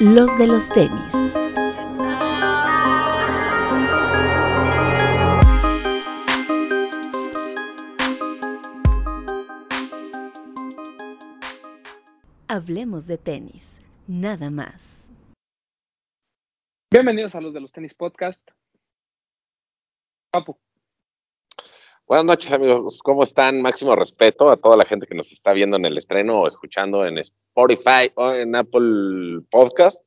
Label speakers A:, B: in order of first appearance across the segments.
A: los de los tenis. Hablemos de tenis, nada más.
B: Bienvenidos a los de los tenis podcast. Papu.
C: Buenas noches amigos, ¿cómo están? Máximo respeto a toda la gente que nos está viendo en el estreno o escuchando en Spotify o en Apple Podcast.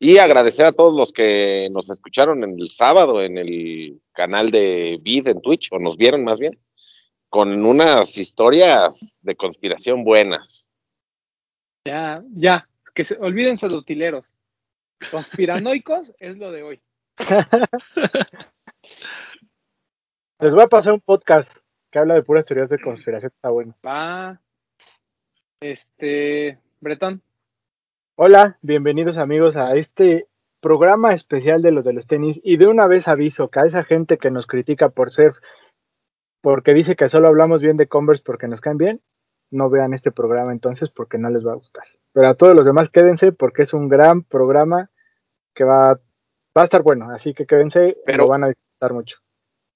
C: Y agradecer a todos los que nos escucharon en el sábado en el canal de Vid en Twitch, o nos vieron más bien, con unas historias de conspiración buenas.
B: Ya, ya, que se, olvídense los utileros. Conspiranoicos es lo de hoy.
D: Les voy a pasar un podcast que habla de puras teorías de conspiración, está bueno.
B: Va. Este, Bretón.
D: Hola, bienvenidos amigos a este programa especial de los de los tenis. Y de una vez aviso que a esa gente que nos critica por ser, porque dice que solo hablamos bien de Converse porque nos caen bien, no vean este programa entonces porque no les va a gustar. Pero a todos los demás quédense porque es un gran programa que va, va a estar bueno, así que quédense, pero lo van a disfrutar mucho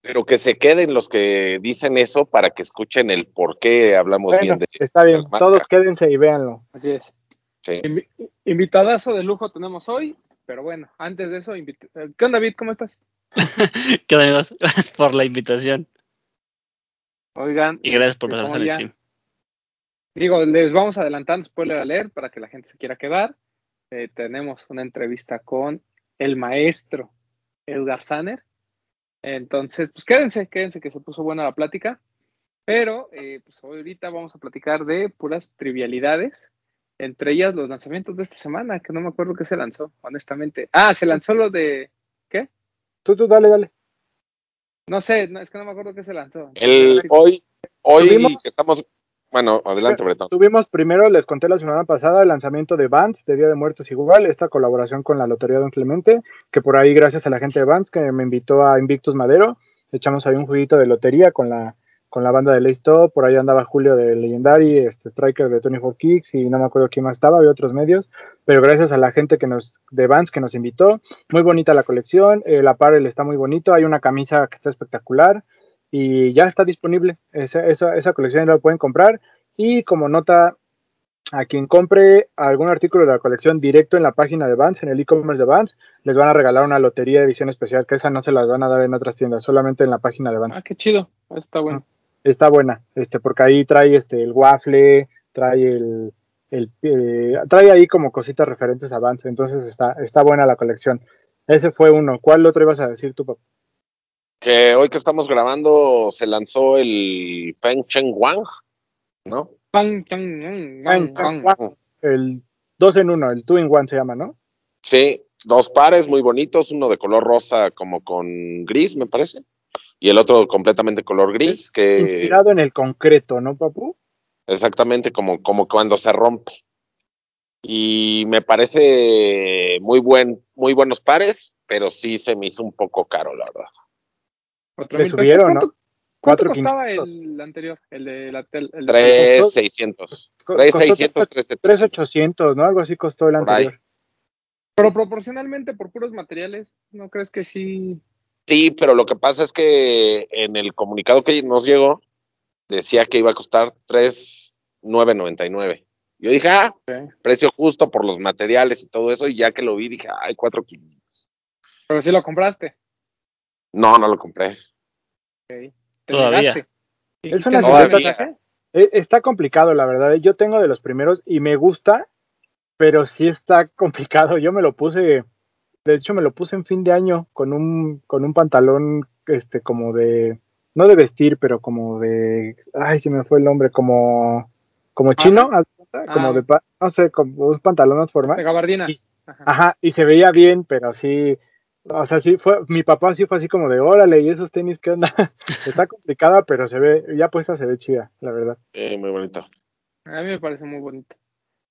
C: pero que se queden los que dicen eso para que escuchen el por qué hablamos bien de
D: Está bien, todos quédense y véanlo.
B: Así es. invitadazo de lujo tenemos hoy, pero bueno, antes de eso, ¿qué onda David? ¿Cómo estás?
E: ¿Qué onda amigos? Gracias por la invitación.
B: Oigan.
E: Y gracias por pasarse al stream.
B: Digo, les vamos adelantando spoiler a leer para que la gente se quiera quedar. Eh, tenemos una entrevista con el maestro Edgar Saner entonces, pues quédense, quédense que se puso buena la plática. Pero, eh, pues ahorita vamos a platicar de puras trivialidades. Entre ellas los lanzamientos de esta semana, que no me acuerdo qué se lanzó, honestamente. Ah, se lanzó lo de. ¿Qué?
D: Tú, tú, dale, dale.
B: No sé, es que no me acuerdo qué se lanzó.
C: El, hoy, hoy que estamos bueno, adelante, Bretón.
D: Tuvimos primero, les conté la semana pasada, el lanzamiento de Vans, de Día de Muertos igual, esta colaboración con la Lotería Don Clemente, que por ahí, gracias a la gente de Vans, que me invitó a Invictus Madero, echamos ahí un juguito de lotería con la, con la banda de Leisto, por ahí andaba Julio de Legendary, este Striker de Tony for Kicks, y no me acuerdo quién más estaba, había otros medios, pero gracias a la gente que nos, de Vans que nos invitó, muy bonita la colección, el apparel está muy bonito, hay una camisa que está espectacular, y ya está disponible. Esa, esa, esa colección ya la pueden comprar. Y como nota, a quien compre algún artículo de la colección directo en la página de Vans, en el e-commerce de Vans, les van a regalar una lotería de edición especial, que esa no se las van a dar en otras tiendas, solamente en la página de Vans.
B: Ah, qué chido, está bueno.
D: Está buena, este, porque ahí trae este el waffle, trae el, el eh, trae ahí como cositas referentes a Vans, entonces está, está buena la colección. Ese fue uno. ¿Cuál otro ibas a decir tú, papá?
C: Que hoy que estamos grabando se lanzó el Feng Cheng Wang, ¿no?
B: Feng Cheng Wang.
D: El 2 en 1, el 2 in 1 se llama, ¿no?
C: Sí, dos pares muy bonitos, uno de color rosa como con gris, me parece, y el otro completamente color gris. que
D: Inspirado en el concreto, ¿no, papu?
C: Exactamente, como, como cuando se rompe. Y me parece muy buen, muy buenos pares, pero sí se me hizo un poco caro, la verdad.
D: Le subieron,
B: ¿no? ¿Cuánto costaba el anterior? El de la tel, el
C: 3600. 3600,
D: 3800, ¿no? Algo así costó el anterior.
B: Pero proporcionalmente por puros materiales, ¿no crees que sí?
C: Sí, pero lo que pasa es que en el comunicado que nos llegó decía que iba a costar 3,999. Yo dije, ah, precio justo por los materiales y todo eso, y ya que lo vi dije, ay, 4,500.
B: Pero sí lo compraste.
C: No, no lo compré.
E: Todavía.
D: Es una e, Está complicado, la verdad. Yo tengo de los primeros y me gusta, pero sí está complicado. Yo me lo puse, de hecho me lo puse en fin de año con un, con un pantalón, este, como de, no de vestir, pero como de, ay, se me fue el nombre, como, como chino, como ah. de, no sé, como un pantalón más formal.
B: De gabardina.
D: ajá, y se veía bien, pero sí, o sea, sí fue, mi papá sí fue así como de, órale, y esos tenis, ¿qué onda? Está complicada, pero se ve, ya puesta se ve chida, la verdad.
C: Eh, muy bonito.
B: A mí me parece muy bonito.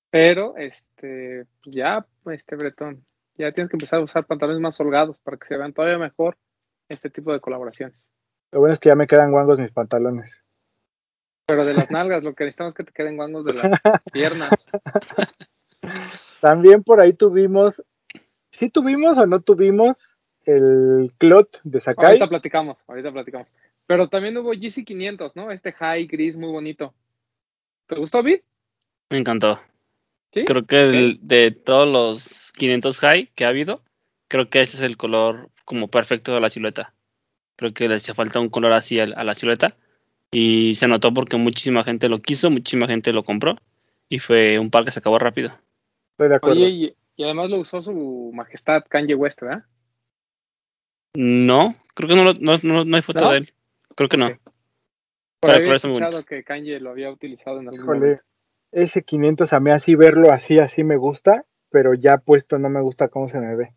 B: Pero, este, ya, este Bretón, ya tienes que empezar a usar pantalones más holgados para que se vean todavía mejor este tipo de colaboraciones.
D: Lo bueno es que ya me quedan guangos mis pantalones.
B: Pero de las nalgas, lo que necesitamos es que te queden guangos de las piernas.
D: También por ahí tuvimos, ¿sí tuvimos o no tuvimos el Clot de Sakai?
B: Ahorita platicamos, ahorita platicamos. Pero también hubo GC500, ¿no? Este high gris muy bonito. ¿Te gustó, Vid?
E: Me encantó.
B: ¿Sí?
E: Creo que el- de todos los 500 high que ha habido, creo que ese es el color como perfecto de la silueta. Creo que le hacía falta un color así a, la silueta. Y se notó porque muchísima gente lo quiso, muchísima gente lo compró. Y fue un par que se acabó rápido.
D: Estoy de acuerdo.
B: Oye, y, además lo usó su majestad Kanye West, ¿verdad?
E: No, creo que no, lo- no, no, no hay foto
B: ¿No?
E: de él. Creo que no.
B: Ok. Por
E: Para
B: había escuchado que Kanye lo había utilizado en algún
D: Híjole,
B: momento.
D: ese 500 a mí así verlo así, así me gusta, pero ya puesto no me gusta cómo se me ve.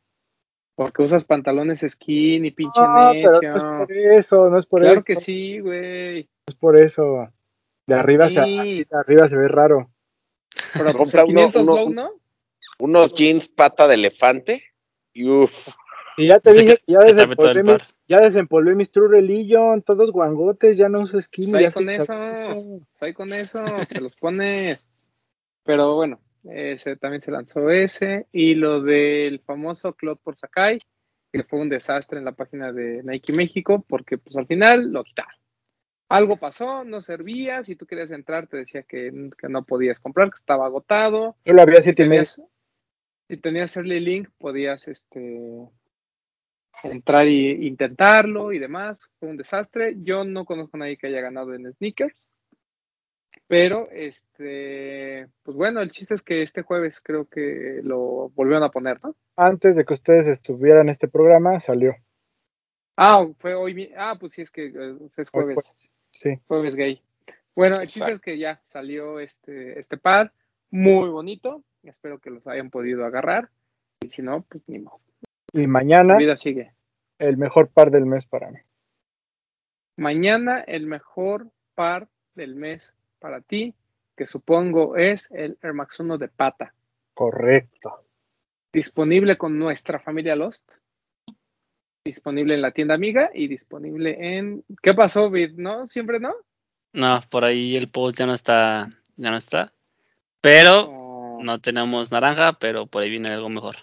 B: Porque usas pantalones skin y pinche
D: No, pero
B: necio.
D: no es por eso, no es por
B: claro
D: eso,
B: que sí, güey.
D: no es por eso. De arriba, se,
B: Sí.
D: de arriba se ve raro.
B: Pero pues
C: Compra
B: el
C: uno-
B: 500
C: uno-
B: low, ¿no?
C: Unos jeans pata de elefante. Y uff,
D: Y ya te dije
E: que-
D: ya desempolvé, mis, ya desempolvé mis True Religion, todos guangotes, ya no uso skin. Ya
B: con eso. Ahí con eso, te los pones. Pero bueno, ese también se lanzó ese. Y lo del famoso Cloud por Sakai, que fue un desastre en la página de Nike México, porque pues al final lo quitaron. Algo pasó, no servía. Si tú querías entrar, te decía que, que no podías comprar, que estaba agotado.
D: Yo lo había
B: Si
D: siete
B: tenías, si tenías Early Link, podías este entrar e intentarlo y demás. Fue un desastre. Yo no conozco a nadie que haya ganado en sneakers. Pero, este, pues bueno, el chiste es que este jueves creo que lo volvieron a poner, ¿no?
D: Antes de que ustedes estuvieran en este programa, salió.
B: Ah, fue hoy. Ah, pues sí, es que eh, es jueves.
D: Sí.
B: Jueves gay. Bueno, el chiste
C: Exacto.
B: es que ya salió este, este par. Muy bonito. Espero que los hayan podido agarrar. Y si no, pues ni modo.
D: Y
B: La
D: mañana,
B: vida sigue.
D: el mejor par del mes para mí.
B: Mañana el mejor par del mes para ti, que supongo es el Air Max 1 de pata,
D: Correcto.
B: disponible con nuestra familia Lost, disponible en la tienda amiga y disponible en... ¿Qué pasó, Vid? ¿No? ¿Siempre no?
E: No, por ahí el post ya no está, ya no está. Pero
B: Oh,
E: no tenemos naranja, pero por ahí viene algo mejor.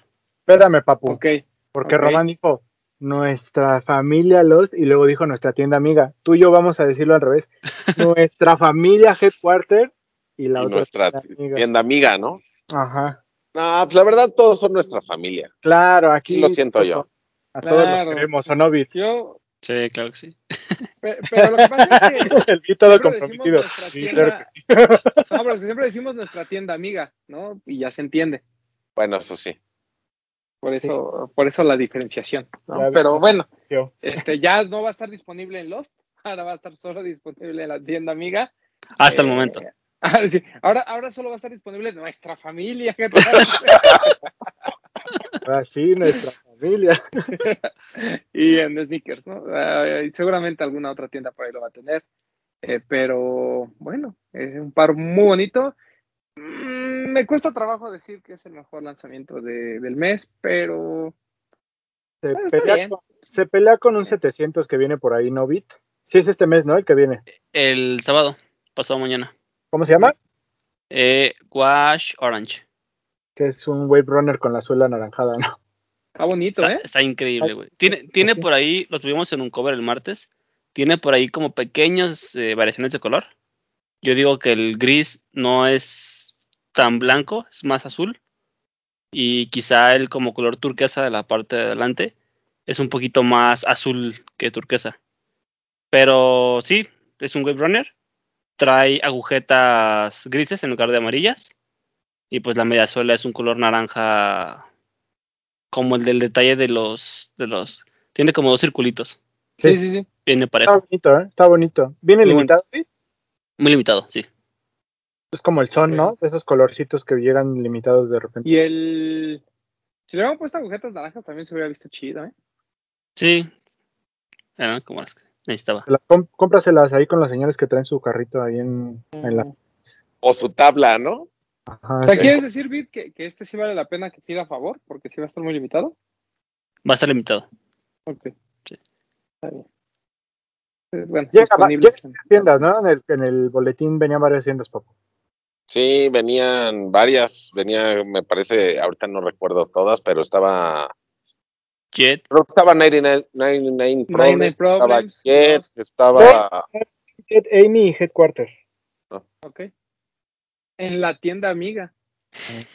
D: Espérame, papu.
B: Ok,
D: Porque
B: ok.
D: Román dijo nuestra familia Lost y luego dijo nuestra tienda amiga. Tú y yo vamos a decirlo al revés. nuestra familia Headquarter y la
C: y
D: otra
C: nuestra
D: tienda amiga.
C: tienda amiga, ¿no?
D: Ajá.
C: No, pues la verdad todos son nuestra familia.
D: Claro, aquí
C: Así lo siento yo.
D: A todos los queremos, ¿o no, Vit?
B: yo...
E: Sí, claro que sí.
B: pe- Pero lo que pasa es que...
D: El
B: Siempre decimos
D: comprometido.
B: nuestra
D: Sí,
B: tienda-
D: claro que sí.
B: No, pero es que siempre decimos nuestra tienda amiga, ¿no? Y ya se entiende.
C: Bueno, eso sí.
B: Por eso, por eso la diferenciación. Pero bueno,
D: Yo.
B: este ya no va a estar disponible en Lost, ahora va a estar solo disponible en la tienda amiga.
E: Hasta el
B: Eh,
E: momento.
B: ah, sí, ahora, ahora solo va a estar disponible en nuestra familia. ¿qué tal?
D: Así, nuestra familia.
B: y en sneakers, ¿no? Y seguramente alguna otra tienda por ahí lo va a tener. Eh, pero bueno, es un par muy bonito. Mm, me cuesta trabajo decir que es el mejor lanzamiento de- del mes, pero
D: Se
B: Bueno,
D: pelea, con, se pelea con un 700 que viene por ahí, ¿no, Vit? Sí, es este mes, ¿no? El que viene.
E: El sábado, pasado mañana.
D: ¿Cómo se llama?
E: Eh, Wash Orange.
D: Que es un Wave Runner con la suela anaranjada, ¿no?
B: Está bonito,
E: Está,
B: ¿eh?
E: está increíble, güey. Tiene, tiene por ahí, lo tuvimos en un cover el martes. Tiene por ahí como pequeñas eh, variaciones de color. Yo digo que el gris no es tan blanco, es más azul. Y quizá el como color turquesa de la parte de adelante es un poquito más azul que turquesa. Pero sí, es un Wave Runner. Trae agujetas grises en lugar de amarillas. Y pues la media suela es un color naranja como el del detalle de los de los tiene como dos circulitos
B: Sí, sí, sí.
E: viene
D: Está
E: parejo
D: bonito, ¿eh? Está bonito. Viene
E: Muy
D: limitado, ¿sí?
E: muy limitado sí
D: Es como el son. ¿no? De esos colorcitos que llegan limitados de repente.
B: Y el. Si le hubieran puesto agujetas naranjas también se hubiera visto chido, ¿eh?
E: sí eran como las que necesitaba
D: Las cómpraselas ahí con los señores que traen su carrito ahí en, en la...
C: O su tabla, ¿no?
D: Ajá,
B: O sea,
D: sí.
B: ¿quieres decir, Vid, que, que este sí vale la pena que pida a favor? Porque sí va a estar muy limitado.
E: va a estar limitado
B: Ok.
E: Sí.
B: Está bien. Eh, Bueno,
D: Llega-
B: disponibles en-
D: tiendas, ¿no? En el, en el boletín venían varias tiendas, papu.
C: Sí, venían varias, venía, me parece, ahorita no recuerdo todas, pero estaba,
E: Jet.
C: creo que estaba 99, 99 Problems,
B: 99
C: estaba
B: Problems,
C: Jet, estaba,
D: Head Amy y Headquarter.
B: Ok. En la tienda amiga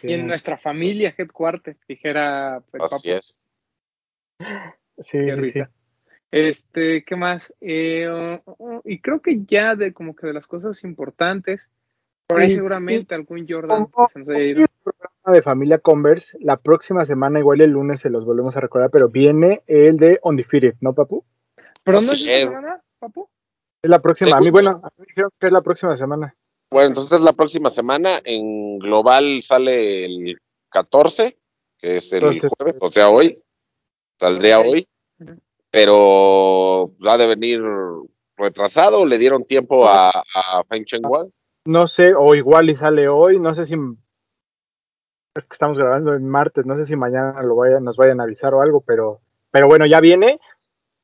B: y en nuestra familia Headquarter, dijera el
C: así
B: Papu.
C: es.
D: Sí,
B: Qué
D: sí, sí.
B: risa. Este, ¿qué más? Eh, oh, oh, y creo que ya de como que de las cosas importantes, por ahí
D: Sí,
B: seguramente algún Jordan
D: Como-
B: que se nos haya ido.
D: el programa de familia Converse, la próxima semana, igual el lunes se los volvemos a recordar, pero viene el de Undefeated, ¿no, papu?
B: ¿Pero no es
C: Así
B: esta
C: es.
B: semana, papu?
D: Es la próxima. A mí, bueno, a mí me dijeron que es la próxima semana.
C: Bueno, entonces la próxima semana en global sale el 14, que es el
D: Entonces,
C: jueves, o sea, hoy, saldría hoy, pero ha de venir retrasado, le dieron tiempo a, a Feng Cheng Wang.
D: No sé, o igual y sale hoy, no sé si es que estamos grabando en martes, no sé si mañana lo vayan, nos vayan a avisar o algo, pero, pero bueno, ya viene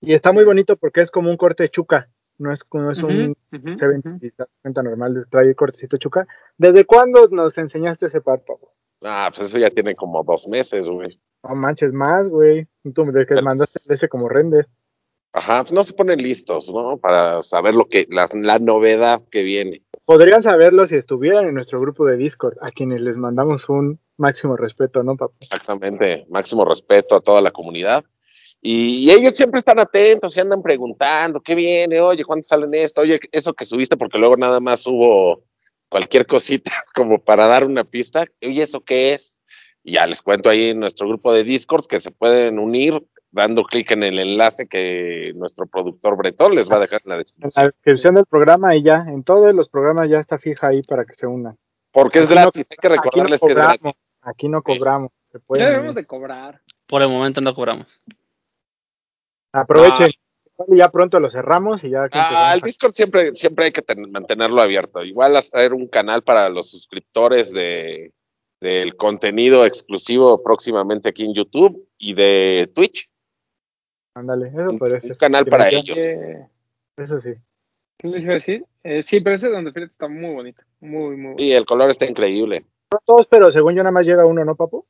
D: y está muy bonito porque es como un corte de chuca, no es, no es un ve
B: ujú.
D: cuenta normal, trae el cortecito chuca. ¿Desde cuándo nos enseñaste ese par, Pablo?
C: Ah, pues eso ya tiene como dos meses, güey.
D: No manches más, güey. Tú desde que mandaste ese como render.
C: Ajá, pues no se ponen listos, ¿no? Para saber lo que, la, la novedad que viene.
D: Podrían saberlo si estuvieran en nuestro grupo de Discord, a quienes les mandamos un máximo respeto, ¿no, papá?
C: Exactamente, máximo respeto a toda la comunidad. Y, y ellos siempre están atentos y andan preguntando, ¿qué viene? Oye, ¿cuándo salen esto? Oye, eso que subiste, porque luego nada más hubo cualquier cosita como para dar una pista. Oye, ¿eso qué es? Y ya les cuento ahí en nuestro grupo de Discord que se pueden unir dando clic en el enlace que nuestro productor Bretón les va a dejar en la
D: En
C: descripción.
D: la descripción del programa y ya, en todos los programas ya está fija ahí para que se unan.
C: Porque es
D: Aquí no-
C: gratis, hay que recordarles que es
D: cobramos,
C: gratis.
D: Aquí no cobramos. se pueden
B: Ya debemos de cobrar.
E: Por el momento no cobramos.
D: Aprovechen. Ya pronto lo cerramos y ya. que
C: Ah, el Discord siempre, siempre hay que ten- mantenerlo abierto. Igual hacer un canal para los suscriptores de del contenido exclusivo próximamente aquí en YouTube y de Twitch.
D: Ándale, eso
C: Un,
D: podría
C: un canal
D: Sí,
C: para ellos.
D: Eso sí.
B: ¿Qué les iba a decir? Eh, sí, pero ese donde Filet está muy bonito. Muy, muy bonito.
C: Sí, el color está increíble.
D: No todos, pero según yo nada más llega uno, ¿no, papu?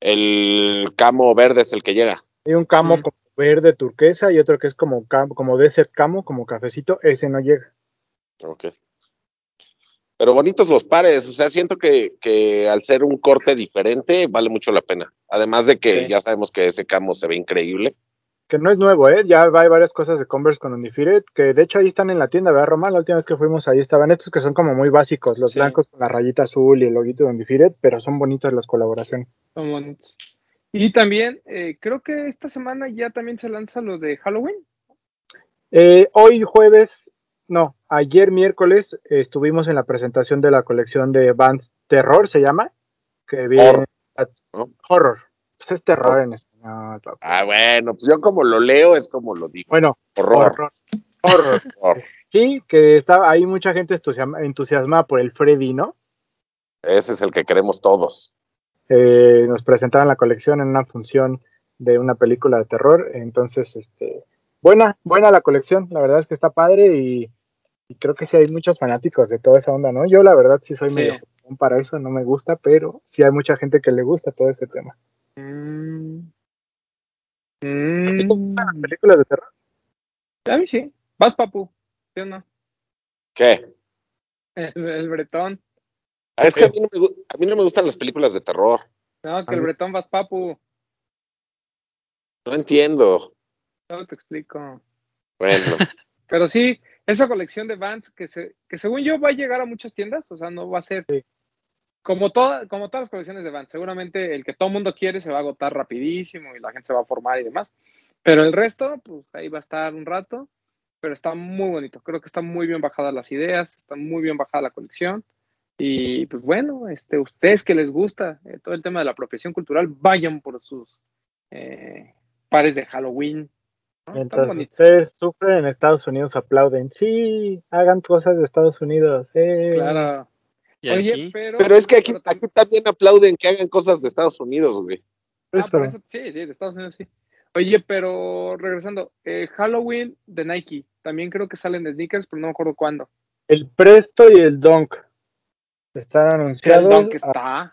C: El camo verde es el que llega.
D: Hay un camo
B: Mm.
D: como verde turquesa y otro que es como, como desert camo, como cafecito, ese no llega.
C: Ok. Pero bonitos los pares, o sea, siento que, que al ser un corte diferente vale mucho la pena. Además de que
B: Sí.
C: ya sabemos que ese camo se ve increíble.
D: Que no es nuevo, ¿eh? Ya hay varias cosas de Converse con Undefeated, que de hecho ahí están en la tienda, ¿verdad, Román? La última vez que fuimos ahí estaban estos que son como muy básicos, los
B: Sí.
D: blancos con la rayita azul y el loguito de Undefeated, pero son bonitas las colaboraciones.
B: Son bonitos. Y también, eh, creo que esta semana ya también se lanza lo de Halloween.
D: Eh, hoy jueves, no, ayer miércoles estuvimos en la presentación de la colección de Vans Terror, se llama, que viene
C: Horror, ¿no?
D: horror. Pues es terror
C: Horror.
D: en español.
C: Ah, bueno, pues yo como lo leo es como lo digo.
D: Bueno,
C: Horror.
D: horror. Horror.
C: horror.
D: Sí, que está, hay mucha gente entusiasma- entusiasmada por el Freddy, ¿no?
C: Ese es el que queremos todos.
D: Eh, nos presentaron la colección en una función de una película de terror, entonces, este, buena, buena la colección, la verdad es que está padre y, y creo que sí hay muchos fanáticos de toda esa onda, ¿no? Yo la verdad sí soy
B: Sí.
D: medio para eso, no me gusta, pero sí hay mucha gente que le gusta todo ese tema.
B: Mm.
D: ¿A ti te
B: Mm.
D: gustan las películas de terror?
B: A mí sí. Vas, papu. ¿Sí o no?
C: ¿Qué?
B: El, el bretón.
C: Es que a mí, no me, a mí no me gustan las películas de terror.
B: No, que el bretón vas, papu.
C: No entiendo.
B: No te explico.
C: Bueno,
B: Pero sí, esa colección de Vans que, se, que según yo va a llegar a muchas tiendas, o sea, no va a ser como, toda, como todas las colecciones de Vans. Seguramente el que todo el mundo quiere se va a agotar rapidísimo y la gente se va a formar y demás. Pero el resto, pues ahí va a estar un rato. Pero está muy bonito. Creo que están muy bien bajadas las ideas, está muy bien bajada la colección. Y pues bueno, este, ustedes que les gusta eh, todo el tema de la apropiación cultural, vayan por sus eh, pares de Halloween. ¿no?
D: Mientras ustedes sufren en Estados Unidos, aplauden. Sí, hagan cosas de Estados Unidos. eh.
B: Claro.
E: Y
B: Oye,
E: aquí,
B: pero.
C: pero es que aquí,
B: pero tam-
C: aquí también aplauden que hagan cosas de Estados Unidos, güey.
B: Ah, por eso, sí, sí, de Estados Unidos sí. Oye, pero regresando, eh, Halloween de Nike, también creo que salen de sneakers, pero no me acuerdo cuándo.
D: El Presto y el Donk. Están
B: el
D: anunciados.
B: Dunk
D: a-
B: está.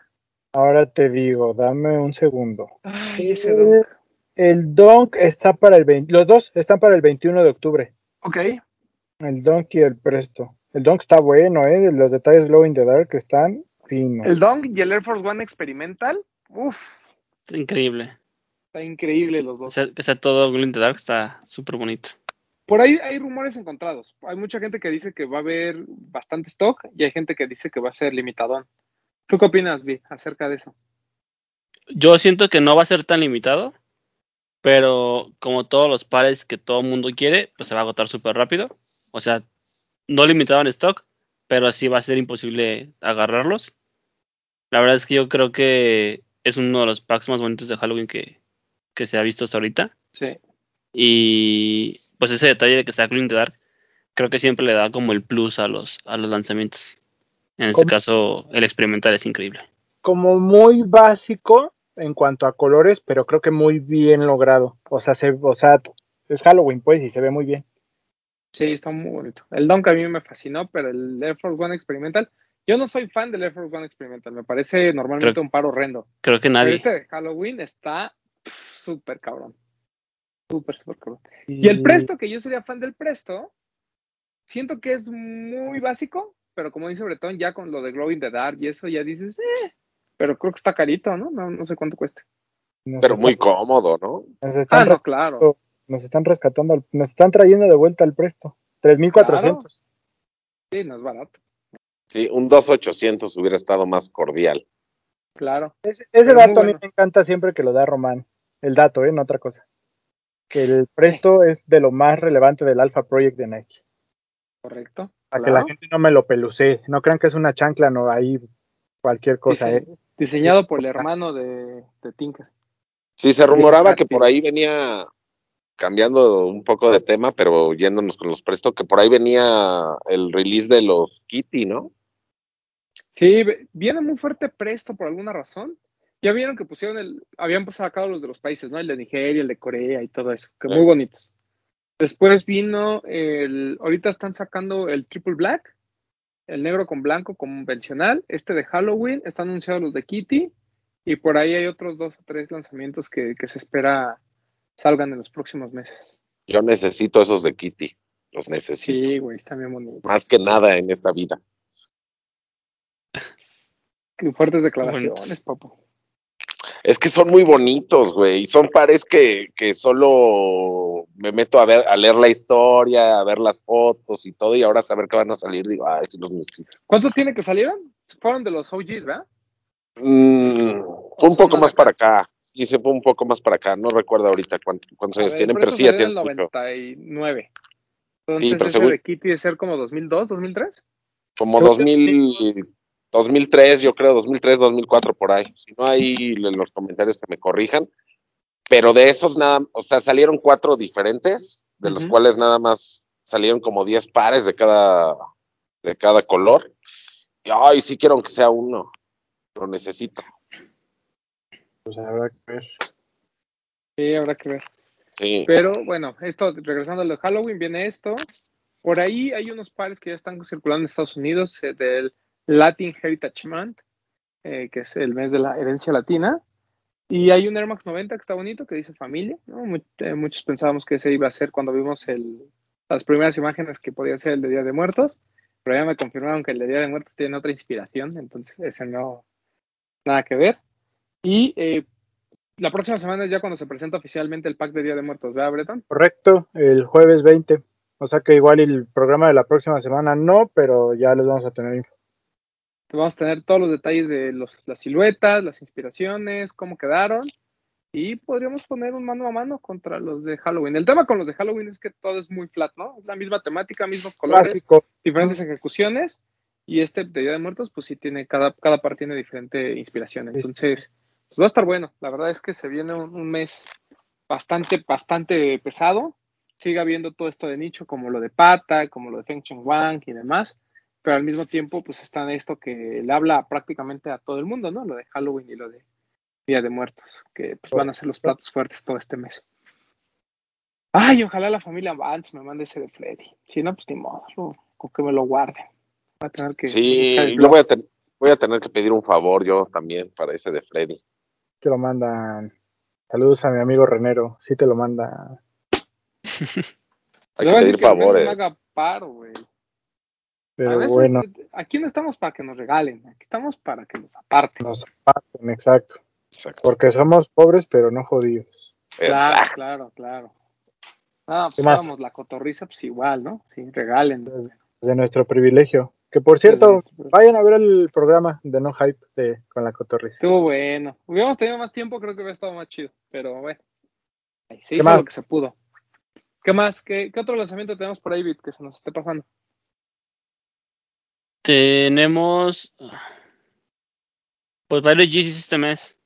D: Ahora te digo, dame un segundo.
B: Ay, ese Dunk.
D: El Donk está para el 20, los dos están para el 21 de octubre.
B: Ok.
D: El Donk y el Presto. El Donk está bueno, ¿eh? Los detalles Glow in the Dark están finos.
B: El Dunk y el Air Force One Experimental. Uf,
E: Es increíble.
B: está increíble los dos.
E: sea, que está todo Glow in the Dark, está súper bonito.
B: Por ahí hay rumores encontrados. Hay mucha gente que dice que va a haber bastante stock y hay gente que dice que va a ser limitadón. ¿Tú qué opinas, Vi, acerca de eso?
E: Yo siento que no va a ser tan limitado, pero como todos los pares que todo el mundo quiere, pues se va a agotar súper rápido. O sea, no limitado en stock, pero sí va a ser imposible agarrarlos. La verdad es que yo creo que es uno de los packs más bonitos de Halloween que, que se ha visto hasta ahorita.
B: Sí.
E: Y pues ese detalle de que está in the Dark, creo que siempre le da como el plus a los, a los lanzamientos. En este caso, el experimental es increíble.
D: Como muy básico en cuanto a colores, pero creo que muy bien logrado. O sea, se, o sea, es Halloween, pues, y se ve muy bien.
B: Sí, está muy bonito. El Dunk a mí me fascinó, pero el Air Force One Experimental, yo no soy fan del Air Force One Experimental, me parece normalmente
E: Creo-
B: un par horrendo.
E: Creo que
B: Pero
E: nadie.
B: este de Halloween está súper cabrón. Súper, súper cabrón. Y el Presto, que yo sería fan del Presto, siento que es muy básico, pero como dice Bretón, ya con lo de Glow in the Dark y eso ya dices, eh, pero creo que está carito, ¿no? No, no sé cuánto cuesta.
D: Nos
C: Pero
D: están-
C: muy cómodo, ¿no?
B: Ah, no, claro.
D: nos están rescatando, nos están trayendo de vuelta al Presto. 3400.
B: Sí, no es barato.
C: Sí, un 2800 hubiera estado más cordial.
B: Claro.
D: Ese, dato a mí me encanta siempre que lo da Román. El dato, ¿eh? No otra cosa. Que el Presto es de lo más relevante del Alpha Project de Nike.
B: Correcto.
D: Para que la gente no me lo pelucee. No crean que es una chancla, no, ahí cualquier cosa,
B: Dise-
D: ¿eh?
B: Diseñado por el hermano de, de Tinker.
C: Sí, se rumoraba que por ahí venía, cambiando un poco de tema, pero yéndonos con los presto, que por ahí venía el release de los Kitty, ¿no?
B: Sí, viene muy fuerte Presto por alguna razón. Ya vieron que pusieron el, habían sacado los de los países, ¿no? El de Nigeria, el de Corea y todo eso, que
C: Sí.
B: muy bonitos. Después vino el, ahorita están sacando el Triple Black, el negro con blanco convencional, este de Halloween, están anunciados los de Kitty, y por ahí hay otros dos o tres lanzamientos que, que se espera salgan en los próximos meses.
C: Yo necesito esos de Kitty, los necesito.
B: Sí, güey, están bien bonitos.
C: Más que nada en esta vida.
B: Qué fuertes declaraciones, papo.
C: Es que son muy bonitos, güey. y Son pares que, que solo me meto a ver, a leer la historia, a ver las fotos y todo, y ahora saber que van a salir, digo, ay, sí los necesito.
B: ¿Cuánto tiene que salieron? Fueron de los OGs, ¿verdad?
C: Mm,
B: ¿O
C: un poco
B: más acá?
C: para acá. Sí, se fue un poco más para acá. No recuerdo ahorita cuánto- cuántos
B: A
C: años tienen, pero sí ya tienen
B: el
C: mucho.
B: 99.
C: Sí,
B: Entonces
C: pero
B: ese de Kitty de ser como 2002, 2003.
C: Como
D: Creo que
C: 2000, 2003, yo creo, 2003, 2004, por ahí. Si no, en los comentarios que me corrijan. Pero de esos nada, o sea, salieron cuatro diferentes, de los cuales nada más salieron como 10 pares de cada, de cada color. Y ay, sí quiero que sea uno. Lo necesito.
D: Pues habrá que ver.
B: Sí, habrá que ver.
C: Sí.
B: Pero bueno, esto, regresando a lo de Halloween, viene esto. Por ahí hay unos pares que ya están circulando en Estados Unidos eh, del Latin Heritage Month, eh, que es el mes de la herencia latina. Y hay un Air Max 90 que está bonito, que dice familia. eh, muchos pensábamos que ese iba a ser cuando vimos el, las primeras imágenes que podía ser el de Día de Muertos. Pero ya me confirmaron que el de Día de Muertos tiene otra inspiración, entonces ese no, nada que ver. Y eh, la próxima semana es ya cuando se presenta oficialmente el pack de Día de Muertos, ¿verdad, Breton?
D: Correcto, el jueves 20. O sea que igual el programa de la próxima semana no, pero ya les vamos a tener info.
B: Vamos a tener todos los detalles de los, las siluetas, las inspiraciones, cómo quedaron. Y podríamos poner un mano a mano contra los de Halloween. El tema con los de Halloween es que todo es muy flat, ¿no? Es la misma temática, mismos colores,
D: Clásico.
B: diferentes ejecuciones. Y este de Día de Muertos, pues sí tiene, cada, cada par tiene diferente inspiración. Entonces, pues va a estar bueno. La verdad es que se viene un, un mes bastante, bastante pesado. Sigue habiendo todo esto de nicho, como lo de Pata, como lo de Feng Cheng Wang y demás. Pero al mismo tiempo, pues está esto que le habla prácticamente a todo el mundo, ¿no? Lo de Halloween y lo de Día de Muertos, que pues, van a ser los platos fuertes todo este mes. Ay, ojalá la familia Vance me mande ese de Freddy. Si no, pues ni modo, lo- con que me lo guarden. Voy a tener que
C: Sí, yo voy a, ten- Voy a tener que pedir un favor yo también para ese de Freddy.
D: Te lo mandan. Saludos a mi amigo Renero. Sí te lo manda.
C: Hay que pedir favores.
B: me haga paro, güey. A
D: Pero
B: veces,
D: bueno,
B: aquí no estamos para que nos regalen, aquí estamos para que nos aparten.
D: nos aparten, exacto.
C: Exacto.
D: Porque somos pobres, pero no jodidos.
B: Claro,
C: Exacto.
B: claro, claro. Ah,
D: ¿Qué
B: pues éramos la cotorriza, pues igual, ¿no? Sí, regalen.
D: Desde, desde nuestro privilegio. Que por cierto,
B: Desde
D: vayan a ver el programa de No Hype de, con la cotorriza.
B: Estuvo bueno. Hubiéramos tenido más tiempo, creo que hubiera estado más chido. Pero bueno, ahí se
D: ¿Qué
B: hizo lo que se pudo. ¿Qué más? ¿Qué, qué otro lanzamiento tenemos por ahí, Bit, que se nos esté pasando?
E: Tenemos. Pues varios Yeezys este mes.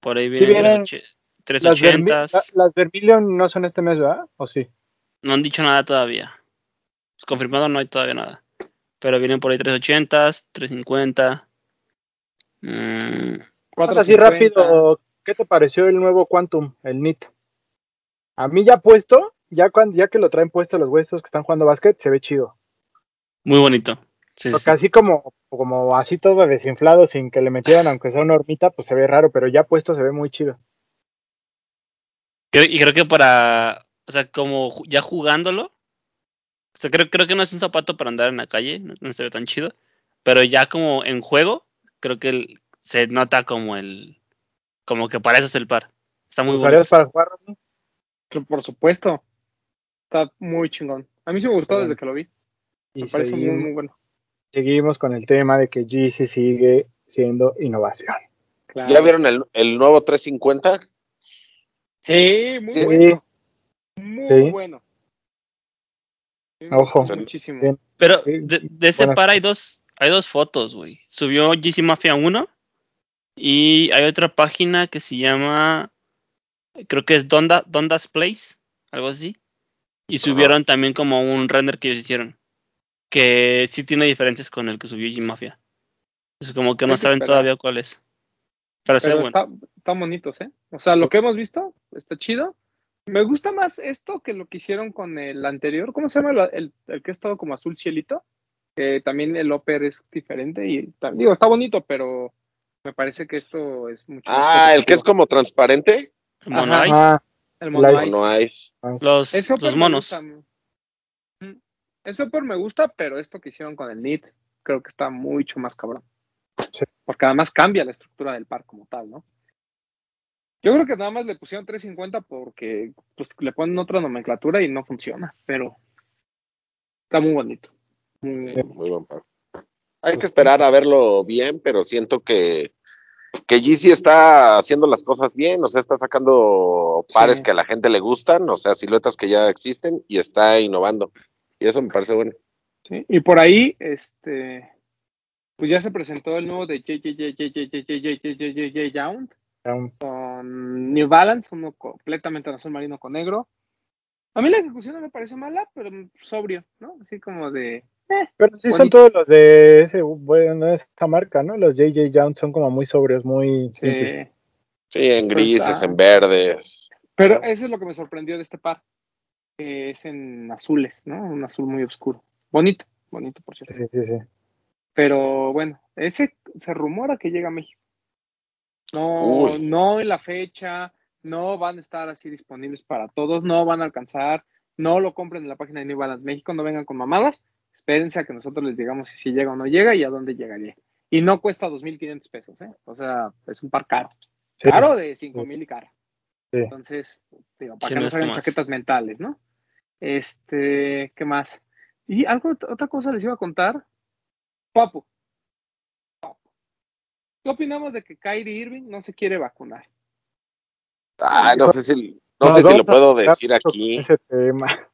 E: Por ahí
D: Sí,
E: vienen
D: vienen
E: 380.
D: Las, Vermi-
E: 380s.
D: la- las Vermilion no son este mes, ¿verdad? ¿O sí?
E: No han dicho nada todavía. Pues confirmado no hay todavía nada. Pero vienen por ahí 380, 350. Mm,
D: Vamos así
B: 450.
D: rápido. ¿Qué te pareció el nuevo Quantum, el NIT? A mí ya puesto, ya, cuando, ya que lo traen puesto los huesos que están jugando básquet, se ve chido.
E: muy bonito. Sí,
D: Porque
E: sí.
D: así como, como así todo desinflado sin que le metieran, aunque sea una hormita, pues se ve raro, pero ya puesto se ve muy chido.
E: Creo- y creo que para. O sea, como ya jugándolo. O sea, creo, creo que no es un zapato para andar en la calle. No, no se ve tan chido. Pero ya como en juego, creo que el- se nota como el. Como que para eso es el par. Está muy
D: ¿Lo
E: bueno.
D: para jugar, Rodney?
B: Pero Por supuesto. Está muy chingón. A mí sí me gustó
D: Bueno.
B: desde que lo vi.
D: Y
B: Me parece muy, muy bueno.
D: Seguimos con el tema de que Yeezy sigue siendo innovación.
B: Claro.
C: ¿Ya vieron el, el nuevo 350?
B: Sí, muy
C: Sí.
B: bueno. Muy
D: Sí.
B: bueno.
D: Ojo.
B: Muchísimo.
D: Bien.
E: Pero de, de ese
D: buenas
E: par hay dos, hay dos fotos, güey. Subió GC Mafia 1 y hay otra página que se llama, creo que es Donda, Donda's Place, algo así. Y subieron también como un render que ellos hicieron, que sí tiene diferencias con el que subió GC Mafia. Es como que no saben todavía cuál es. Pero,
B: Pero
E: bueno.
B: está, están bonitos, ¿eh? O sea, lo que hemos visto está chido. Me gusta más esto que lo que hicieron con el anterior. ¿Cómo se llama el, el- el que es todo como azul cielito? Que también el upper es diferente y digo, está bonito, pero me parece que esto es mucho más
C: Ah, el que es como transparente.
E: El Mono
B: ajá.
E: Ice,
D: Ah,
B: el mono ice.
C: Ice.
E: los,
B: me
E: monos.
B: gusta. Ese upper me gusta, pero esto que hicieron con el knit creo que está mucho más cabrón.
D: Sí.
B: Porque además cambia la estructura del par como tal, ¿no? Yo creo que nada más le pusieron 350 porque pues, le ponen otra nomenclatura y no funciona, pero está muy bonito. Muy-
D: Sí.
C: Muy buen par. Hay que esperar a verlo bien, pero siento que, que Yeezy está haciendo las cosas bien, o sea, está sacando pares
B: Sí.
C: que a la gente le gustan, o sea, siluetas que ya existen y está innovando. Y eso me parece bueno.
B: Sí, y por ahí, este, pues ya se presentó el nuevo de JJJ
D: Yound
B: con New Balance, uno completamente azul marino con negro. A mí la ejecución no me parece mala, pero sobrio, ¿no? Así como de.
D: Pero sí son todos los de ese, bueno, de esa marca, ¿no? Los JJ Yound son como muy sobrios, muy. Sí,
B: simples.
C: sí en grises, en verdes.
B: Pero eso es lo que me sorprendió de este par que es en azules, ¿no? Un azul muy oscuro. Bonito, bonito, por cierto.
D: Sí, sí, sí.
B: Pero bueno, ese se rumora que llega a México. No,
C: Uy.
B: no en la fecha, no van a estar así disponibles para todos, no van a alcanzar, no lo compren en la página de New Balance México, no vengan con mamadas, espérense a que nosotros les digamos si, si llega o no llega y a dónde llegaría. Y no cuesta 2.500 pesos, ¿eh? O sea, es un par caro.
D: Sí.
B: Caro de 5.000 y caro.
D: Sí.
B: Entonces, digo, para
E: Sí,
B: que
E: no es.
B: chaquetas mentales, ¿no? Este, ¿qué más? Y algo, otra cosa les iba a contar. Papu. Papu. ¿Qué opinamos de que Kyrie Irving no se quiere vacunar?
C: Ah, no sé si, no
D: Nos
C: sé si lo puedo decir aquí.
D: Ese tema.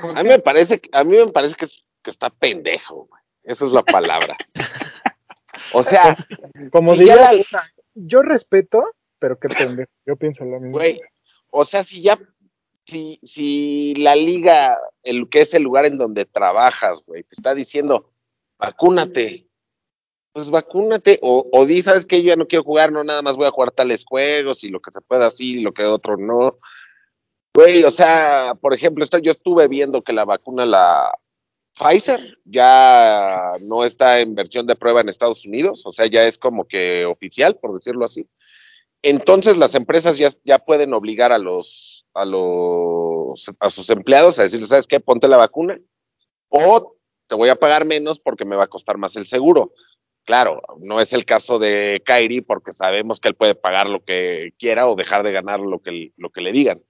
B: ¿Por
C: A mí me parece, que- a mí me parece que, es- que está pendejo, güey. Esa es la palabra. o sea,
D: Como
C: Si
D: diría,
C: la-
D: yo respeto, pero qué pendejo. Yo pienso lo mismo.
C: güey, o sea, si ya, si, si la liga, el que es el lugar en donde trabajas, güey, te está diciendo, vacúnate, pues vacúnate, o, o di, sabes que yo ya no quiero jugar, no nada más voy a jugar tales juegos y lo que se pueda así, y lo que otro no. Güey, o sea, por ejemplo, esta- yo estuve viendo que la vacuna la Pfizer ya no está en versión de prueba en Estados Unidos, o sea, ya es como que oficial, por decirlo así. Entonces las empresas ya, pueden obligar a los, a los, a sus empleados a decirles, ¿sabes qué? Ponte la vacuna o te voy a pagar menos porque me va a costar más el seguro. Claro, no es el caso de Kairi porque sabemos que él puede pagar lo que quiera o dejar de ganar lo que, lo que le digan.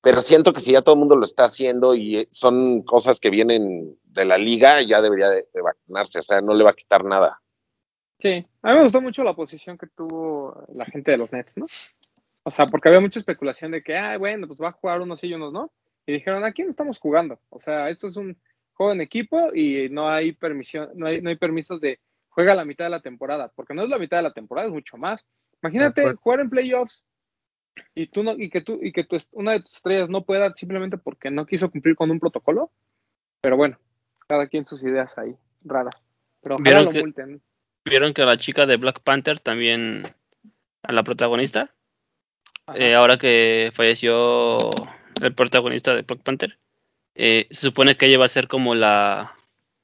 C: Pero siento que si ya todo el mundo lo está haciendo y son cosas que vienen de la liga, ya debería de, de vacunarse, o sea, no le va a quitar nada.
B: Sí, a mí me gustó mucho la posición que tuvo la gente de los Nets, ¿no? O sea, porque había mucha especulación de que, ah, bueno, pues va a jugar unos sí y unos no. Y dijeron, ¿a quién estamos jugando? O sea, esto es un juego en equipo y no hay permisión, no hay, no hay permisos de juega la mitad de la temporada, porque no es la mitad de la temporada, es mucho más. Imagínate jugar en playoffs y tú no, y que tú, y que tu, una de tus estrellas no pueda simplemente porque no quiso cumplir con un protocolo. Pero bueno, cada quien sus ideas ahí, raras. Pero ojalá
E: ¿Vieron
B: lo
E: que-
B: multen.
E: Vieron que la chica de Black Panther también, a la protagonista, eh, ahora que falleció el protagonista de Black Panther, eh, se supone que ella va a ser como la,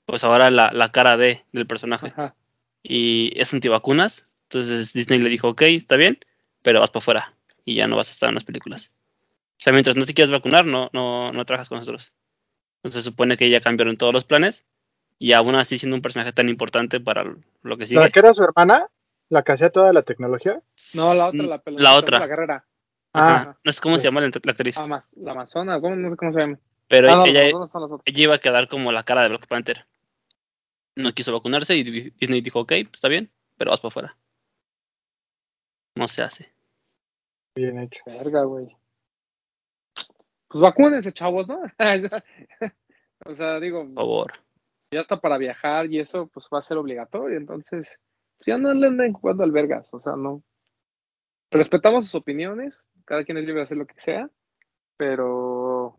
E: pues ahora la, la cara de del personaje.
B: Ajá.
E: Y es antivacunas, entonces Disney le dijo, ok, está bien, pero vas para afuera y ya no vas a estar en las películas. O sea, mientras no te quieras vacunar, no, no, no trabajas con nosotros. Entonces se supone que ya cambiaron todos los planes y aún así siendo un personaje tan importante para lo que sigue.
D: ¿La que era su hermana? ¿La que hacía toda la tecnología?
B: No, la otra, la pelotita,
E: La otra.
B: La guerrera.
D: Ah,
E: Ajá. No sé cómo
B: sí.
E: se llama la, la actriz.
B: Ah, más, la Amazona, ¿cómo? no sé cómo se llama.
E: pero
B: Ah, no,
E: ella, ella iba a quedar como la cara de Black Panther. No quiso vacunarse y Disney dijo, ok, pues está bien, pero vas para afuera. No se hace.
D: bien hecho.
B: Verga, güey. Pues vacúnense, chavos, ¿no? o sea, digo,
E: Por favor.
B: Ya está para viajar y eso pues va a ser obligatorio, entonces pues, ya no le anden jugando albergas, o sea, no. Respetamos sus opiniones, cada quien es libre de hacer lo que sea, pero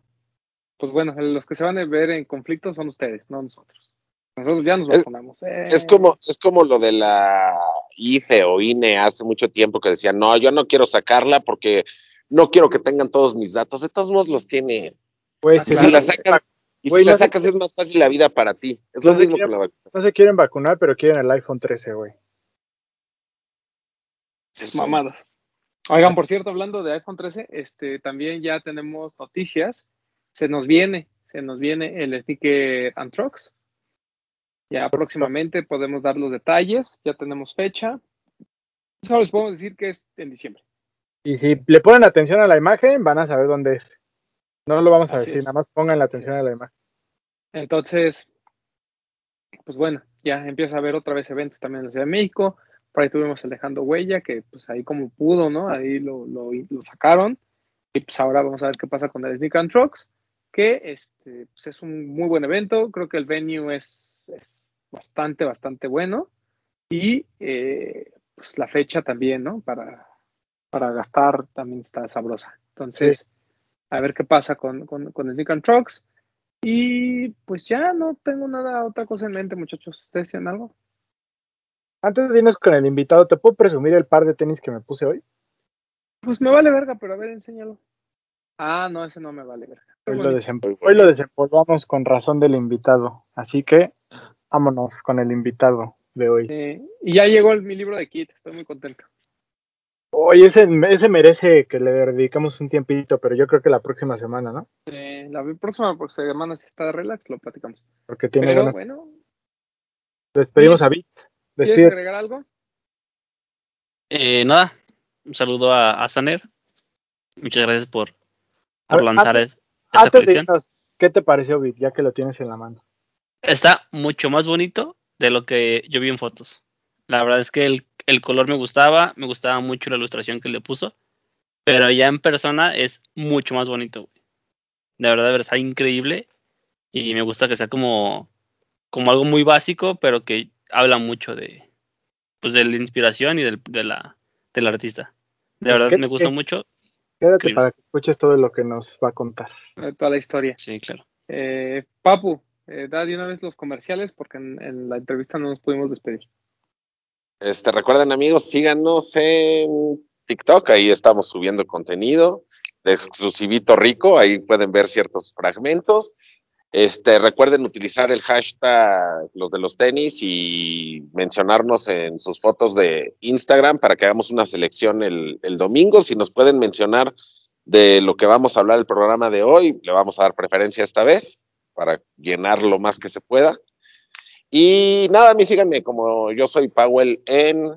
B: pues bueno, los que se van a ver en conflicto son ustedes, no nosotros. Nosotros ya nos
C: Es-
B: vacunamos. eh.
C: Es como, es como lo de la IFE o INE hace mucho tiempo que decían, no, yo no quiero sacarla porque no quiero que tengan todos mis datos. De todos modos los tiene.
D: Güey,
B: Ah,
D: si
C: Y
B: claro.
C: si la sacas, y
D: Güey,
C: si la
D: no
C: sacas es más fácil la vida para ti. Es
D: No
C: lo mismo la vacuna.
D: no se quieren vacunar, pero quieren el iPhone 13, güey.
B: mamadas. Oigan, por cierto, hablando de iPhone 13, este, también ya tenemos noticias. Se nos viene, se nos viene el sticker Antrox. Ya próximamente podemos dar los detalles, ya tenemos fecha. Solo les podemos decir que es en diciembre.
D: Y si le ponen atención a la imagen, van a saber dónde es. No lo vamos a
B: Así
D: decir,
B: es.
D: nada más pongan la atención a la imagen.
B: Entonces, pues bueno, ya empieza a haber otra vez eventos también en la Ciudad de México. Por ahí tuvimos el Dejando Huella, que pues ahí como pudo, ¿no? Ahí lo, lo, lo sacaron. Y pues ahora vamos a ver qué pasa con el Sneak and Trucks, que este, pues es un muy buen evento. Creo que el venue es, es bastante, bastante bueno. Y eh, pues la fecha también, ¿no? Para, para gastar también está sabrosa. Entonces, a ver qué pasa con, con, con el Sneak and Trucks. Y pues ya no tengo nada, otra cosa en mente, muchachos. ¿Ustedes tienen algo?
D: Antes de irnos con el invitado, ¿te puedo presumir el par de tenis que me puse hoy?
B: Pues me vale verga, pero a ver, enséñalo. Ah, no, ese no me vale verga.
D: Hoy lo, hoy lo desempolvamos con razón del invitado. Así que vámonos con el invitado de hoy.
B: Eh, y ya llegó el- mi libro de kit, estoy muy contento.
D: Hoy ese, ese merece que le dediquemos un tiempito, pero yo creo que la próxima semana, ¿no?
B: Eh, la próxima pues, semana, si está de relax, lo platicamos.
D: Porque tiene
B: Pero
D: buenas.
B: bueno,
D: Despedimos a Vic.
B: ¿quieres agregar algo?
E: Eh, nada, un saludo a, a Saner. Muchas gracias por, por
D: ver,
E: lanzar
D: antes-
E: es- esta
D: Antes de
E: colección.
D: irnos, ¿qué te pareció, Vic? Ya que lo tienes en la mano.
E: Está mucho más bonito de lo que yo vi en fotos. La verdad es que el, el color me gustaba, me gustaba mucho la ilustración que le puso, pero ya en persona es mucho más bonito. güey. De verdad, de verdad, está increíble y me gusta que sea como, como algo muy básico, pero que habla mucho de, pues, de la inspiración y del, de la, del artista. De
D: Pues,
E: verdad,
D: ¿qué-
E: me gusta mucho.
D: Quédate
E: Increíble.
D: para que escuches todo lo que nos va a contar.
B: Toda la historia.
E: Sí, claro.
B: Eh, Papu, eh, da de una vez los comerciales porque en, en la entrevista no nos pudimos despedir.
C: Este, recuerden amigos, síganos en TikTok, ahí estamos subiendo contenido de exclusivito rico, ahí pueden ver ciertos fragmentos. Este, recuerden utilizar el hashtag los de los tenis y mencionarnos en sus fotos de Instagram para que hagamos una selección el, el domingo. Si nos pueden mencionar de lo que vamos a hablar el programa de hoy, le vamos a dar preferencia esta vez para llenar lo más que se pueda. Y nada, a mí síganme como yo soy Powell en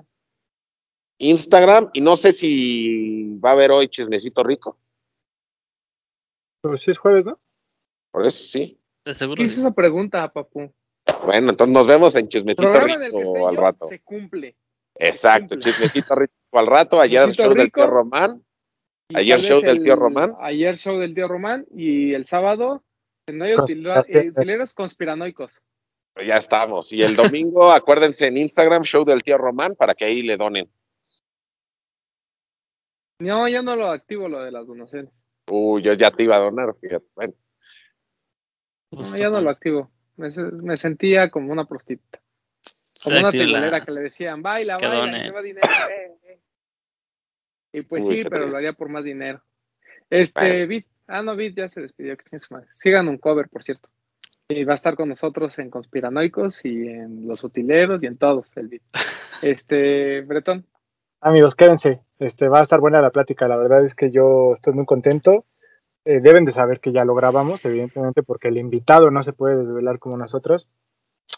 C: Instagram y no sé si va a haber hoy chismecito rico.
D: Pues sí es jueves, ¿no?
C: Por eso sí.
E: De seguro.
B: ¿Qué es esa pregunta, papu?
C: Bueno, entonces nos vemos en chismecito
B: Programa en el que
C: rico al
B: yo,
C: rato.
B: se cumple.
C: Exacto,
B: cumple.
C: chismecito rico al rato. Ayer
B: Chismecito
C: show del tío Román. Ayer show del
B: el-
C: tío Román.
B: Ayer show del tío Román y el sábado no hay eh, utileros conspiranoicos.
C: Pero ya estamos. Y el domingo, acuérdense en Instagram, show del tío Román, para que ahí le donen.
B: No, ya no lo activo lo de las donaciones.
C: Uy, yo ya te iba a donar. fíjate. Bueno,
B: No, ya no lo activo. Me, se- me sentía como una prostituta. Como
E: Se
B: una
E: las-
B: que le decían, baila,
E: que
B: baila, lleva dinero. eh, eh". Y pues
C: Uy,
B: sí, pero lo haría por más dinero. Este,
C: Bueno.
B: Vid, ah, no, Vid ya se despidió. Sigan un cover, por cierto. Y va a estar con nosotros en Conspiranoicos y en Los Utileros y en todos, el Vid. Este, Bretón,
D: Amigos, quédense. Este, va a estar buena la plática. La verdad es que yo estoy muy contento. Eh, deben de saber que ya lo grabamos, evidentemente, porque el invitado no se puede desvelar como nosotros.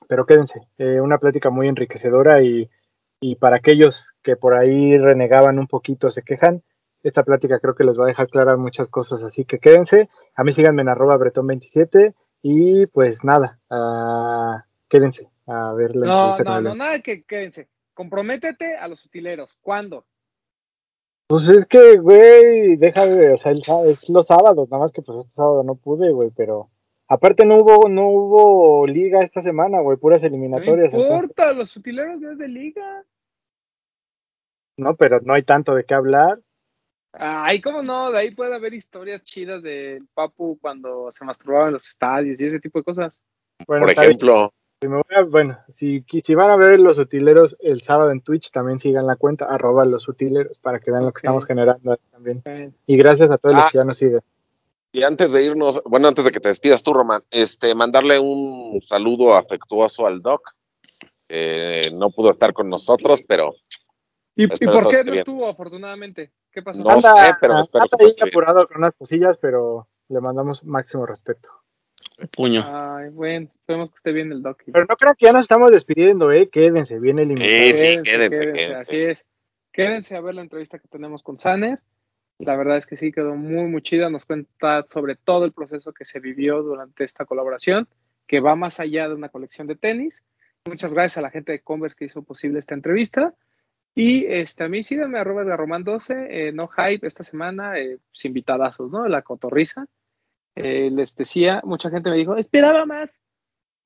D: Pero quédense. Eh, una plática muy enriquecedora y, y para aquellos que por ahí renegaban un poquito, se quejan, esta plática creo que les va a dejar claras muchas cosas. Así que quédense. A mí síganme en arroba bretón27 y pues nada, ah, quédense a ver la
B: no, no, no, nada que quédense. Comprométete a los utileros. ¿Cuándo?
D: Pues es que, güey, deja de, o sea, el es los sábados, nada más que pues este sábado no pude, güey, pero aparte no hubo, no hubo liga esta semana, güey, puras
B: No
D: eliminatorias, entonces,
B: importa, los utileros no es de liga.
D: no, pero no hay tanto de qué hablar.
B: Ay, cómo no, de ahí puede haber historias chidas del Papu cuando se masturbaba en los estadios y ese tipo de cosas.
D: Bueno,
C: por ejemplo,
D: si me voy a- bueno, si, van a ver los utileros el sábado en Twitch, también sigan la cuenta, arroba los utileros, para que vean lo que estamos generando ahí también. Y gracias a todos
C: Ah.
D: los que ya nos siguen.
C: y antes de irnos, bueno, antes de que te despidas tú, Román, este, mandarle un saludo afectuoso al Doc. Eh, no pudo estar con nosotros, pero
B: ¿Y, y por qué
C: que
B: no estuvo, afortunadamente? ¿Qué pasó?
C: No sé, pero espero
D: anda
C: que
D: ahí
C: bien.
D: apurado con unas cosillas, pero le mandamos máximo respeto.
E: Puño.
B: Ay, bueno, esperemos que esté bien el Doc.
D: Pero no crean que ya nos estamos despidiendo, ¿eh? Quédense, viene el invitado.
C: Sí, sí, quédense, quédense.
B: Así es. Quédense a ver la entrevista que tenemos con Saner. La verdad es que sí quedó muy, muy chida. Nos cuenta sobre todo el proceso que se vivió durante esta colaboración, que va más allá de una colección de tenis. Muchas gracias a la gente de Converse que hizo posible esta entrevista. Y este, a mí síganme, arroba de Román 12, eh, no hype esta semana, eh, pues, invitadazos, ¿no? La cotorriza. Eh, les decía, mucha gente me dijo, esperaba más.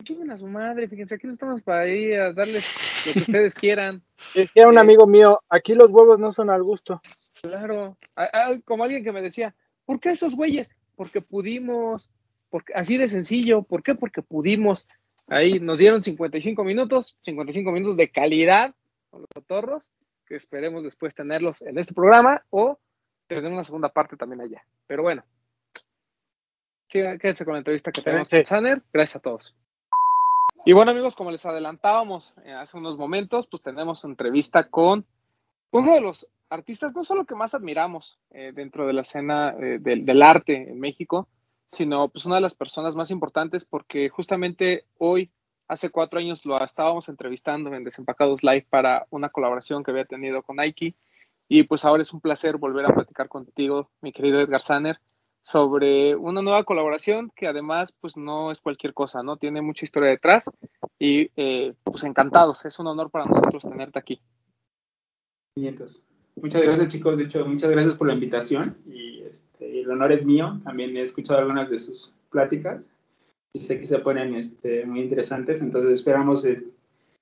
B: Chinguen a su madre, fíjense, aquí no estamos para ir a darles lo que ustedes quieran.
D: Decía un
B: Eh,
D: amigo mío, aquí los huevos no son al gusto.
B: Claro, A- a- como alguien que me decía, ¿por qué esos güeyes? Porque pudimos, porque así de sencillo, ¿por qué? Porque pudimos. Ahí nos dieron 55 minutos, 55 minutos de calidad con los cotorros, que esperemos después tenerlos en este programa o tener una segunda parte también allá. Pero bueno, sigan, quédense con la entrevista que tenemos con Saner. Gracias a todos. Y bueno amigos, como les adelantábamos eh, hace unos momentos, pues tenemos entrevista con uno de los artistas, no solo que más admiramos eh, dentro de la escena eh, del, del arte en México, sino pues una de las personas más importantes porque justamente hoy, hace cuatro años, lo estábamos entrevistando en Desempacados Live para una colaboración que había tenido con Nike y pues ahora es un placer volver a platicar contigo, mi querido Edgar Saner, sobre una nueva colaboración que además pues no es cualquier cosa, ¿no? Tiene mucha historia detrás y eh, pues encantados, es un honor para nosotros tenerte aquí.
F: 500. Muchas gracias chicos, de hecho muchas gracias por la invitación y este, el honor es mío, también he escuchado algunas de sus pláticas y sé que se ponen este, muy interesantes, entonces esperamos eh,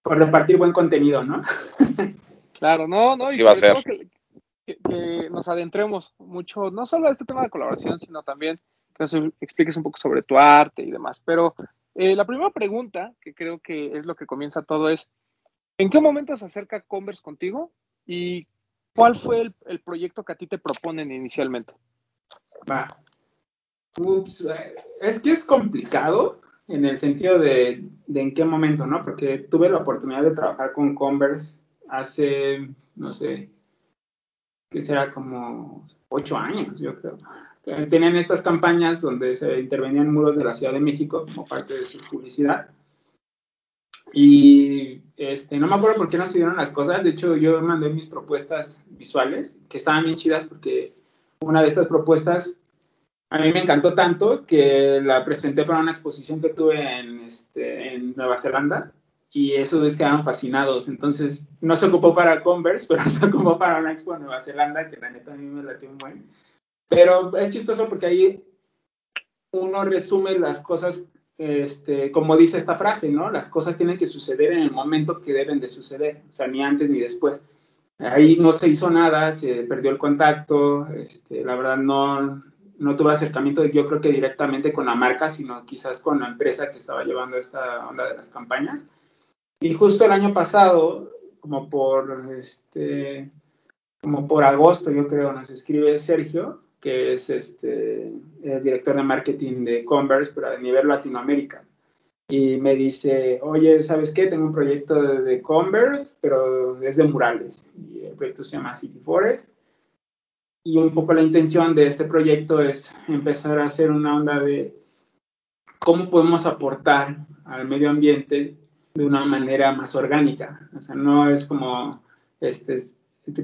F: por repartir buen contenido, ¿no?
B: Claro, no, no,
C: Así
B: y
C: va a ser.
B: que, que- que nos adentremos mucho, no solo a este tema de colaboración, sino también que nos expliques un poco sobre tu arte y demás. Pero eh, la primera pregunta, que creo que es lo que comienza todo, es, ¿en qué momento se acerca Converse contigo y cuál fue el, el proyecto que a ti te proponen inicialmente?
F: Va. Ups, es que es complicado en el sentido de, de, en qué momento, ¿no? Porque tuve la oportunidad de trabajar con Converse hace, no sé, que será como ocho años, yo creo. Tenían estas campañas donde se intervenían muros de la Ciudad de México como parte de su publicidad. Y este, no me acuerdo por qué no se dieron las cosas. De hecho, yo mandé mis propuestas visuales, que estaban bien chidas porque una de estas propuestas a mí me encantó tanto que la presenté para una exposición que tuve en, este, en Nueva Zelanda y esos quedaban fascinados. Entonces, no se ocupó para Converse, pero se ocupó para una expo en Nueva Zelanda, que la neta a mí me latió un buen. Pero es chistoso porque ahí uno resume las cosas, este, como dice esta frase, ¿no? Las cosas tienen que suceder en el momento que deben de suceder, o sea, ni antes ni después. Ahí no se hizo nada, se perdió el contacto, este, la verdad no, no tuve acercamiento, yo creo que directamente con la marca, sino quizás con la empresa que estaba llevando esta onda de las campañas. Y justo el año pasado, como por, este, como por agosto, yo creo, nos escribe Sergio que es este, el director de marketing de Converse, pero a nivel Latinoamérica. Y me dice, oye, ¿sabes qué? Tengo un proyecto de, de Converse, pero es de murales. Y el proyecto se llama City Forest. Y un poco la intención de este proyecto es empezar a hacer una onda de cómo podemos aportar al medio ambiente de una manera más orgánica. O sea, no es como este,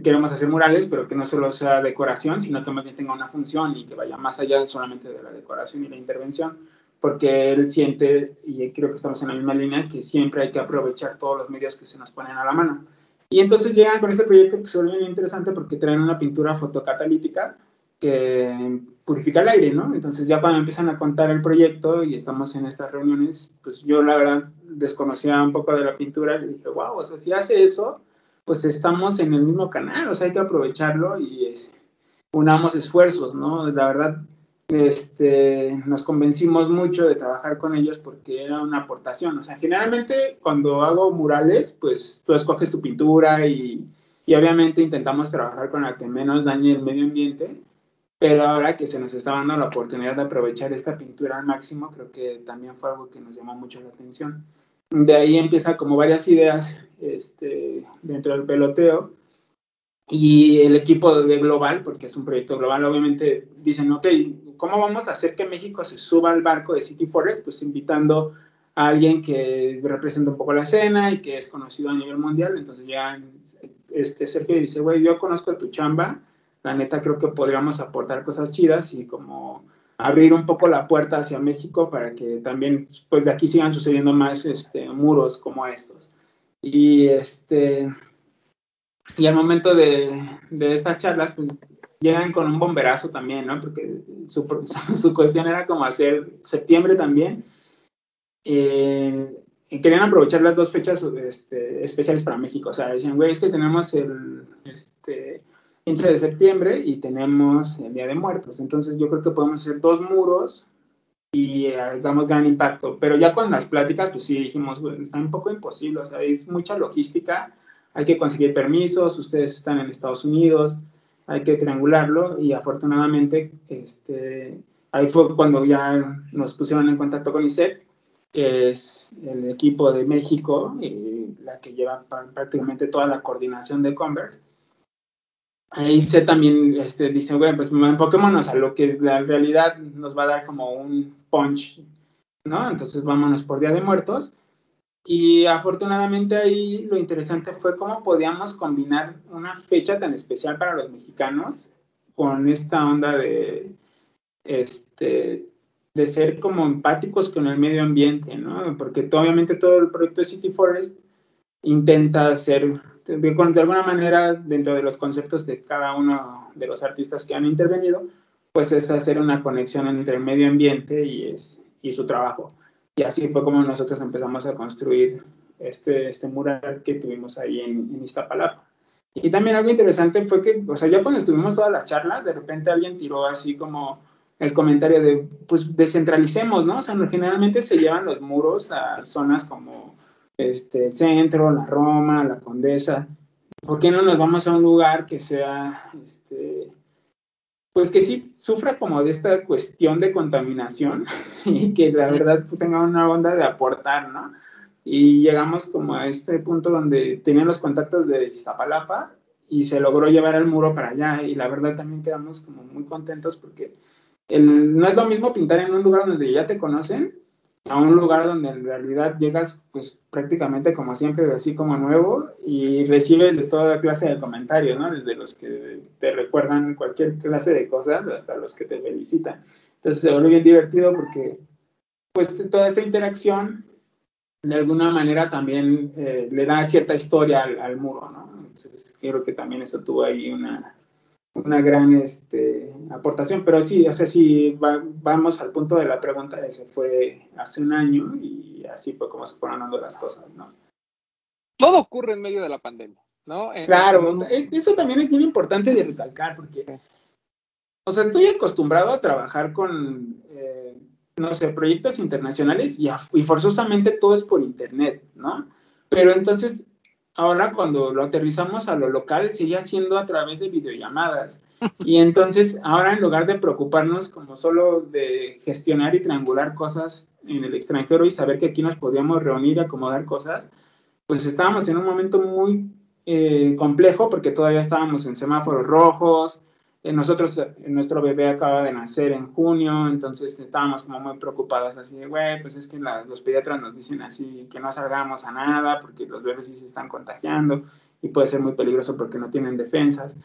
F: queremos hacer murales, pero que no solo sea decoración, sino que más tenga una función y que vaya más allá solamente de la decoración y la intervención, porque él siente, y creo que estamos en la misma línea, que siempre hay que aprovechar todos los medios que se nos ponen a la mano. Y entonces llegan con este proyecto que se vuelve interesante porque traen una pintura fotocatalítica que purifica el aire, ¿no? Entonces ya cuando empiezan a contar el proyecto y estamos en estas reuniones, pues yo la verdad desconocía un poco de la pintura y dije, wow, o sea, si hace eso, pues estamos en el mismo canal, o sea, hay que aprovecharlo y es, unamos esfuerzos, ¿no? La verdad, este, nos convencimos mucho de trabajar con ellos porque era una aportación, o sea, generalmente cuando hago murales, pues tú escoges tu pintura y, y obviamente intentamos trabajar con la que menos dañe el medio ambiente, pero ahora que se nos está dando la oportunidad de aprovechar esta pintura al máximo, creo que también fue algo que nos llamó mucho la atención. De ahí empieza como varias ideas este, dentro del peloteo y el equipo de Global, porque es un proyecto global, obviamente dicen, ok, ¿cómo vamos a hacer que México se suba al barco de City Forest? Pues invitando a alguien que representa un poco la escena y que es conocido a nivel mundial. Entonces ya este Sergio dice, güey, yo conozco tu chamba, la neta creo que podríamos aportar cosas chidas y como abrir un poco la puerta hacia México para que también pues de aquí sigan sucediendo más este, muros como estos. Y este y al momento de, de estas charlas pues llegan con un bomberazo también, ¿no? Porque su, su, cuestión era como hacer septiembre también. Eh, y querían aprovechar las dos fechas este, especiales para México. O sea, decían, güey, es que tenemos el, este, 15 de septiembre y tenemos el Día de Muertos. Entonces yo creo que podemos hacer dos muros y hagamos gran impacto. Pero ya con las pláticas, pues sí dijimos, bueno, está un poco imposible, o sea, es mucha logística, hay que conseguir permisos, ustedes están en Estados Unidos, hay que triangularlo y afortunadamente este, ahí fue cuando ya nos pusieron en contacto con ISEP, que es el equipo de México, y la que lleva prácticamente toda la coordinación de Converse ahí se también este, dice, bueno, pues enfoquémonos a lo que la realidad nos va a dar como un punch, ¿no? Entonces vámonos por Día de Muertos. Y afortunadamente ahí lo interesante fue cómo podíamos combinar una fecha tan especial para los mexicanos con esta onda de, este, de ser como empáticos con el medio ambiente, ¿no? Porque obviamente todo el proyecto de City Forest intenta ser de, alguna manera, dentro de los conceptos de cada uno de los artistas que han intervenido, pues es hacer una conexión entre el medio ambiente y, es, y su trabajo. Y así fue como nosotros empezamos a construir este, este mural que tuvimos ahí en, en Iztapalapa. Y también algo interesante fue que, o sea, ya cuando estuvimos todas las charlas, de repente alguien tiró así como el comentario de, pues descentralicemos, ¿no? O sea, generalmente se llevan los muros a zonas como este, el centro, la Roma, la Condesa. ¿Por qué no nos vamos a un lugar que sea, este, pues que sí sufra como de esta cuestión de contaminación y que la verdad tenga una onda de aportar, ¿no? Y llegamos como a este punto donde tenían los contactos de Iztapalapa y se logró llevar el muro para allá y la verdad también quedamos como muy contentos porque el, no es lo mismo pintar en un lugar donde ya te conocen a un lugar donde en realidad llegas pues prácticamente como siempre, así como nuevo y recibes de toda clase de comentarios, ¿no? Desde los que te recuerdan cualquier clase de cosas hasta los que te felicitan. Entonces se vuelve bien divertido porque pues toda esta interacción de alguna manera también eh, le da cierta historia al, al, muro, ¿no? Entonces creo que también eso tuvo ahí una, una gran este, aportación, pero sí, o sea, si vamos al punto de la pregunta, ese fue hace un año y así fue como se fueron dando las cosas, ¿no?
B: Todo ocurre en medio de la pandemia, ¿no?
F: claro, eso también es muy importante de recalcar, porque, o sea, estoy acostumbrado a trabajar con, eh, no sé, proyectos internacionales y, y forzosamente todo es por internet, ¿no? Pero entonces ahora cuando lo aterrizamos a lo local sigue siendo a través de videollamadas. Y entonces ahora en lugar de preocuparnos como solo de gestionar y triangular cosas en el extranjero y saber que aquí nos podíamos reunir y acomodar cosas, pues estábamos en un momento muy eh, complejo porque todavía estábamos en semáforos rojos, nosotros, nuestro bebé acaba de nacer en junio, entonces estábamos como muy preocupados, así de, güey, pues es que los pediatras nos dicen así, que no salgamos a nada, porque los bebés sí se están contagiando y puede ser muy peligroso porque no tienen defensas.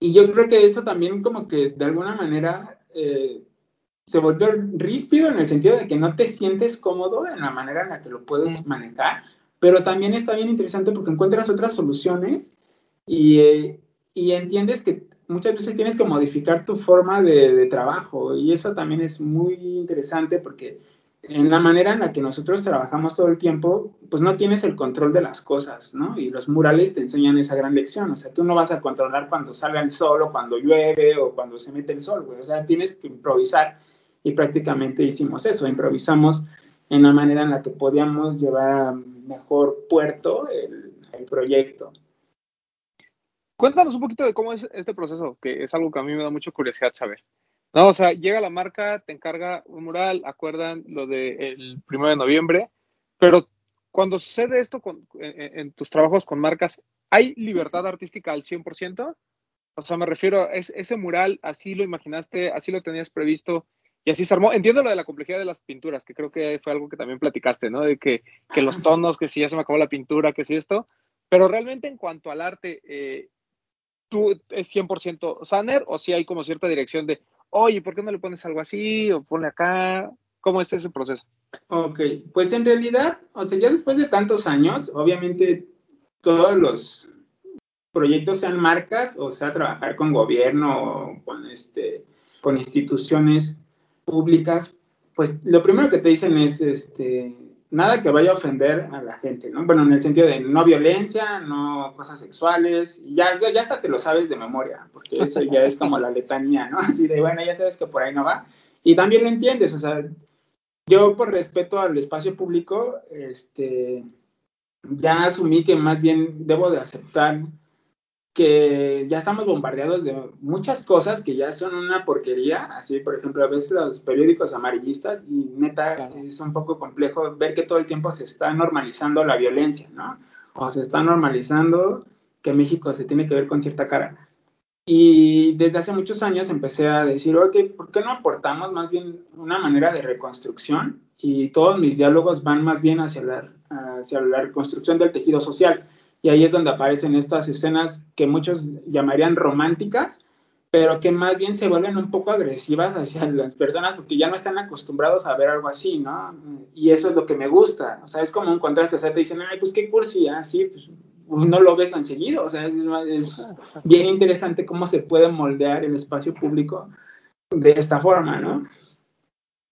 F: Y yo creo que eso también como que de alguna manera eh, se volvió ríspido en el sentido de que no te sientes cómodo en la manera en la que lo puedes manejar, pero también está bien interesante porque encuentras otras soluciones y, eh, y entiendes que muchas veces tienes que modificar tu forma de, trabajo y eso también es muy interesante porque en la manera en la que nosotros trabajamos todo el tiempo, pues no tienes el control de las cosas, ¿no? Y los murales te enseñan esa gran lección, o sea, tú no vas a controlar cuando salga el sol o cuando llueve o cuando se mete el sol, güey, o sea, tienes que improvisar y prácticamente hicimos eso, improvisamos en la manera en la que podíamos llevar a mejor puerto el, el proyecto.
B: Cuéntanos un poquito de cómo es este proceso, que es algo que a mí me da mucha curiosidad saber. No, o sea, llega la marca, te encarga un mural, acuerdan lo del primero de noviembre, pero cuando sucede esto con, en, en, tus trabajos con marcas, ¿hay libertad artística al 100%? O sea, me refiero, es, ese mural, así lo imaginaste, así lo tenías previsto y así se armó. Entiendo lo de la complejidad de las pinturas, que creo que fue algo que también platicaste, ¿no? De que, que los tonos, que si ya se me acabó la pintura, que si esto, pero realmente en cuanto al arte, eh, tú es 100% Sanner o si hay como cierta dirección de, oye, ¿por qué no le pones algo así o ponle acá? ¿Cómo es ese proceso?
F: Ok, pues en realidad, o sea, ya después de tantos años, obviamente todos los proyectos sean marcas o sea trabajar con gobierno o con este con instituciones públicas, pues lo primero que te dicen es este nada que vaya a ofender a la gente, ¿no? Bueno, en el sentido de no violencia, no cosas sexuales, ya, ya, hasta te lo sabes de memoria, porque eso ya es como la letanía, ¿no? Así de, bueno, ya sabes que por ahí no va, y también lo entiendes, o sea, yo por respeto al espacio público, este, ya asumí que más bien debo de aceptar que ya estamos bombardeados de muchas cosas que ya son una porquería, así por ejemplo a veces los periódicos amarillistas y neta es un poco complejo ver que todo el tiempo se está normalizando la violencia, ¿no? O se está normalizando que México se tiene que ver con cierta cara. Y desde hace muchos años empecé a decir, ok, ¿por qué no aportamos más bien una manera de reconstrucción? Y todos mis diálogos van más bien hacia la, hacia la reconstrucción del tejido social y ahí es donde aparecen estas escenas que muchos llamarían románticas, pero que más bien se vuelven un poco agresivas hacia las personas porque ya no están acostumbrados a ver algo así, ¿no? Y eso es lo que me gusta, o sea, es como un contraste, o sea, te dicen, ay, pues qué cursi, así, pues no lo ves tan seguido, o sea, es, es bien interesante cómo se puede moldear el espacio público de esta forma, ¿no?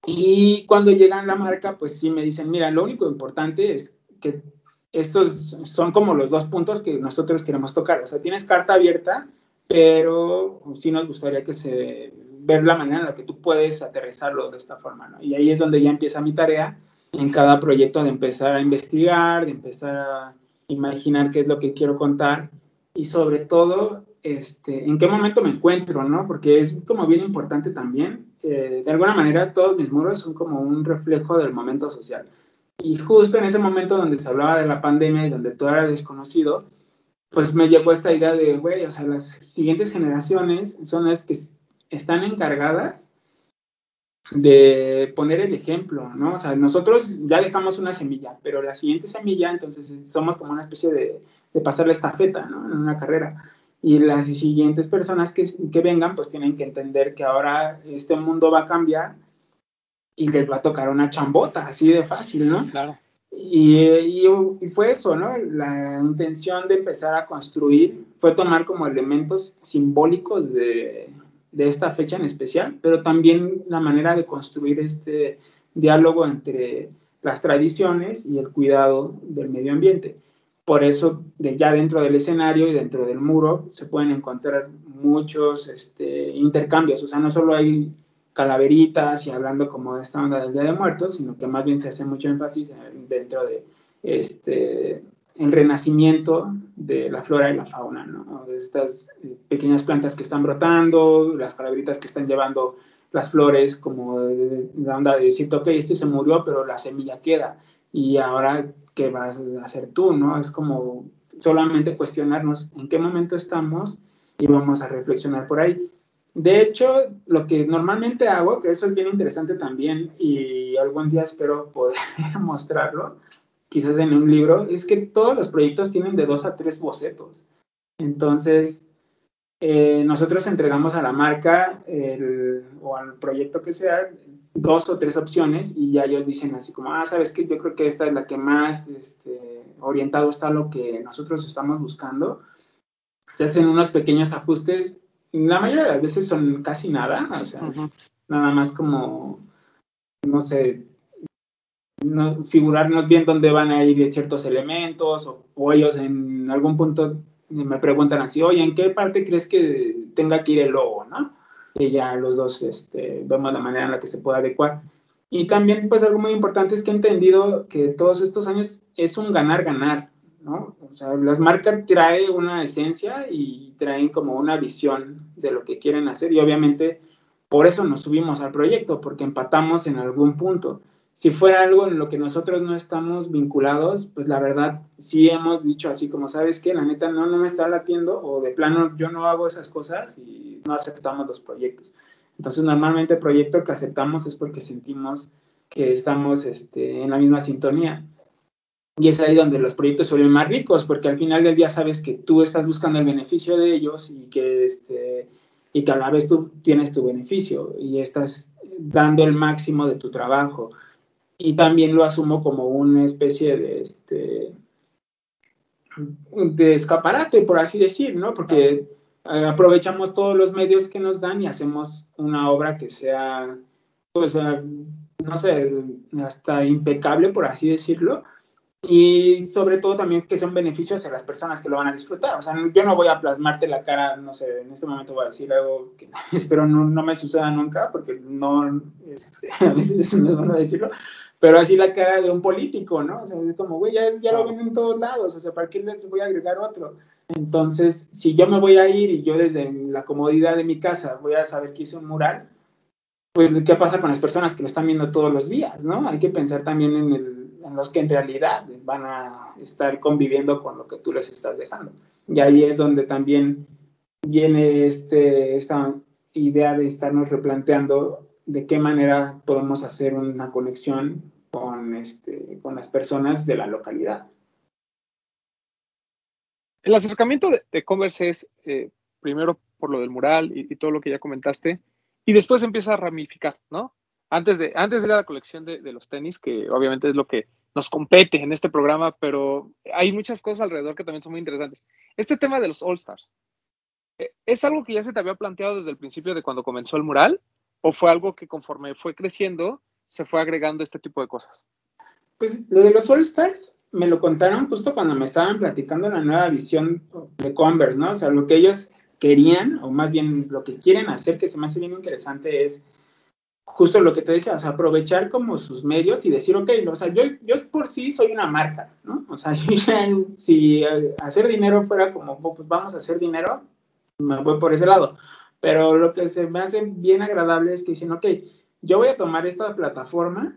F: Y cuando llegan la marca, pues sí me dicen, mira, lo único importante es que estos son como los dos puntos que nosotros queremos tocar. O sea, tienes carta abierta, pero sí nos gustaría que se ver la manera en la que tú puedes aterrizarlo de esta forma, ¿no? Y ahí es donde ya empieza mi tarea en cada proyecto de empezar a investigar, de empezar a imaginar qué es lo que quiero contar y sobre todo este, en qué momento me encuentro, ¿no? Porque es como bien importante también. Eh, de alguna manera, todos mis muros son como un reflejo del momento social. Y justo en ese momento donde se hablaba de la pandemia y donde todo era desconocido, pues me llegó esta idea de, güey, o sea, las siguientes generaciones son las que están encargadas de poner el ejemplo, ¿no? O sea, nosotros ya dejamos una semilla, pero la siguiente semilla, entonces somos como una especie de, de pasarle estafeta, ¿no? En una carrera. Y las siguientes personas que, que vengan, pues tienen que entender que ahora este mundo va a cambiar y les va a tocar una chambota, así de fácil, ¿no?
B: Claro.
F: Y, y, fue eso, ¿no? La intención de empezar a construir fue tomar como elementos simbólicos de, de esta fecha en especial, pero también la manera de construir este diálogo entre las tradiciones y el cuidado del medio ambiente. Por eso, de, ya dentro del escenario y dentro del muro se pueden encontrar muchos este, intercambios, o sea, no solo hay calaveritas y hablando como de esta onda del Día de Muertos, sino que más bien se hace mucho énfasis dentro de este renacimiento de la flora y la fauna. De estas eh, pequeñas plantas que están brotando, las calaveritas que están llevando las flores, como la onda de decir, ok, este se murió, pero la semilla queda, y ahora, ¿qué vas a hacer tú, no? Es como solamente cuestionarnos en qué momento estamos y vamos a reflexionar por ahí. De hecho, lo que normalmente hago, que eso es bien interesante también y algún día espero poder mostrarlo, quizás en un libro, es que todos los proyectos tienen de dos a tres bocetos. Entonces, eh, nosotros entregamos a la marca o al proyecto que sea dos o tres opciones y ya ellos dicen así como, ah, sabes que yo creo que esta es la que más este, orientado está a lo que nosotros estamos buscando. Se hacen unos pequeños ajustes la mayoría de las veces son casi nada, o sea, nada más como, no sé, no, figurarnos bien dónde van a ir ciertos elementos, o, ellos en algún punto me preguntan así, oye, ¿en qué parte crees que tenga que ir el logo, no? Y ya los dos este, vemos la manera en la que se puede adecuar. Y también, pues algo muy importante es que he entendido que todos estos años es un ganar-ganar. ¿No? O sea, las marcas traen una esencia y traen como una visión de lo que quieren hacer y obviamente por eso nos subimos al proyecto, porque empatamos en algún punto. Si fuera algo en lo que nosotros no estamos vinculados, pues la verdad sí hemos dicho así como, ¿sabes qué? La neta no, no me está latiendo o de plano yo no hago esas cosas y no aceptamos los proyectos. Entonces normalmente el proyecto que aceptamos es porque sentimos que estamos este, en la misma sintonía. Y es ahí donde los proyectos se vuelven más ricos, porque al final del día sabes que tú estás buscando el beneficio de ellos y que, este, y que a la vez tú tienes tu beneficio y estás dando el máximo de tu trabajo. Y también lo asumo como una especie de, este, de escaparate, por así decir, ¿no? Porque eh, aprovechamos todos los medios que nos dan y hacemos una obra que sea, pues, eh, no sé, hasta impecable, por así decirlo, y sobre todo también que sean beneficios a las personas que lo van a disfrutar. O sea, yo no voy a plasmarte la cara, no sé, en este momento voy a decir algo que espero no, no me suceda nunca, porque no, este, a veces no es bueno decirlo, pero así la cara de un político, ¿no? O sea, es como, güey, ya, ya lo ven en todos lados, o sea, ¿para qué les voy a agregar otro? Entonces, si yo me voy a ir y yo desde la comodidad de mi casa voy a saber que hice un mural, pues, ¿qué pasa con las personas que lo están viendo todos los días, ¿no? Hay que pensar también en el en los que en realidad van a estar conviviendo con lo que tú les estás dejando. Y ahí es donde también viene este, esta idea de estarnos replanteando de qué manera podemos hacer una conexión con, este, con las personas de la localidad.
B: El acercamiento de, Converse es eh, primero por lo del mural y, y, todo lo que ya comentaste, y después empieza a ramificar, ¿no? antes de, antes de la colección de, los tenis, que obviamente es lo que nos compete en este programa, pero hay muchas cosas alrededor que también son muy interesantes. Este tema de los All Stars, eh, ¿es algo que ya se te había planteado desde el principio de cuando comenzó el mural? ¿O fue algo que conforme fue creciendo se fue agregando este tipo de cosas?
F: Pues lo de los All Stars me lo contaron justo cuando me estaban platicando la nueva visión de Converse, ¿no? O sea, lo que ellos querían, o más bien lo que quieren hacer, que se me hace bien interesante, es justo lo que te decía, o sea, aprovechar como sus medios y decir, ok, o sea, yo, yo por sí soy una marca, ¿no? O sea, si hacer dinero fuera como, pues vamos a hacer dinero, me voy por ese lado. Pero lo que se me hace bien agradable es que dicen, ok, yo voy a tomar esta plataforma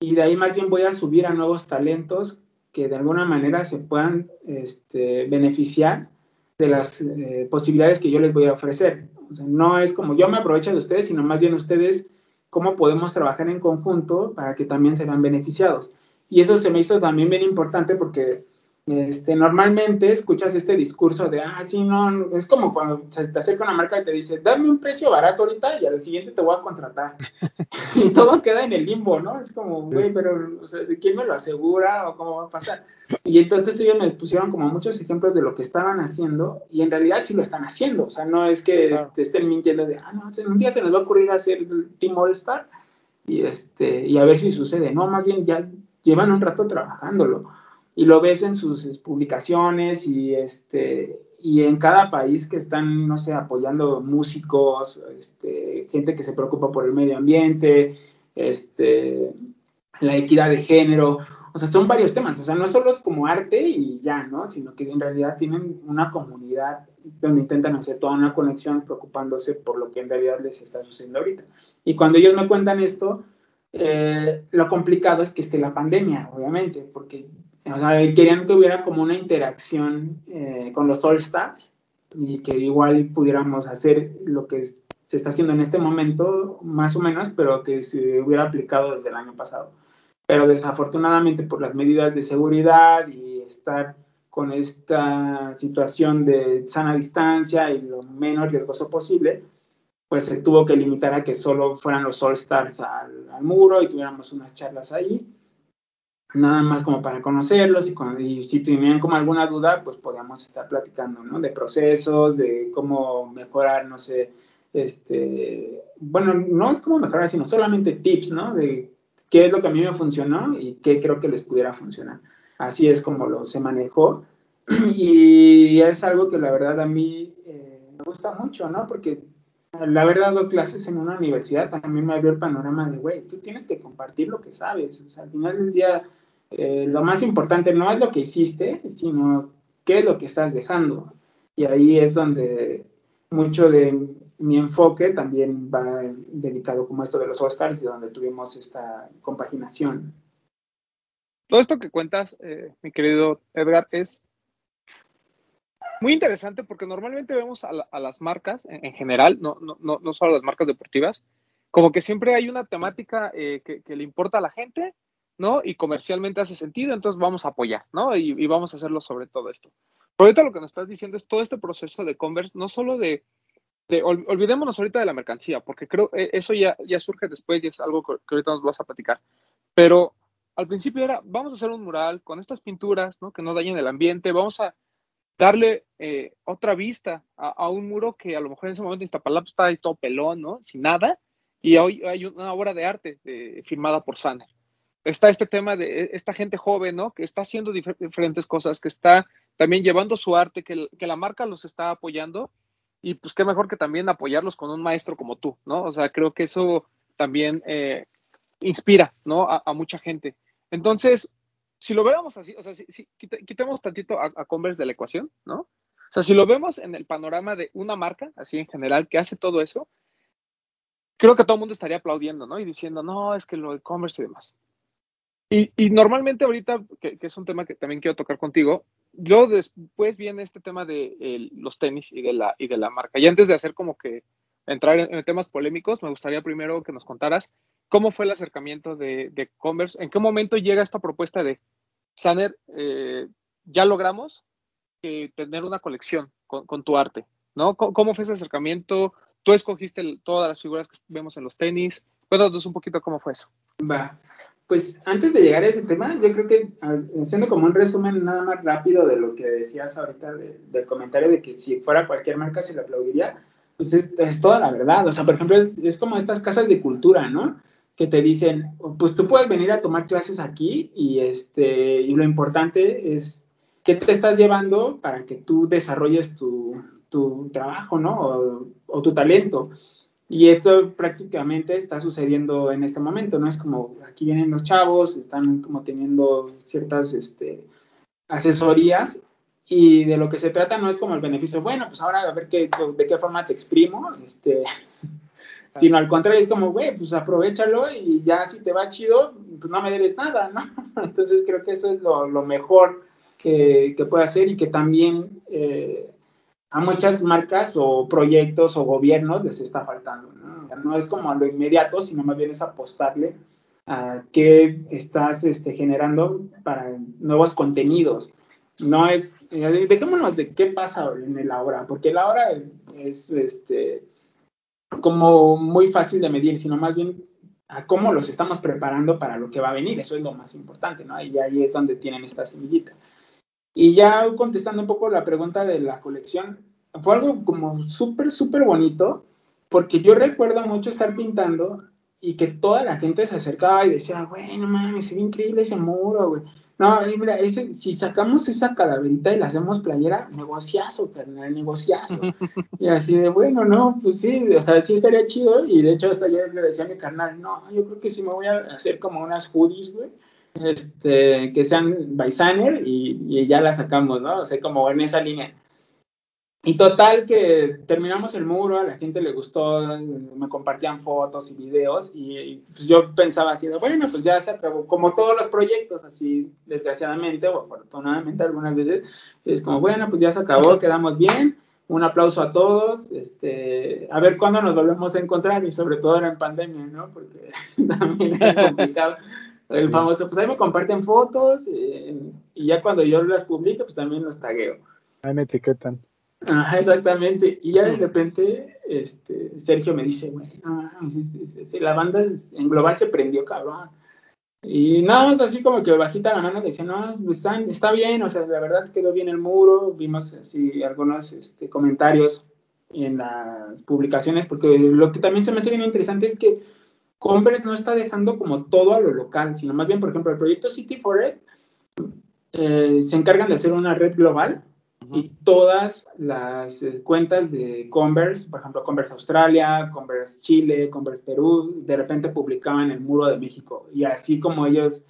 F: y de ahí más bien voy a subir a nuevos talentos que de alguna manera se puedan este, beneficiar de las eh, posibilidades que yo les voy a ofrecer. O sea, no es como yo me aprovecho de ustedes, sino más bien ustedes cómo podemos trabajar en conjunto para que también se vean beneficiados. Y eso se me hizo también bien importante porque este, normalmente escuchas este discurso de, ah, sí, no, es como cuando se te acerca una marca y te dice, dame un precio barato ahorita y al siguiente te voy a contratar. y todo queda en el limbo, ¿no? Es como, güey, pero, o sea, ¿quién me lo asegura o cómo va a pasar? Y entonces ellos me pusieron como muchos ejemplos de lo que estaban haciendo y en realidad sí lo están haciendo. O sea, no es que te estén mintiendo de, ah, no, un día se nos va a ocurrir hacer el Team All Star y, este, y a ver si sucede. No, más bien ya llevan un rato trabajándolo y lo ves en sus publicaciones y este y en cada país que están, no sé, apoyando músicos, este, gente que se preocupa por el medio ambiente, este, la equidad de género, o sea, son varios temas, o sea, no solo es como arte y ya, ¿no? Sino que en realidad tienen una comunidad donde intentan hacer toda una conexión preocupándose por lo que en realidad les está sucediendo ahorita. Y cuando ellos me cuentan esto, eh, lo complicado es que esté la pandemia, obviamente, porque o sea, querían que hubiera como una interacción eh, con los All Stars y que igual pudiéramos hacer lo que se está haciendo en este momento, más o menos, pero que se hubiera aplicado desde el año pasado. Pero desafortunadamente por las medidas de seguridad y estar con esta situación de sana distancia y lo menos riesgoso posible, pues se tuvo que limitar a que solo fueran los All Stars al, muro y tuviéramos unas charlas ahí nada más como para conocerlos y, si tenían como alguna duda, pues podíamos estar platicando, ¿no? De procesos, de cómo mejorar, no sé, este, bueno, no es como mejorar, sino solamente tips, ¿no? De qué es lo que a mí me funcionó y qué creo que les pudiera funcionar. Así es como lo se manejó y es algo que la verdad a mí eh, me gusta mucho, ¿no? Porque la verdad, doy clases en una universidad también me abrió el panorama de, güey, tú tienes que compartir lo que sabes. O sea, al final del día, eh, lo más importante no es lo que hiciste, sino qué es lo que estás dejando. Y ahí es donde mucho de mi enfoque también va dedicado como esto de los All-Stars, y donde tuvimos esta compaginación.
B: Todo esto que cuentas, eh, mi querido Edgar, es muy interesante porque normalmente vemos a, las marcas en, general, no, no, no, solo las marcas deportivas, como que siempre hay una temática eh, que, le importa a la gente, ¿no? Y comercialmente hace sentido, entonces vamos a apoyar, ¿no? Y, vamos a hacerlo sobre todo esto. Pero ahorita lo que nos estás diciendo es todo este proceso de Converse, no solo de, olvidémonos ahorita de la mercancía, porque creo que eso ya, ya surge después y es algo que, que ahorita nos vas a platicar. Pero al principio era, vamos a hacer un mural con estas pinturas, ¿no? Que no dañen el ambiente, vamos a darle eh, otra vista a, un muro que a lo mejor en ese momento en Iztapalapa está ahí todo pelón, ¿no? Sin nada, y hoy hay una obra de arte eh, firmada por Saner. Está este tema de e, esta gente joven, ¿no? Que está haciendo diferentes cosas, que está también llevando su arte, que, la marca los está apoyando, y pues qué mejor que también apoyarlos con un maestro como tú, ¿no? O sea, creo que eso también eh, inspira, ¿no? A, a mucha gente. Entonces, si lo vemos así, o sea, si, quitemos tantito a, Converse de la ecuación, ¿no? O sea, si lo vemos en el panorama de una marca, así en general, que hace todo eso, creo que todo el mundo estaría aplaudiendo, ¿no? Y diciendo, no, es que lo de Converse y demás. Y, normalmente ahorita, que, es un tema que también quiero tocar contigo, luego después viene este tema de los tenis y de, la, y de la marca. Y antes de hacer como que entrar en, temas polémicos, me gustaría primero que nos contaras cómo fue el acercamiento de, Converse, en qué momento llega esta propuesta de Saner, eh, ya logramos eh, tener una colección con, tu arte, ¿no? ¿Cómo, fue ese acercamiento? Tú escogiste todas las figuras que vemos en los tenis. Cuéntanos un poquito cómo fue eso.
F: Va. Pues antes de llegar a ese tema, yo creo que haciendo como un resumen nada más rápido de lo que decías ahorita del comentario de que si fuera cualquier marca se le aplaudiría, pues es, es, toda la verdad. O sea, por ejemplo, es como estas casas de cultura, ¿no? que te dicen, pues tú puedes venir a tomar clases aquí y, este, y lo importante es qué te estás llevando para que tú desarrolles tu, tu trabajo, ¿no? O, tu talento. Y esto prácticamente está sucediendo en este momento, ¿no? Es como aquí vienen los chavos, están como teniendo ciertas este, asesorías y de lo que se trata no es como el beneficio, bueno, pues ahora a ver qué, de qué forma te exprimo, este, sino al contrario, es como, güey, pues aprovechalo y ya si te va chido, pues no me debes nada, ¿no? Entonces creo que eso es lo, lo mejor que, que, puede hacer y que también eh, a muchas marcas o proyectos o gobiernos les está faltando, ¿no? No es como a lo inmediato, sino más bien es apostarle a qué estás este, generando para nuevos contenidos. No es, eh, dejémonos de qué pasa en la hora, porque la hora es este como muy fácil de medir, sino más bien a cómo los estamos preparando para lo que va a venir. Eso es lo más importante, ¿no? Y ahí es donde tienen esta semillita. Y ya contestando un poco la pregunta de la colección, fue algo como súper, súper bonito, porque yo recuerdo mucho estar pintando y que toda la gente se acercaba y decía, güey, no mames, se ve increíble ese muro, güey. No, mira, ese, si sacamos esa calaverita y la hacemos playera, negociazo, carnal, negociazo. y así de, bueno, no, pues sí, o sea, sí estaría chido. Y de hecho, hasta yo le decía a mi carnal, no, yo creo que sí me voy a hacer como unas hoodies, güey, este, que sean by y, y ya las sacamos, ¿no? O sea, como en esa línea. Y total que terminamos el muro, a la gente le gustó, me compartían fotos y videos y, pues yo pensaba así, bueno, pues ya se acabó, como todos los proyectos, así desgraciadamente o afortunadamente algunas veces, es como, bueno, pues ya se acabó, quedamos bien, un aplauso a todos, este, a ver cuándo nos volvemos a encontrar y sobre todo era en pandemia, ¿no? Porque también era complicado. El famoso, pues ahí me comparten fotos eh, y ya cuando yo las publico, pues también los tagueo.
D: Ahí me etiquetan.
F: Ajá, exactamente. Y ya de repente, este, Sergio me dice, bueno, la banda en global se prendió, cabrón. Y nada más así como que bajita la mano decía, no, está, está bien, o sea, la verdad quedó bien el muro, vimos así algunos este, comentarios en las publicaciones, porque lo que también se me hace bien interesante es que Converse no está dejando como todo a lo local, sino más bien, por ejemplo, el proyecto City Forest eh, se encargan de hacer una red global y todas las eh, cuentas de Converse, por ejemplo, Converse Australia, Converse Chile, Converse Perú, de repente publicaban el muro de México. Y así como ellos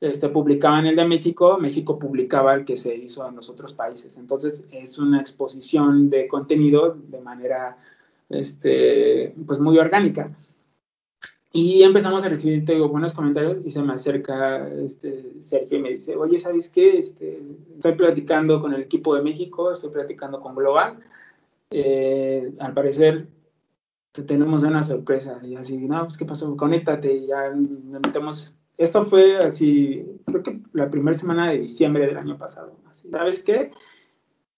F: este, publicaban el de México, México publicaba el que se hizo en los otros países. Entonces es una exposición de contenido de manera este, pues muy orgánica. Y empezamos a recibir, te digo, buenos comentarios y se me acerca este, Sergio y me dice, oye, ¿sabes qué? Este, estoy platicando con el equipo de México, estoy platicando con Global. Eh, al parecer tenemos una sorpresa. Y así, no, pues, ¿qué pasó? Conéctate y ya nos metemos. Esto fue así, creo que la primera semana de diciembre del año pasado. Así, ¿Sabes qué?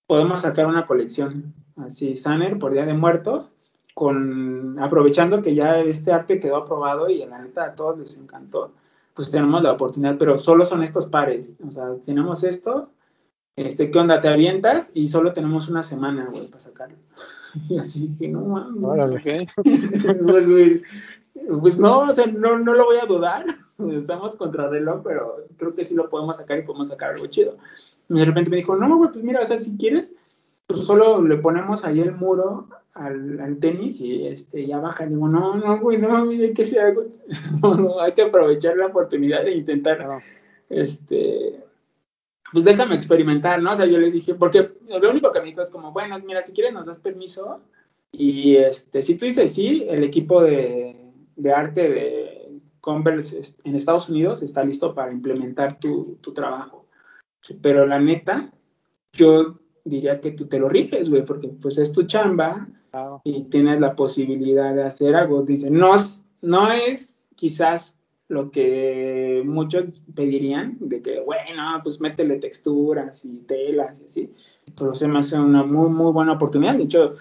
F: Podemos sacar una colección, así, Sanner por Día de Muertos con aprovechando que ya este arte quedó aprobado y la neta a todos les encantó, pues tenemos la oportunidad, pero solo son estos pares, o sea, tenemos esto, este, ¿qué onda? Te avientas y solo tenemos una semana, güey, para sacarlo. Y así que no mames. pues, pues, no, o sea, no, no lo voy a dudar. Estamos contra reloj, pero creo que sí lo podemos sacar y podemos sacar algo chido. Y de repente me dijo, no, güey, pues mira, o sea, si quieres, pues solo le ponemos ahí el muro al, tenis y este, ya baja. Digo, no, no, güey, no hay que hacer algo. hay que aprovechar la oportunidad de intentar, este, pues déjame experimentar, ¿no? O sea, yo le dije, porque lo único que me dijo es como, bueno, mira, si quieres nos das permiso y este, si tú dices sí, el equipo de, de arte de Converse en Estados Unidos está listo para implementar tu, tu trabajo. Pero la neta, yo diría que tú te lo rifes, güey, porque pues es tu chamba, y tienes la posibilidad de hacer algo. Dice, no, no es quizás lo que muchos pedirían, de que, bueno, pues métele texturas y telas y así, pero se me hace una muy, muy buena oportunidad. De hecho,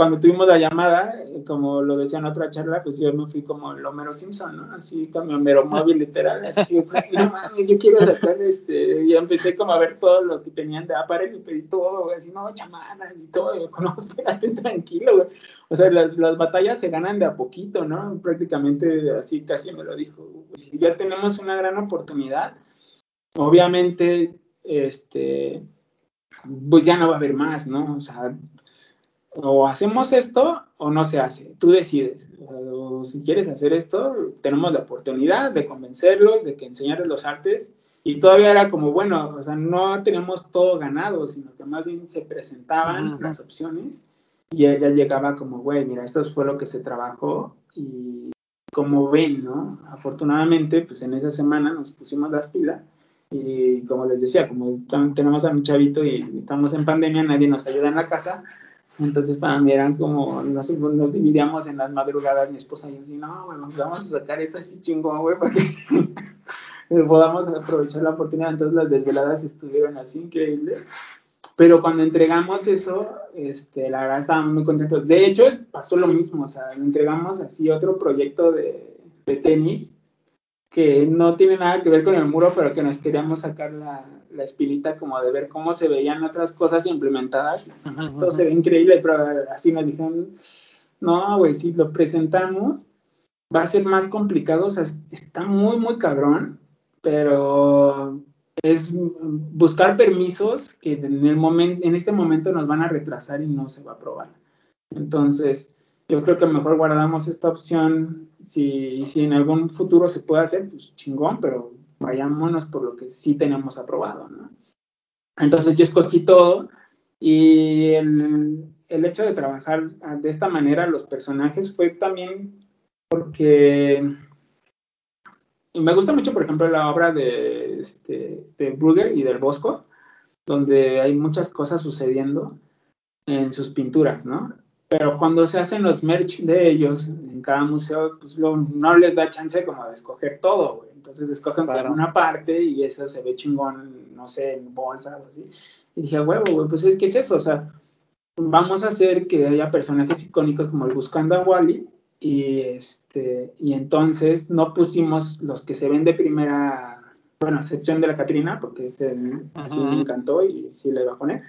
F: cuando tuvimos la llamada, como lo decía en otra charla, pues yo me fui como el Homero Simpson, ¿no? Así, camionero móvil literal, así, no mames, yo quiero sacar este, y empecé como a ver todo lo que tenían de aparel y pedí todo, güey, así, no, chamana y todo, y yo, no, espérate, tranquilo, güey. O sea, las, las batallas se ganan de a poquito, ¿no? Prácticamente así casi me lo dijo. Si ya tenemos una gran oportunidad, obviamente, este, pues ya no va a haber más, ¿no? O sea, o hacemos esto o no se hace. Tú decides. O si quieres hacer esto, tenemos la oportunidad de convencerlos, de que enseñarles los artes Y todavía era como, bueno, o sea, no tenemos todo ganado, sino que más bien se presentaban
B: Ujú.
F: las opciones y ella llegaba como, güey, mira, esto fue lo que se trabajó y como ven, ¿no? Afortunadamente, pues en esa semana nos pusimos las pilas y como les decía, como tenemos a mi chavito y estamos en pandemia, nadie nos ayuda en la casa, entonces para mí eran como, nos, nos dividíamos en las madrugadas, mi esposa y yo así, no, güey, vamos a sacar esto así chingón, güey, para que podamos aprovechar la oportunidad. Entonces las desveladas estuvieron así increíbles. Pero cuando entregamos eso, este, la verdad estábamos muy contentos. De hecho, pasó lo mismo, o sea, entregamos así otro proyecto de, de tenis que no tiene nada que ver con el muro, pero que nos queríamos sacar la, la espinita como de ver cómo se veían otras cosas implementadas. Todo se ve increíble, pero así nos dijeron, no, güey, si lo presentamos va a ser más complicado, o sea, está muy, muy cabrón, pero es buscar permisos que en, el momento, en este momento nos van a retrasar y no se va a aprobar. Entonces, yo creo que mejor guardamos esta opción. Si, si en algún futuro se puede hacer, pues chingón, pero vayámonos por lo que sí tenemos aprobado, ¿no? Entonces yo escogí todo y el, el hecho de trabajar de esta manera los personajes fue también porque me gusta mucho, por ejemplo, la obra de, este, de Brugger y del Bosco, donde hay muchas cosas sucediendo en sus pinturas, ¿no? Pero cuando se hacen los merch de ellos en cada museo, pues lo, no les da chance como de escoger todo, güey. Entonces escogen claro. una parte y eso se ve chingón, no sé, en bolsa o así. Y dije, huevo, güey, pues es que es eso, o sea, vamos a hacer que haya personajes icónicos como el Buscando a Wally, y este y entonces no pusimos los que se ven de primera bueno a excepción de la Catrina porque ese así me encantó y sí le iba a poner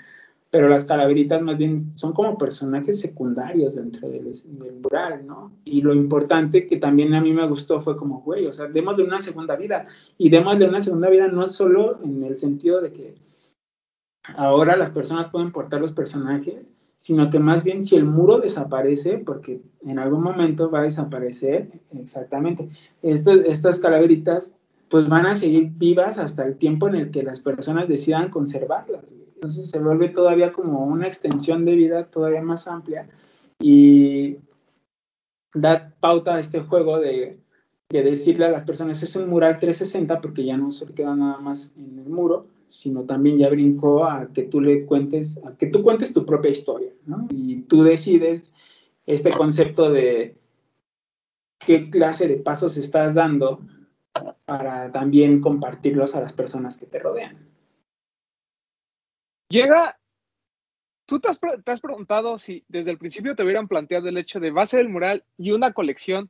F: pero las calaveritas más bien son como personajes secundarios dentro del, del mural no y lo importante que también a mí me gustó fue como güey o sea démosle una segunda vida y démosle una segunda vida no solo en el sentido de que ahora las personas pueden portar los personajes sino que más bien si el muro desaparece, porque en algún momento va a desaparecer, exactamente, estas, estas calaveritas pues van a seguir vivas hasta el tiempo en el que las personas decidan conservarlas. Entonces se vuelve todavía como una extensión de vida todavía más amplia y da pauta a este juego de, de decirle a las personas, es un mural 360 porque ya no se queda nada más en el muro, sino también ya brincó a que tú le cuentes, a que tú cuentes tu propia historia, ¿no? Y tú decides este concepto de qué clase de pasos estás dando para también compartirlos a las personas que te rodean.
B: Llega, tú te has, te has preguntado si desde el principio te hubieran planteado el hecho de va a ser el mural y una colección,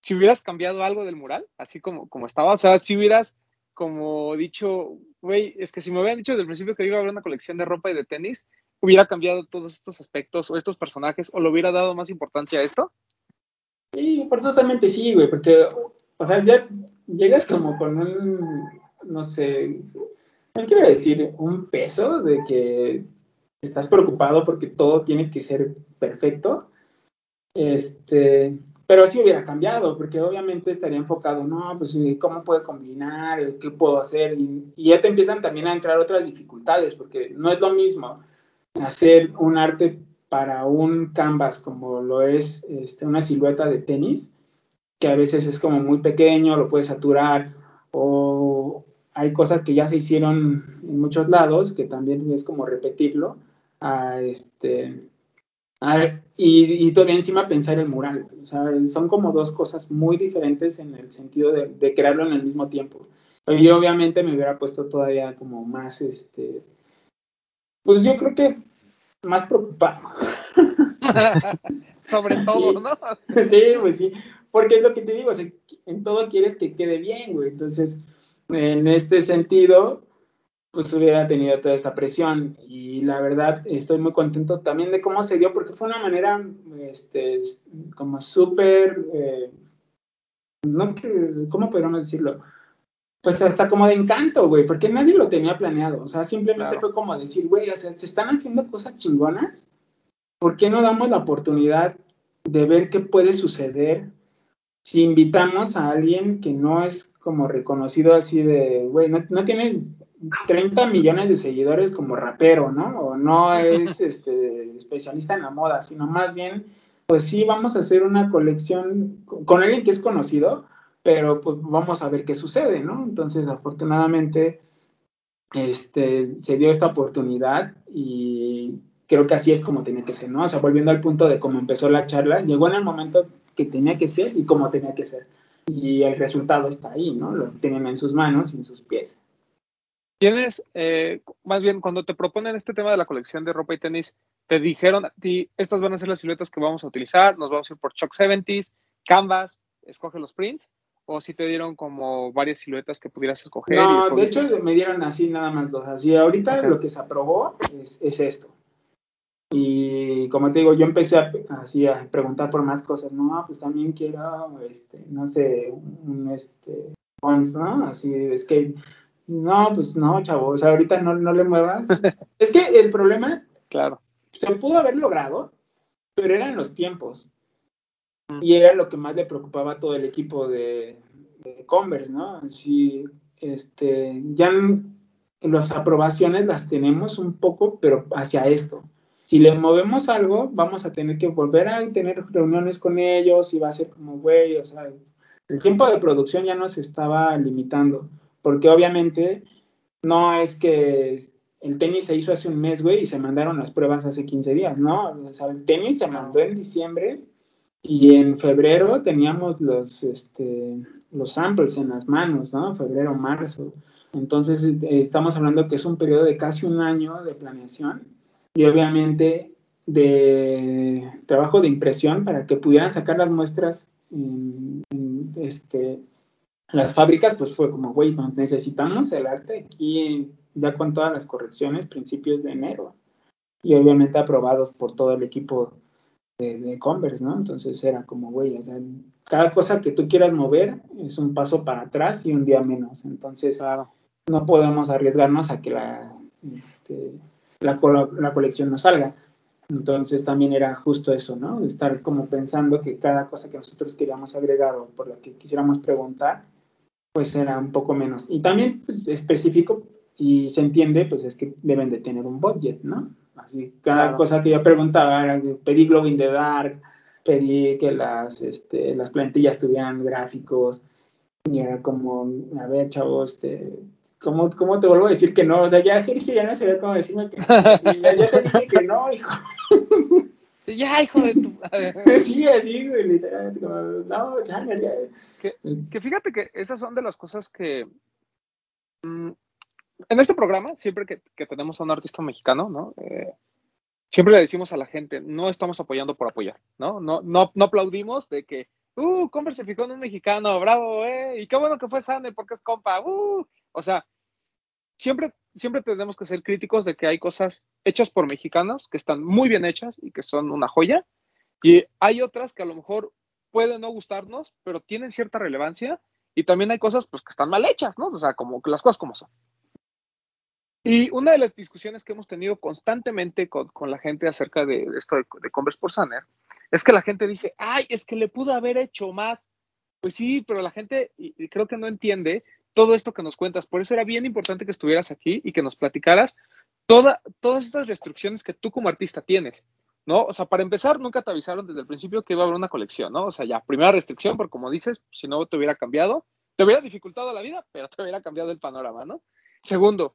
B: si hubieras cambiado algo del mural, así como, como estaba, o sea, si hubieras como dicho, güey, es que si me hubieran dicho desde el principio que iba a haber una colección de ropa y de tenis, hubiera cambiado todos estos aspectos o estos personajes o le hubiera dado más importancia a esto.
F: Sí, forzosamente sí, güey, porque, o sea, ya llegas como con un, no sé, no quiero decir un peso de que estás preocupado porque todo tiene que ser perfecto. Este, pero sí hubiera cambiado, porque obviamente estaría enfocado, no, pues cómo puedo combinar, qué puedo hacer, y, y, ya te empiezan también a entrar otras dificultades, porque no es lo mismo hacer un arte para un canvas como lo es este, una silueta de tenis, que a veces es como muy pequeño, lo puedes saturar, o hay cosas que ya se hicieron en muchos lados, que también es como repetirlo, a este y, y, todavía encima pensar el mural. O sea, son como dos cosas muy diferentes en el sentido de, de, crearlo en el mismo tiempo. Pero yo obviamente me hubiera puesto todavía como más, este, pues yo creo que más preocupado.
B: Sobre todo,
F: sí.
B: ¿no?
F: Sí, pues sí, porque es lo que te digo, o sea, en todo quieres que quede bien, güey. Entonces, en este sentido, pues hubiera tenido toda esta presión. Y la verdad estoy muy contento también de cómo se dio porque fue una manera este como súper eh, no cómo podríamos decirlo pues hasta como de encanto güey porque nadie lo tenía planeado. O sea simplemente claro. fue como decir güey o sea se están haciendo cosas chingonas ¿por qué no damos la oportunidad de ver qué puede suceder si invitamos a alguien que no es como reconocido así de, güey, no, no tiene 30 millones de seguidores como rapero, ¿no? O no es este, especialista en la moda, sino más bien, pues sí, vamos a hacer una colección con alguien que es conocido, pero pues vamos a ver qué sucede, ¿no? Entonces, afortunadamente, este, se dio esta oportunidad y creo que así es como tenía que ser, ¿no? O sea, volviendo al punto de cómo empezó la charla, llegó en el momento que tenía que ser y cómo tenía que ser. Y el resultado está ahí, ¿no? Lo tienen en sus manos y en sus pies.
B: Tienes, eh, más bien, cuando te proponen este tema de la colección de ropa y tenis, te dijeron a ti, estas van a ser las siluetas que vamos a utilizar, nos vamos a ir por Chuck 70s, Canvas, escoge los prints, o si te dieron como varias siluetas que pudieras escoger.
F: No, de hecho me dieron así nada más dos. Así ahorita okay. lo que se aprobó es, es, esto. Y como te digo, yo empecé a, así a preguntar por más cosas. No, pues también quiero, este, no sé, un este, Once, ¿no? Así es que, no, pues no, chavo, o sea, ahorita no, no le muevas. es que el problema,
B: claro,
F: se pudo haber logrado, pero eran los tiempos. Y era lo que más le preocupaba a todo el equipo de, de Converse, ¿no? Así, este, ya las aprobaciones las tenemos un poco, pero hacia esto. Si le movemos algo, vamos a tener que volver a tener reuniones con ellos y va a ser como, güey, o sea, el tiempo de producción ya nos estaba limitando, porque obviamente no es que el tenis se hizo hace un mes, güey, y se mandaron las pruebas hace 15 días, ¿no? El tenis se mandó en diciembre y en febrero teníamos los, este, los samples en las manos, ¿no? Febrero, marzo. Entonces, eh, estamos hablando que es un periodo de casi un año de planeación y obviamente de trabajo de impresión para que pudieran sacar las muestras en, en este, las fábricas, pues fue como, güey, necesitamos el arte aquí ya con todas las correcciones, principios de enero. Y obviamente aprobados por todo el equipo de, de Converse, ¿no? Entonces era como, güey, o sea, cada cosa que tú quieras mover es un paso para atrás y un día menos. Entonces, claro. no podemos arriesgarnos a que la, este, la, la, colección no salga. Entonces también era justo eso, ¿no? Estar como pensando que cada cosa que nosotros queríamos agregar o por la que quisiéramos preguntar, pues era un poco menos. Y también pues, específico, y se entiende, pues es que deben de tener un budget, ¿no? Así, cada claro. cosa que yo preguntaba era, pedí Glow in the Dark, pedí que las, este, las plantillas tuvieran gráficos, y era como, a ver, chavo, este, ¿cómo, ¿cómo te vuelvo a decir que no? O sea, ya Sergio ya no sabía cómo decirme que no. Sí, ya, ya te dije que no, hijo.
B: Ya, hijo de tu
F: Sí, así, güey, literal, así como, no, ya, ya.
B: Que, que fíjate que esas son de las cosas que... Mmm, en este programa, siempre que, que, tenemos a un artista mexicano, ¿no? Eh, siempre le decimos a la gente, no estamos apoyando por apoyar, ¿no? No, no, no aplaudimos de que, uh, Converse se fijó en un mexicano, bravo, eh, y qué bueno que fue Sander porque es compa, uh. O sea, siempre, siempre tenemos que ser críticos de que hay cosas hechas por mexicanos que están muy bien hechas y que son una joya, y hay otras que a lo mejor pueden no gustarnos, pero tienen cierta relevancia, y también hay cosas pues que están mal hechas, ¿no? O sea, como las cosas como son. Y una de las discusiones que hemos tenido constantemente con, con la gente acerca de, esto de, de, Converse por Saner es que la gente dice, ay, es que le pudo haber hecho más. Pues sí, pero la gente creo que no entiende todo esto que nos cuentas. Por eso era bien importante que estuvieras aquí y que nos platicaras toda, todas estas restricciones que tú como artista tienes. ¿No? O sea, para empezar, nunca te avisaron desde el principio que iba a haber una colección, ¿no? O sea, ya, primera restricción, porque como dices, si no te hubiera cambiado, te hubiera dificultado la vida, pero te hubiera cambiado el panorama, ¿no? Segundo,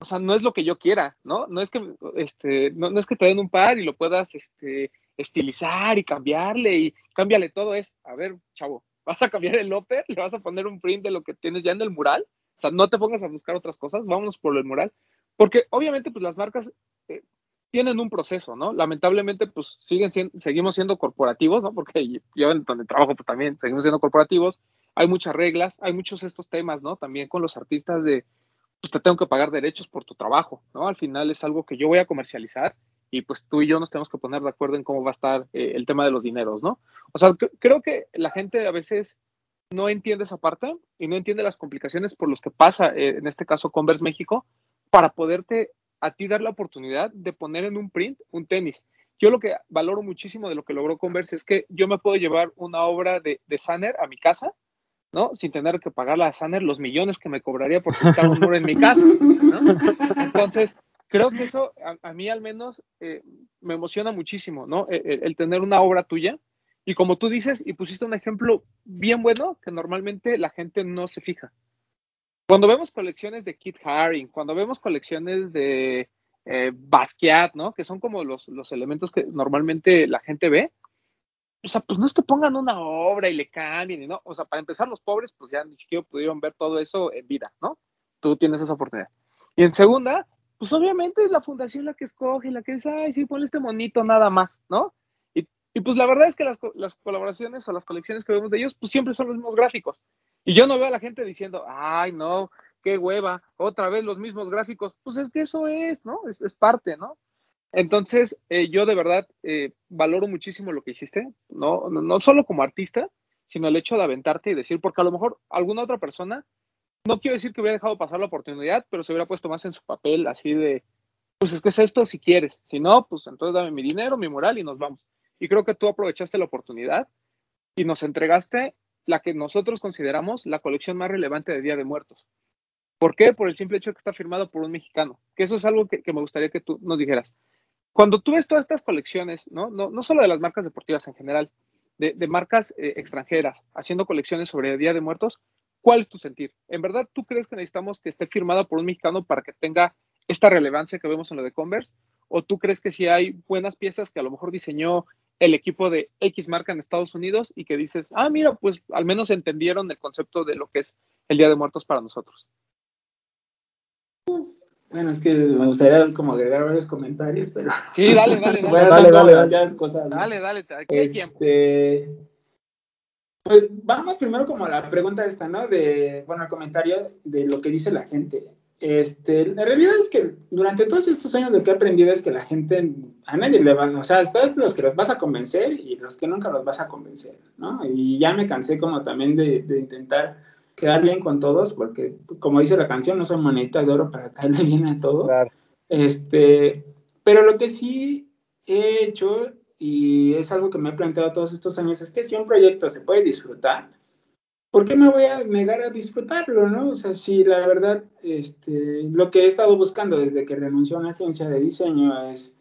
B: o sea, no es lo que yo quiera, ¿no? No es que, este, no, no, es que te den un par y lo puedas, este, estilizar y cambiarle y cámbiale todo, es, a ver, chavo, vas a cambiar el upper, le vas a poner un print de lo que tienes ya en el mural, o sea, no te pongas a buscar otras cosas, vámonos por el mural, porque obviamente, pues las marcas eh, tienen un proceso, ¿no? Lamentablemente, pues siguen seguimos siendo corporativos, ¿no? Porque yo en donde trabajo, pues también seguimos siendo corporativos, hay muchas reglas, hay muchos estos temas, ¿no? También con los artistas de, pues te tengo que pagar derechos por tu trabajo, ¿no? Al final es algo que yo voy a comercializar y pues tú y yo nos tenemos que poner de acuerdo en cómo va a estar eh, el tema de los dineros, ¿no? O sea, creo que la gente a veces no entiende esa parte y no entiende las complicaciones por los que pasa, eh, en este caso Converse México, para poderte a ti dar la oportunidad de poner en un print un tenis. Yo lo que valoro muchísimo de lo que logró Converse es que yo me puedo llevar una obra de, de Sanner a mi casa ¿no? Sin tener que pagarle a Sanner los millones que me cobraría por pintar un muro en mi casa, ¿no? Entonces, creo que eso a, mí al menos eh, me emociona muchísimo, ¿no? E, e, el, tener una obra tuya y como tú dices, y pusiste un ejemplo bien bueno que normalmente la gente no se fija. Cuando vemos colecciones de Kit Haring, cuando vemos colecciones de eh, Basquiat, ¿no? Que son como los, los elementos que normalmente la gente ve, o sea, pues no es que pongan una obra y le cambien, ¿no? O sea, para empezar, los pobres, pues ya ni siquiera pudieron ver todo eso en vida, ¿no? Tú tienes esa oportunidad. Y en segunda, pues obviamente es la fundación la que escoge, la que dice, ay, sí, ponle este monito nada más, ¿no? Y, y pues la verdad es que las, colaboraciones o las colecciones que vemos de ellos, pues siempre son los mismos gráficos. Y yo no veo a la gente diciendo, ay, no, qué hueva, otra vez los mismos gráficos. Pues es que eso es, ¿no? Es, parte, ¿no? Entonces, eh, yo de verdad eh, valoro muchísimo lo que hiciste, ¿no? ¿no? solo como artista, sino el hecho de aventarte y decir, porque a lo mejor alguna otra persona, no quiero decir que hubiera dejado pasar la oportunidad, pero se hubiera puesto más en su papel, así de, pues es que es esto si quieres, si no, pues entonces dame mi dinero, mi moral y nos vamos. Y creo que tú aprovechaste la oportunidad y nos entregaste la que nosotros consideramos la colección más relevante de Día de Muertos. ¿Por qué? Por el simple hecho de que está firmado por un mexicano. Que eso es algo que me gustaría que tú nos dijeras cuando tú ves todas estas colecciones, ¿no? No, no solo de las marcas deportivas en general, de, marcas eh, extranjeras haciendo colecciones sobre Día de Muertos, ¿cuál es tu sentir? ¿En verdad tú crees que necesitamos que esté firmada por un mexicano para que tenga esta relevancia que vemos en lo de Converse? ¿O tú crees que si hay buenas piezas que a lo mejor diseñó el equipo de X marca en Estados Unidos y que dices, ah, mira, pues al menos entendieron el concepto de lo que es el Día de Muertos para nosotros?
F: Bueno, es que me gustaría como agregar varios comentarios, pero...
B: Sí, dale, dale, dale.
F: bueno,
B: dale,
F: dale, dale, cosas.
B: Dale, dale,
F: este... Pues vamos primero como a la pregunta esta, ¿no? De, bueno, el comentario de lo que dice la gente. Este, la realidad es que durante todos estos años lo que he aprendido es que la gente, a nadie le va, o sea, están los que los vas a convencer y los que nunca los vas a convencer, ¿no? Y ya me cansé como también de, de intentar quedar bien con todos, porque como dice la canción, no son moneditas de oro para caerle bien a todos. Este, pero lo que sí he hecho, y es algo que me he planteado todos estos años, es que si un proyecto se puede disfrutar, ¿por qué me voy a negar a disfrutarlo, no? O sea, si la verdad, este, lo que he estado buscando desde que renunció a una agencia de diseño es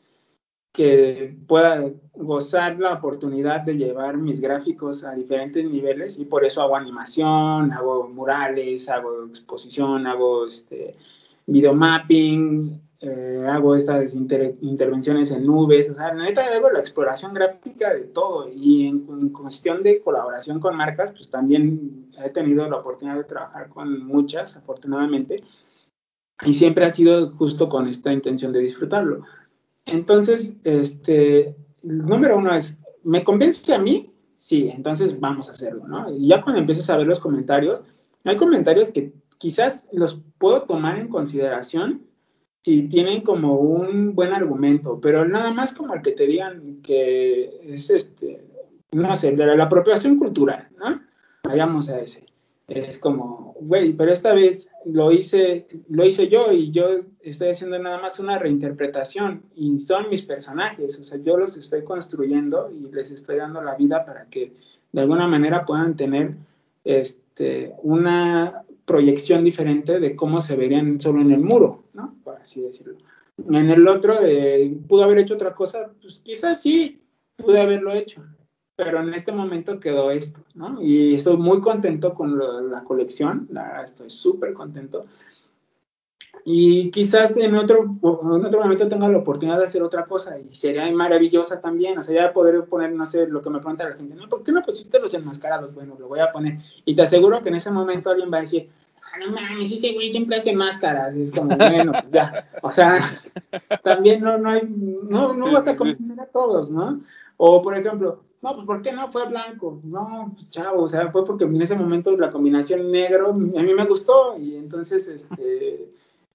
F: que pueda gozar la oportunidad de llevar mis gráficos a diferentes niveles y por eso hago animación, hago murales, hago exposición, hago este videomapping, eh, hago estas intervenciones en nubes, o sea, neta hago la exploración gráfica de todo y en, en, cuestión de colaboración con marcas, pues también he tenido la oportunidad de trabajar con muchas, afortunadamente, y siempre ha sido justo con esta intención de disfrutarlo. Entonces, este, número uno es, ¿me convence a mí? Sí, entonces vamos a hacerlo, ¿no? Y ya cuando empieces a ver los comentarios, hay comentarios que quizás los puedo tomar en consideración si tienen como un buen argumento, pero nada más como el que te digan que es este, no sé, de la apropiación cultural, ¿no? Vayamos a ese es como, güey, pero esta vez lo hice, lo hice yo y yo estoy haciendo nada más una reinterpretación y son mis personajes, o sea, yo los estoy construyendo y les estoy dando la vida para que de alguna manera puedan tener este, una proyección diferente de cómo se verían solo en el muro, ¿no? Por así decirlo. En el otro, eh, ¿pudo haber hecho otra cosa? Pues quizás sí, pude haberlo hecho, pero en este momento quedó esto, ¿no? Y estoy muy contento con la colección, la estoy súper contento. Y quizás en otro, en otro momento tenga la oportunidad de hacer otra cosa y sería maravillosa también, o sea, ya poder poner, no sé, lo que me pregunta la gente, ¿no? ¿Por qué no pusiste los enmascarados? Bueno, lo voy a poner. Y te aseguro que en ese momento alguien va a decir, no mames, ese güey siempre hace máscaras. Y es como, bueno, pues ya. O sea, también no, no hay, no, no vas a convencer a todos, ¿no? O, por ejemplo, no, pues ¿por qué no? Fue blanco. No, pues chavo, o sea, fue porque en ese momento la combinación negro a mí me gustó y entonces este,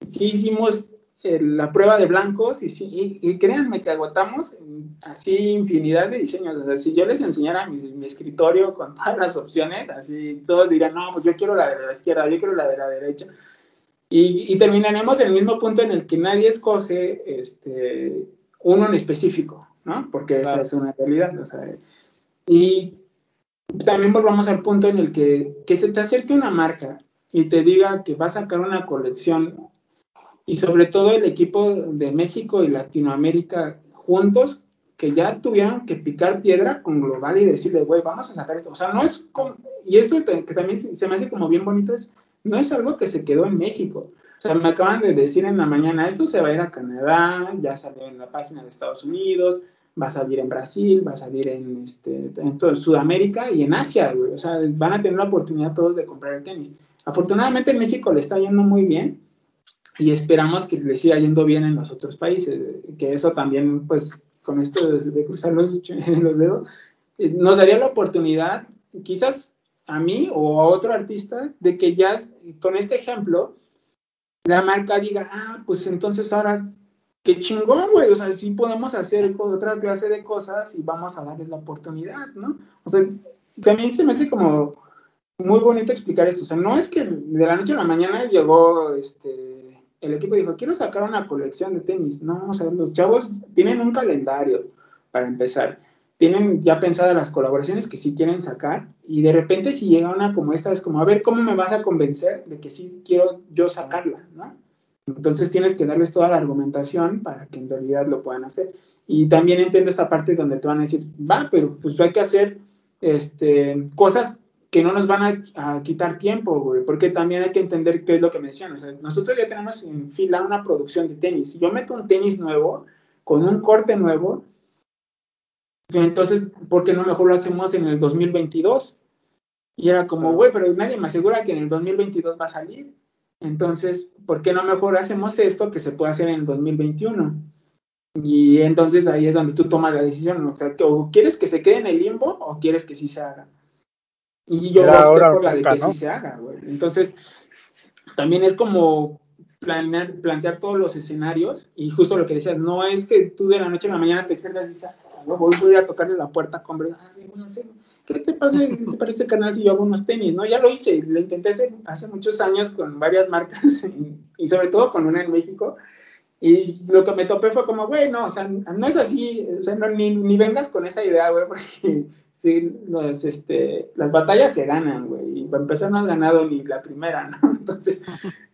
F: sí hicimos la prueba de blancos y, sí, y, créanme que agotamos así infinidad de diseños. O sea, si yo les enseñara mi, escritorio con todas las opciones, así todos dirían, no, pues yo quiero la de la izquierda, yo quiero la de la derecha. Y, y terminaremos en el mismo punto en el que nadie escoge este, uno en específico. ¿no? Porque esa es una realidad, o sea, y también volvamos al punto en el que, que se te acerque una marca y te diga que va a sacar una colección y sobre todo el equipo de México y Latinoamérica juntos que ya tuvieron que picar piedra con Global y decirle, güey, vamos a sacar esto. O sea, no es como, y esto que también se me hace como bien bonito es, no es algo que se quedó en México. O sea, me acaban de decir en la mañana, esto se va a ir a Canadá, ya salió en la página de Estados Unidos, va a salir en Brasil, va a salir en, este, en Sudamérica y en Asia, güey. O sea, van a tener la oportunidad todos de comprar el tenis. Afortunadamente en México le está yendo muy bien y esperamos que le siga yendo bien en los otros países, que eso también, pues, con esto de, cruzar los, dedos, nos daría la oportunidad, quizás a mí o a otro artista, de que ya con este ejemplo, la marca diga, ah, pues entonces ahora, qué chingón, güey, o sea, sí podemos hacer otra clase de cosas y vamos a darles la oportunidad, ¿no? O sea, también se me hace como muy bonito explicar esto, o sea, no es que de la noche a la mañana llegó este el equipo dijo, quiero sacar una colección de tenis. No, o los chavos tienen un calendario para empezar. Tienen ya pensadas las colaboraciones que sí quieren sacar y de repente si llega una como esta es como, a ver, ¿cómo me vas a convencer de que sí quiero yo sacarla? ¿no? Entonces tienes que darles toda la argumentación para que en realidad lo puedan hacer. Y también entiendo esta parte donde te van a decir, va, pero pues hay que hacer este, cosas que no nos van a, quitar tiempo, güey, porque también hay que entender qué es lo que me decían. O sea, nosotros ya tenemos en fila una producción de tenis. Si yo meto un tenis nuevo, con un corte nuevo, entonces, ¿por qué no mejor lo hacemos en el 2022? Y era como, güey, pero nadie me asegura que en el 2022 va a salir. Entonces, ¿por qué no mejor hacemos esto que se puede hacer en el 2021? Y entonces ahí es donde tú tomas la decisión. O sea, o quieres que se quede en el limbo o quieres que sí se haga. Y yo opté por la de que sí se haga, güey. Entonces, también es como planear, plantear todos los escenarios y justo lo que decías, no es que tú de la noche a la mañana te despiertas y dices, ah, voy, voy a ir a tocarle la puerta con verdad, ah, ¿qué te pasa, te parece canal si yo hago unos tenis? No, ya lo hice, lo intenté hacer hace muchos años con varias marcas y sobre todo con una en México. Y lo que me topé fue como, güey, no, o sea, no es así, o sea, no, ni, ni vengas con esa idea, güey, porque sí, los, este, las batallas se ganan, güey, y para empezar no has ganado ni la primera, ¿no? Entonces,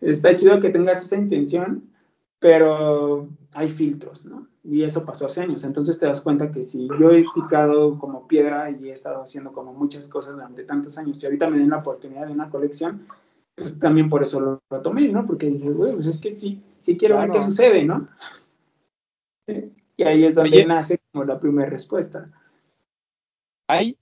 F: está chido que tengas esa intención, pero hay filtros, ¿no? Y eso pasó hace años, entonces te das cuenta que si yo he picado como piedra y he estado haciendo como muchas cosas durante tantos años y ahorita me den la oportunidad de una colección, pues también por eso lo, tomé, ¿no? Porque dije, güey, pues es que sí, sí quiero ver qué sucede, ¿no? Y ahí es donde nace como la primera respuesta.
B: ¿Hay,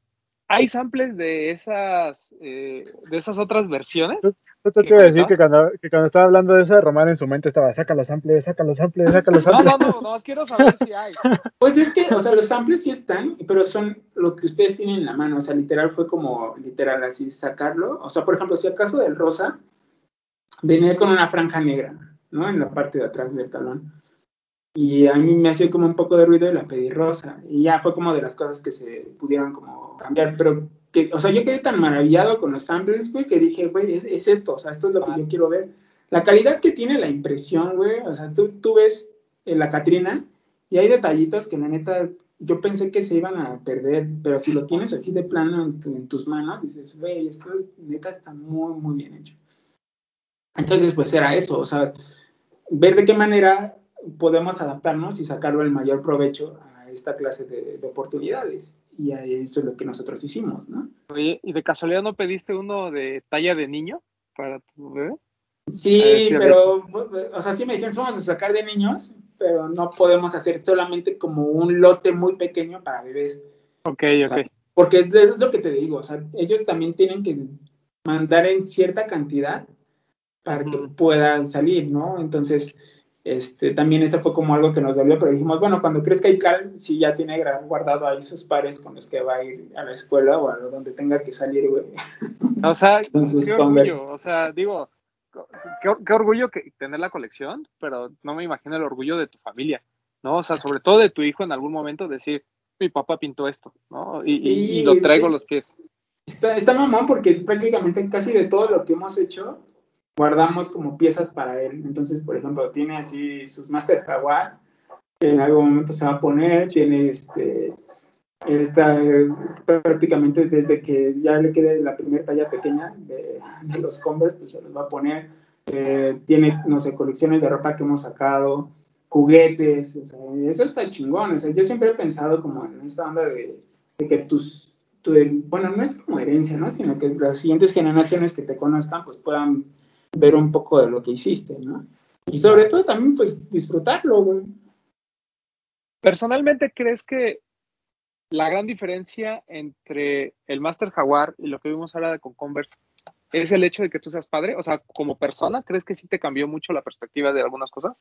B: hay samples de esas, eh, de esas otras versiones?
D: Yo te quiero decir que cuando, que cuando, estaba hablando de eso, Román en su mente estaba, saca los samples, saca los samples, saca los samples.
B: No, no, no, no, quiero saber si hay.
F: Pues es que, o sea, los samples sí están, pero son lo que ustedes tienen en la mano, o sea, literal fue como, literal, así, sacarlo. O sea, por ejemplo, si acaso del rosa, venía con una franja negra, ¿no? En la parte de atrás del talón. Y a mí me hacía como un poco de ruido y la pedí rosa. Y ya fue como de las cosas que se pudieron como cambiar, pero que, o sea, yo quedé tan maravillado con los samples, güey, que dije, güey, es, esto, o sea, esto es lo que yo quiero ver. La calidad que tiene la impresión, güey, o sea, tú, tú ves en la Catrina y hay detallitos que la neta yo pensé que se iban a perder, pero si lo tienes así de plano en, tus manos, dices, güey, esto neta está muy, muy bien hecho. Entonces, pues era eso, o sea, ver de qué manera podemos adaptarnos y sacarlo el mayor provecho a esta clase de oportunidades y eso es lo que nosotros hicimos, ¿no?
B: Oye, ¿y de casualidad no pediste uno de talla de niño para tu bebé?
F: Sí, pero, o sea, sí me dijeron, vamos a sacar de niños, pero no podemos hacer solamente como un lote muy pequeño para bebés.
B: Ok, ok.
F: porque es lo que te digo, o sea, ellos también tienen que mandar en cierta cantidad para que puedan salir, ¿no? Entonces, este, también eso fue como algo que nos dolió, pero dijimos, bueno, cuando crezca Ical, si ya tiene guardado ahí sus pares con los que va a ir a la escuela o a donde tenga que salir, güey.
B: O sea, qué orgullo, o sea, digo, qué, orgullo que tener la colección, pero no me imagino el orgullo de tu familia, ¿no? O sea, sobre todo de tu hijo en algún momento decir, mi papá pintó esto, ¿no? Y, lo traigo a los pies.
F: Está, está mamón porque prácticamente casi de todo lo que hemos hecho, guardamos como piezas para él. Entonces, por ejemplo, tiene así sus Master Jaguar, que en algún momento se va a poner, tiene este Está eh, prácticamente desde que ya le quede la primera talla pequeña de, los Converse, pues se los va a poner. Eh, tiene, no sé, colecciones de ropa que hemos sacado, juguetes, o sea, eso está chingón. O sea, yo siempre he pensado como en esta onda de, que tus, tu, bueno, no es como herencia, ¿no? Sino que las siguientes generaciones que te conozcan, pues puedan ver un poco de lo que hiciste, ¿no? Y sobre todo también, pues, disfrutarlo, güey.
B: Personalmente, ¿crees que la gran diferencia entre el Master Jaguar y lo que vimos ahora con Converse es el hecho de que tú seas padre? O sea, como persona, ¿crees que sí te cambió mucho la perspectiva de algunas cosas?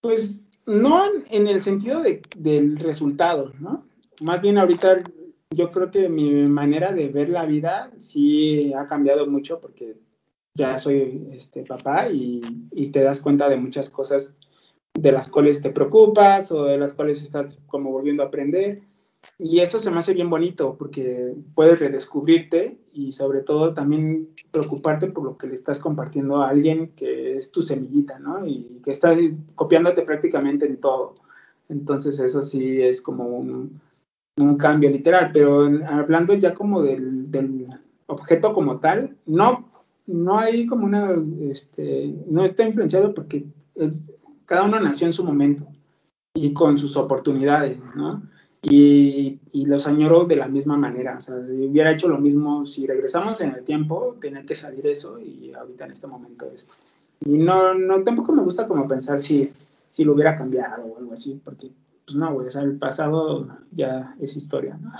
F: Pues no en el sentido de, del resultado, ¿no? Más bien ahorita yo creo que mi manera de ver la vida sí ha cambiado mucho porque ya soy este papá y, y te das cuenta de muchas cosas de las cuales te preocupas o de las cuales estás como volviendo a aprender. Y eso se me hace bien bonito porque puedes redescubrirte y sobre todo también preocuparte por lo que le estás compartiendo a alguien que es tu semillita, ¿no? Y que está copiándote prácticamente en todo. Entonces eso sí es como un, un cambio literal, pero hablando ya como del, del, objeto como tal, no, no hay como una, este, no está influenciado porque es, cada uno nació en su momento y con sus oportunidades, ¿no? Y, y, los añoro de la misma manera. O sea, si hubiera hecho lo mismo, si regresamos en el tiempo, tenía que salir eso y ahorita en este momento esto. Y no, no, tampoco me gusta como pensar si, si lo hubiera cambiado o algo así, porque pues no, güey, o sea, el pasado ya es historia, ¿no?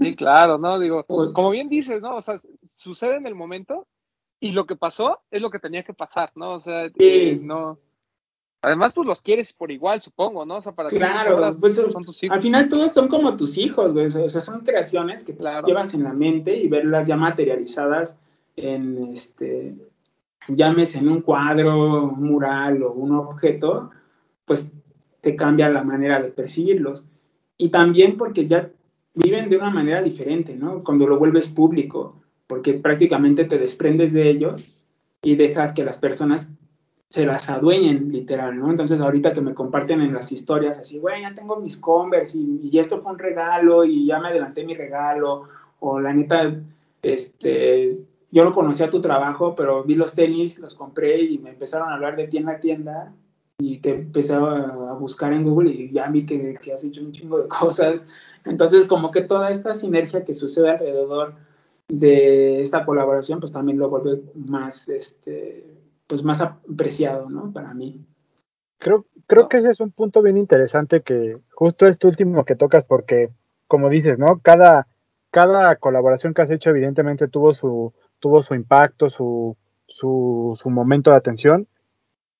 B: Sí, claro, ¿no? Digo, como bien dices, ¿no? O sea, sucede en el momento y lo que pasó es lo que tenía que pasar, ¿no? O sea,
F: Sí.
B: eh, no. Además, pues los quieres por igual, supongo, ¿no? O sea, para
F: Claro, pues
B: son tus hijos.
F: al final todos son como tus hijos, güey. O sea, son creaciones que
B: Claro.
F: llevas en la mente y verlas ya materializadas en este, llames en un cuadro, un mural o un objeto, pues te cambia la manera de percibirlos. Y también porque ya viven de una manera diferente, ¿no? Cuando lo vuelves público, porque prácticamente te desprendes de ellos y dejas que las personas se las adueñen, literal, ¿no? Entonces, ahorita que me comparten en las historias, así, güey, ya tengo mis Converse y, esto fue un regalo y ya me adelanté mi regalo, o la neta, este, yo no conocía tu trabajo, pero vi los tenis, los compré y me empezaron a hablar de tienda a tienda y te empecé a buscar en Google y ya vi que, que, has hecho un chingo de cosas. Entonces, como que toda esta sinergia que sucede alrededor de esta colaboración, pues también lo vuelve más, este, pues más apreciado, ¿no? Para mí.
D: Creo, creo que ese es un punto bien interesante que justo este último que tocas porque, como dices, ¿no? Cada, cada colaboración que has hecho evidentemente tuvo su, tuvo su impacto, su, su, su momento de atención,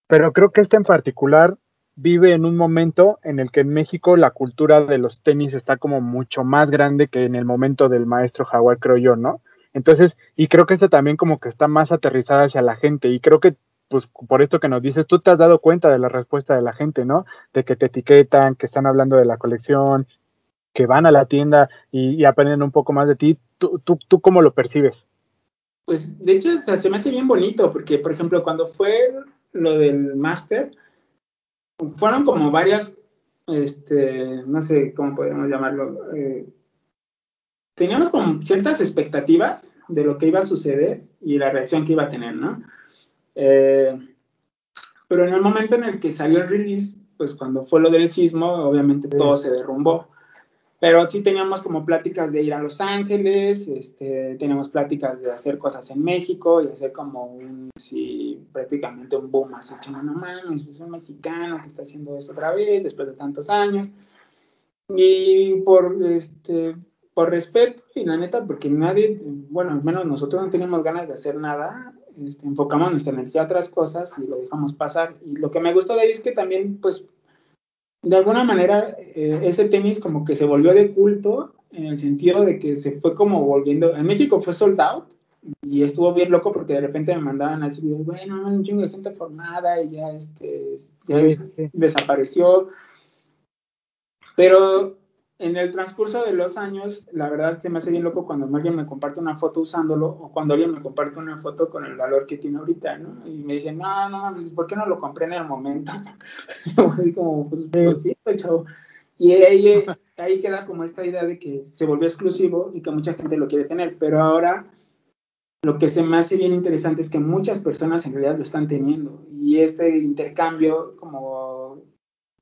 D: pero creo que este en particular vive en un momento en el que en México la cultura de los tenis está como mucho más grande que en el momento del maestro Jaguar, creo yo, ¿no? Entonces, y creo que este también como que está más aterrizada hacia la gente y creo que pues por esto que nos dices, tú te has dado cuenta de la respuesta de la gente, ¿no? De que te etiquetan, que están hablando de la colección, que van a la tienda y, y aprenden un poco más de ti. ¿Tú, tú, tú cómo lo percibes?
F: Pues de hecho se me hace bien bonito porque, por ejemplo, cuando fue lo del máster, fueron como varias, este, no sé cómo podríamos llamarlo, eh, teníamos como ciertas expectativas de lo que iba a suceder y la reacción que iba a tener, ¿no? Eh, pero en el momento en el que salió el release, pues cuando fue lo del sismo, obviamente sí. todo se derrumbó. Pero sí teníamos como pláticas de ir a Los Ángeles, este, teníamos pláticas de hacer cosas en México y hacer como un, sí, prácticamente un boom así, chino, no mames, es un mexicano que está haciendo esto otra vez después de tantos años. Y por, este, por respeto y la neta, porque nadie, bueno, al menos nosotros no teníamos ganas de hacer nada, este, enfocamos nuestra energía a otras cosas y lo dejamos pasar. Y lo que me gustó de ahí es que también, pues, de alguna manera, eh, ese tenis como que se volvió de culto en el sentido de que se fue como volviendo, en México fue sold out y estuvo bien loco porque de repente me mandaban así, bueno, un chingo de gente formada y ya, este, ya sí, sí. desapareció. Pero en el transcurso de los años, la verdad se me hace bien loco cuando alguien me comparte una foto usándolo o cuando alguien me comparte una foto con el valor que tiene ahorita, ¿no? Y me dicen, no, no, ¿por qué no lo compré en el momento? Así como, pues, chavo. Y ahí, ahí queda como esta idea de que se volvió exclusivo y que mucha gente lo quiere tener, pero ahora lo que se me hace bien interesante es que muchas personas en realidad lo están teniendo y este intercambio como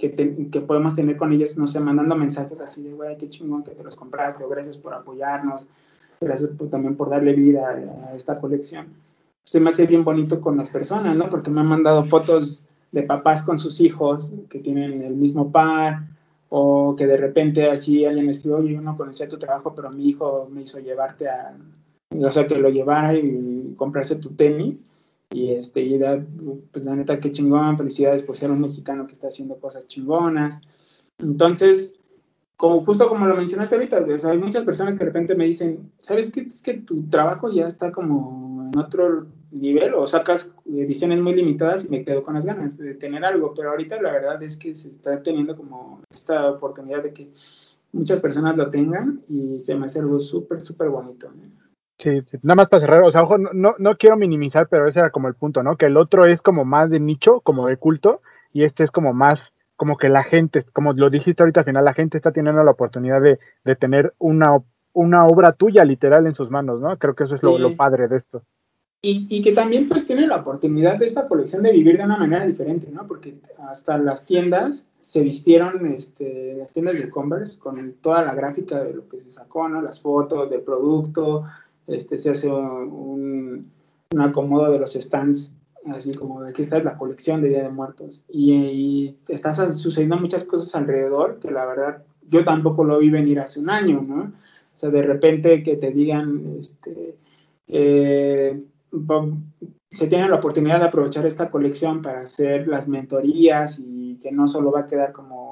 F: que, que podemos tener con ellos, no sé, mandando mensajes así de, güey, qué chingón que te los compraste o gracias por apoyarnos, gracias también por darle vida a, esta colección. Se me hace bien bonito con las personas, ¿no? Porque me han mandado fotos de papás con sus hijos que tienen el mismo par o que de repente así alguien me escribió, oye, yo no conocía tu trabajo, pero mi hijo me hizo llevarte a o sea, que lo llevara y comprarse tu tenis. Y este, y da, pues la neta, qué chingón, felicidades por ser un mexicano que está haciendo cosas chingonas. Entonces, como justo como lo mencionaste ahorita, hay muchas personas que de repente me dicen, ¿sabes qué? Es que tu trabajo ya está como en otro nivel o sacas ediciones muy limitadas y me quedo con las ganas de tener algo, pero ahorita la verdad es que se está teniendo como esta oportunidad de que muchas personas lo tengan y se me hace algo súper, súper bonito.
D: Sí, sí, nada más para cerrar, o sea, ojo, no, no quiero minimizar, pero ese era como el punto, ¿no? Que el otro es como más de nicho, como de culto, y este es como más, como que la gente, como lo dijiste ahorita al final, la gente está teniendo la oportunidad de, de tener una, una obra tuya literal en sus manos, ¿no? Creo que eso es lo, lo padre de esto.
F: Y, y, que también pues tiene la oportunidad de esta colección de vivir de una manera diferente, ¿no? Porque hasta las tiendas se vistieron, este, las tiendas de Converse, con toda la gráfica de lo que se sacó, ¿no? Las fotos del producto, este, se hace un, acomodo de los stands, así como aquí está la colección de Día de Muertos. Y, y están sucediendo muchas cosas alrededor que la verdad yo tampoco lo vi venir hace un año, ¿no? O sea, de repente que te digan, este, eh, se tiene la oportunidad de aprovechar esta colección para hacer las mentorías y que no solo va a quedar como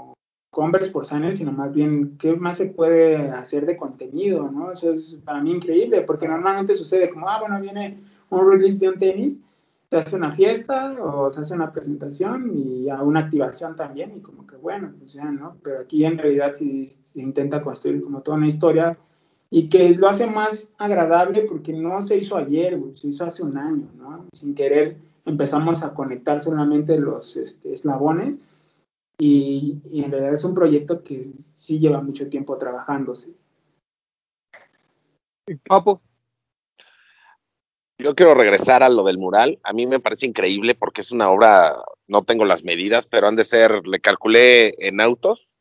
F: Converse por Sanel, sino más bien qué más se puede hacer de contenido, ¿no? Eso es para mí increíble, porque normalmente sucede como, ah, bueno, viene un release de un tenis, se hace una fiesta o se hace una presentación y a una activación también, y como que bueno, pues ya, ¿no? Pero aquí en realidad sí se intenta construir como toda una historia y que lo hace más agradable porque no se hizo ayer, se hizo hace un año, ¿no? Sin querer empezamos a conectar solamente los este, eslabones y, en realidad es un proyecto que sí lleva mucho tiempo trabajándose.
C: Papo. Yo quiero regresar a lo del mural. A mí me parece increíble porque es una obra, no tengo las medidas, pero han de ser, le calculé en autos,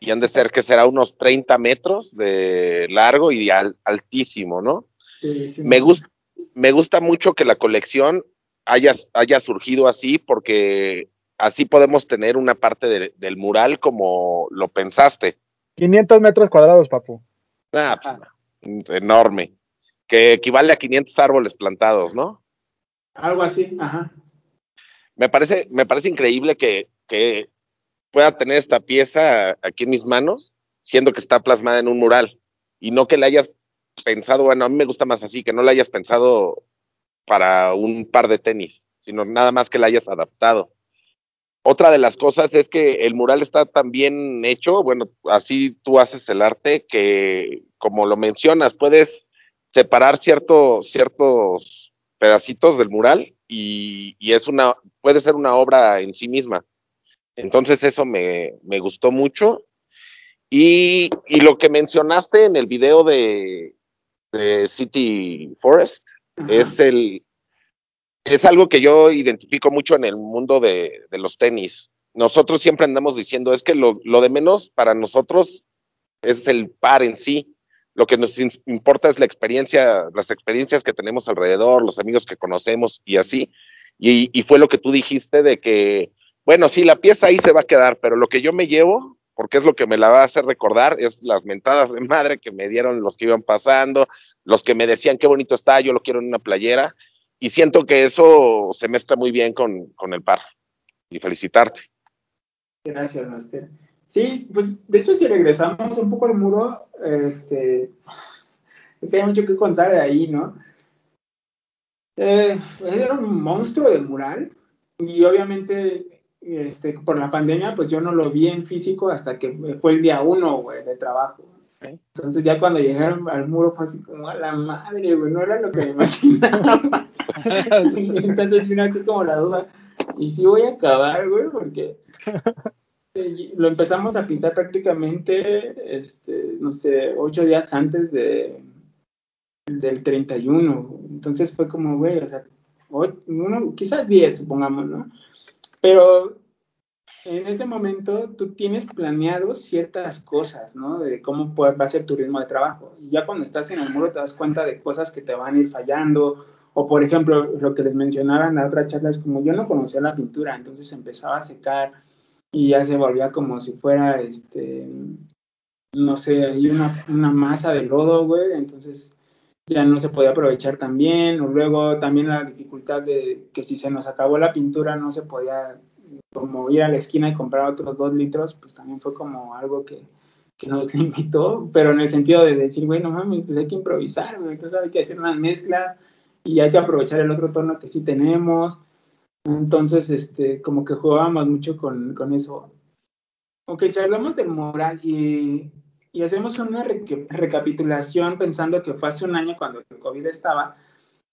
C: y han de ser que será unos 30 metros de largo y altísimo, ¿no? Sí, sí, me, gusta, me gusta mucho que la colección haya, haya surgido así porque así podemos tener una parte del mural como lo pensaste.
D: 500 metros cuadrados, papu.
C: Ah, pues, enorme. Que equivale a 500 árboles plantados, ¿no?
F: Algo así, ajá.
C: Me parece, me parece increíble que, que pueda tener esta pieza aquí en mis manos, siendo que está plasmada en un mural. Y no que la hayas pensado, bueno, a mí me gusta más así, que no la hayas pensado para un par de tenis, sino nada más que la hayas adaptado. Otra de las cosas es que el mural está tan bien hecho, bueno, así tú haces el arte que, como lo mencionas, puedes separar ciertos ciertos pedacitos del mural y, es una, puede ser una obra en sí misma. Entonces eso me, me gustó mucho. Y, y, lo que mencionaste en el video de, de City Forest es el, es algo que yo identifico mucho en el mundo de, los tenis. Nosotros siempre andamos diciendo, es que lo, de menos para nosotros es el par en sí. Lo que nos importa es la experiencia, las experiencias que tenemos alrededor, los amigos que conocemos y así. Y, y fue lo que tú dijiste de que, bueno, sí, la pieza ahí se va a quedar, pero lo que yo me llevo, porque es lo que me la va a hacer recordar, es las mentadas de madre que me dieron los que iban pasando, los que me decían qué bonito está, yo lo quiero en una playera y siento que eso se mezcla muy bien con, con el par. Y felicitarte.
F: Gracias, Master. Sí, pues de hecho si regresamos un poco al muro, este, hay mucho que contar de ahí, ¿no? Eh, era un monstruo del mural y obviamente este, por la pandemia pues yo no lo vi en físico hasta que fue el día uno, de trabajo. Entonces ya cuando llegaron al muro fue así como a la madre, güey, no era lo que me imaginaba. Entonces vino así como la duda, ¿y si voy a acabar, güey? Porque Eh, Lo empezamos a pintar prácticamente, este, no sé, ocho días antes de, del 31. Entonces fue como, güey, o sea, uno, quizás 10, supongamos, ¿no? Pero en ese momento tú tienes planeado ciertas cosas, ¿no? De cómo va a ser tu ritmo de trabajo. Y ya cuando estás en el muro te das cuenta de cosas que te van a ir fallando. O por ejemplo, lo que les mencionaba en la otra charla es como yo no conocía la pintura, entonces empezaba a secar y ya se volvía como si fuera, este, no sé, hay una, una masa de lodo, güey, entonces ya no se podía aprovechar tan bien, o luego también la dificultad de que si se nos acabó la pintura no se podía como ir a la esquina y comprar otros dos litros, pues también fue como algo que, que nos limitó, pero en el sentido de decir, güey, no mames, pues hay que improvisar, güey, entonces hay que hacer una mezcla y hay que aprovechar el otro tono que sí tenemos, entonces, este, como que jugábamos mucho con, con eso. Ok, si hablamos del moral y, y hacemos una reca- recapitulación pensando que fue hace un año cuando el COVID estaba,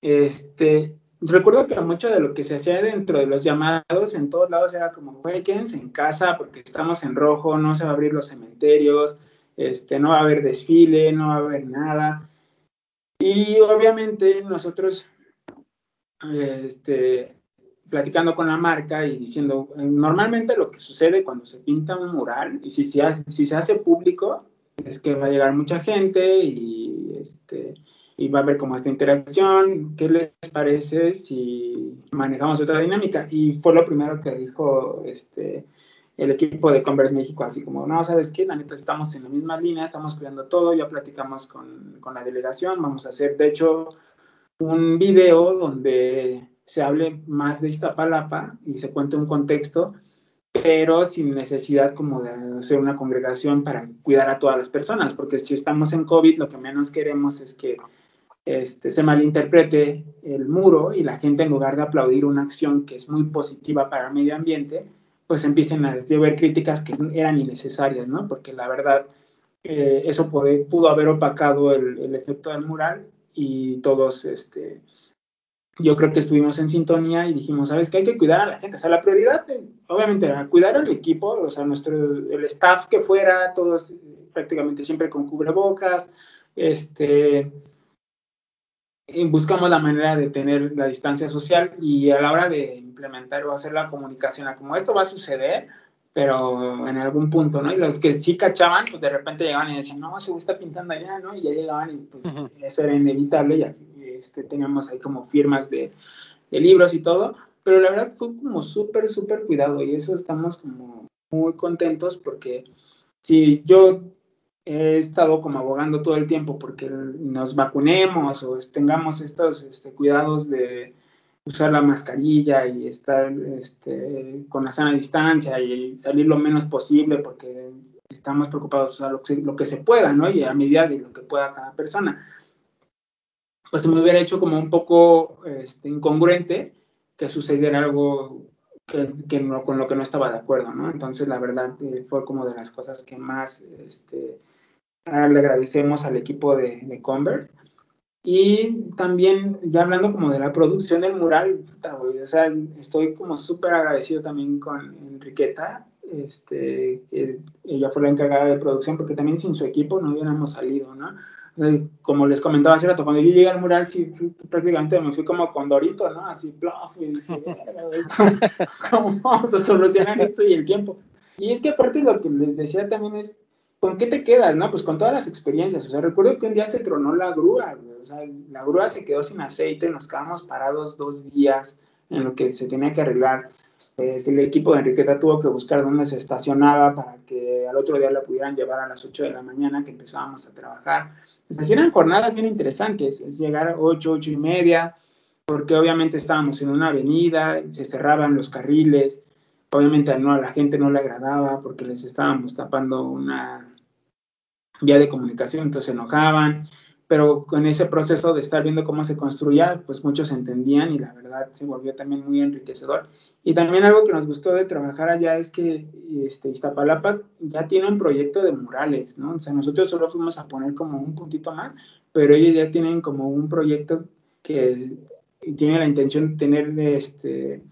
F: este, recuerdo que mucho de lo que se hacía dentro de los llamados en todos lados era como, güey, quédense en casa porque estamos en rojo, no se va a abrir los cementerios, este, no va a haber desfile, no va a haber nada. Y obviamente nosotros, este, platicando con la marca y diciendo, eh, normalmente lo que sucede cuando se pinta un mural y si se hace, si público, es que va a llegar mucha gente y, este, y va a haber como esta interacción. ¿Qué les parece si manejamos otra dinámica? Y fue lo primero que dijo este, el equipo de Converse México, así como, no, ¿sabes qué? La neta, estamos en la misma línea, estamos cuidando todo, ya platicamos con, con la delegación, vamos a hacer, de hecho, un video donde se hable más de Iztapalapa y se cuente un contexto, pero sin necesidad como de hacer una congregación para cuidar a todas las personas, porque si estamos en COVID, lo que menos queremos es que este, se malinterprete el muro y la gente en lugar de aplaudir una acción que es muy positiva para el medio ambiente, pues empiecen a ver críticas que eran innecesarias, ¿no? Porque la verdad, eh, eso puede, pudo haber opacado el, el efecto del mural y todos, este, yo creo que estuvimos en sintonía y dijimos, ¿sabes qué? Hay que cuidar a la gente. O sea, la prioridad, obviamente, era cuidar al equipo, o sea, nuestro, el staff que fuera, todos prácticamente siempre con cubrebocas, este, buscamos la manera de tener la distancia social y a la hora de implementar o hacer la comunicación, como esto va a suceder, pero en algún punto, ¿no? Y los que sí cachaban, pues de repente llegaban y decían, no, se está pintando allá, ¿no? Y ya llegaban y pues uh -huh. eso era inevitable, ya este, teníamos ahí como firmas de, de libros y todo, pero la verdad fue como súper, súper cuidado y eso estamos como muy contentos porque si yo he estado como abogando todo el tiempo porque nos vacunemos o tengamos estos este, cuidados de usar la mascarilla y estar este, con la sana distancia y salir lo menos posible porque estamos preocupados de usar lo que, lo que se pueda, ¿no? Y a medida de lo que pueda cada persona. Pues se me hubiera hecho como un poco este, incongruente que sucediera algo que, que no, con lo que no estaba de acuerdo, ¿no? Entonces, la verdad, eh, fue como de las cosas que más este, le agradecemos al equipo de, de, Converse. Y también, ya hablando como de la producción del mural, puta, güey, o sea, estoy como súper agradecido también con Enriqueta, este, ella fue la encargada de producción, porque también sin su equipo no hubiéramos salido, ¿no? Como les comentaba hace rato, cuando yo llegué al mural, sí, prácticamente me fui como condorito, ¿no? Así, plof, y dije, ¿cómo, ¿cómo vamos a solucionar esto y el tiempo? Y es que aparte lo que les decía también es, ¿con qué te quedas, no? Pues con todas las experiencias. O sea, recuerdo que un día se tronó la grúa, güey. La grúa se quedó sin aceite, nos quedamos parados dos días en lo que se tenía que arreglar. Este, el equipo de Enriqueta tuvo que buscar dónde se estacionaba para que al otro día la pudieran llevar a las 8 de la mañana que empezábamos a trabajar. Entonces, eran jornadas bien interesantes, es llegar a 8, 8 y media, porque obviamente estábamos en una avenida, se cerraban los carriles, obviamente no, a la gente no le agradaba porque les estábamos tapando una vía de comunicación, entonces se enojaban, pero con ese proceso de estar viendo cómo se construía, pues muchos entendían y la verdad se volvió también muy enriquecedor. Y también algo que nos gustó de trabajar allá es que este, Iztapalapa ya tiene un proyecto de murales, ¿no? O sea, nosotros solo fuimos a poner como un puntito más, pero ellos ya tienen como un proyecto que tiene la intención de tener este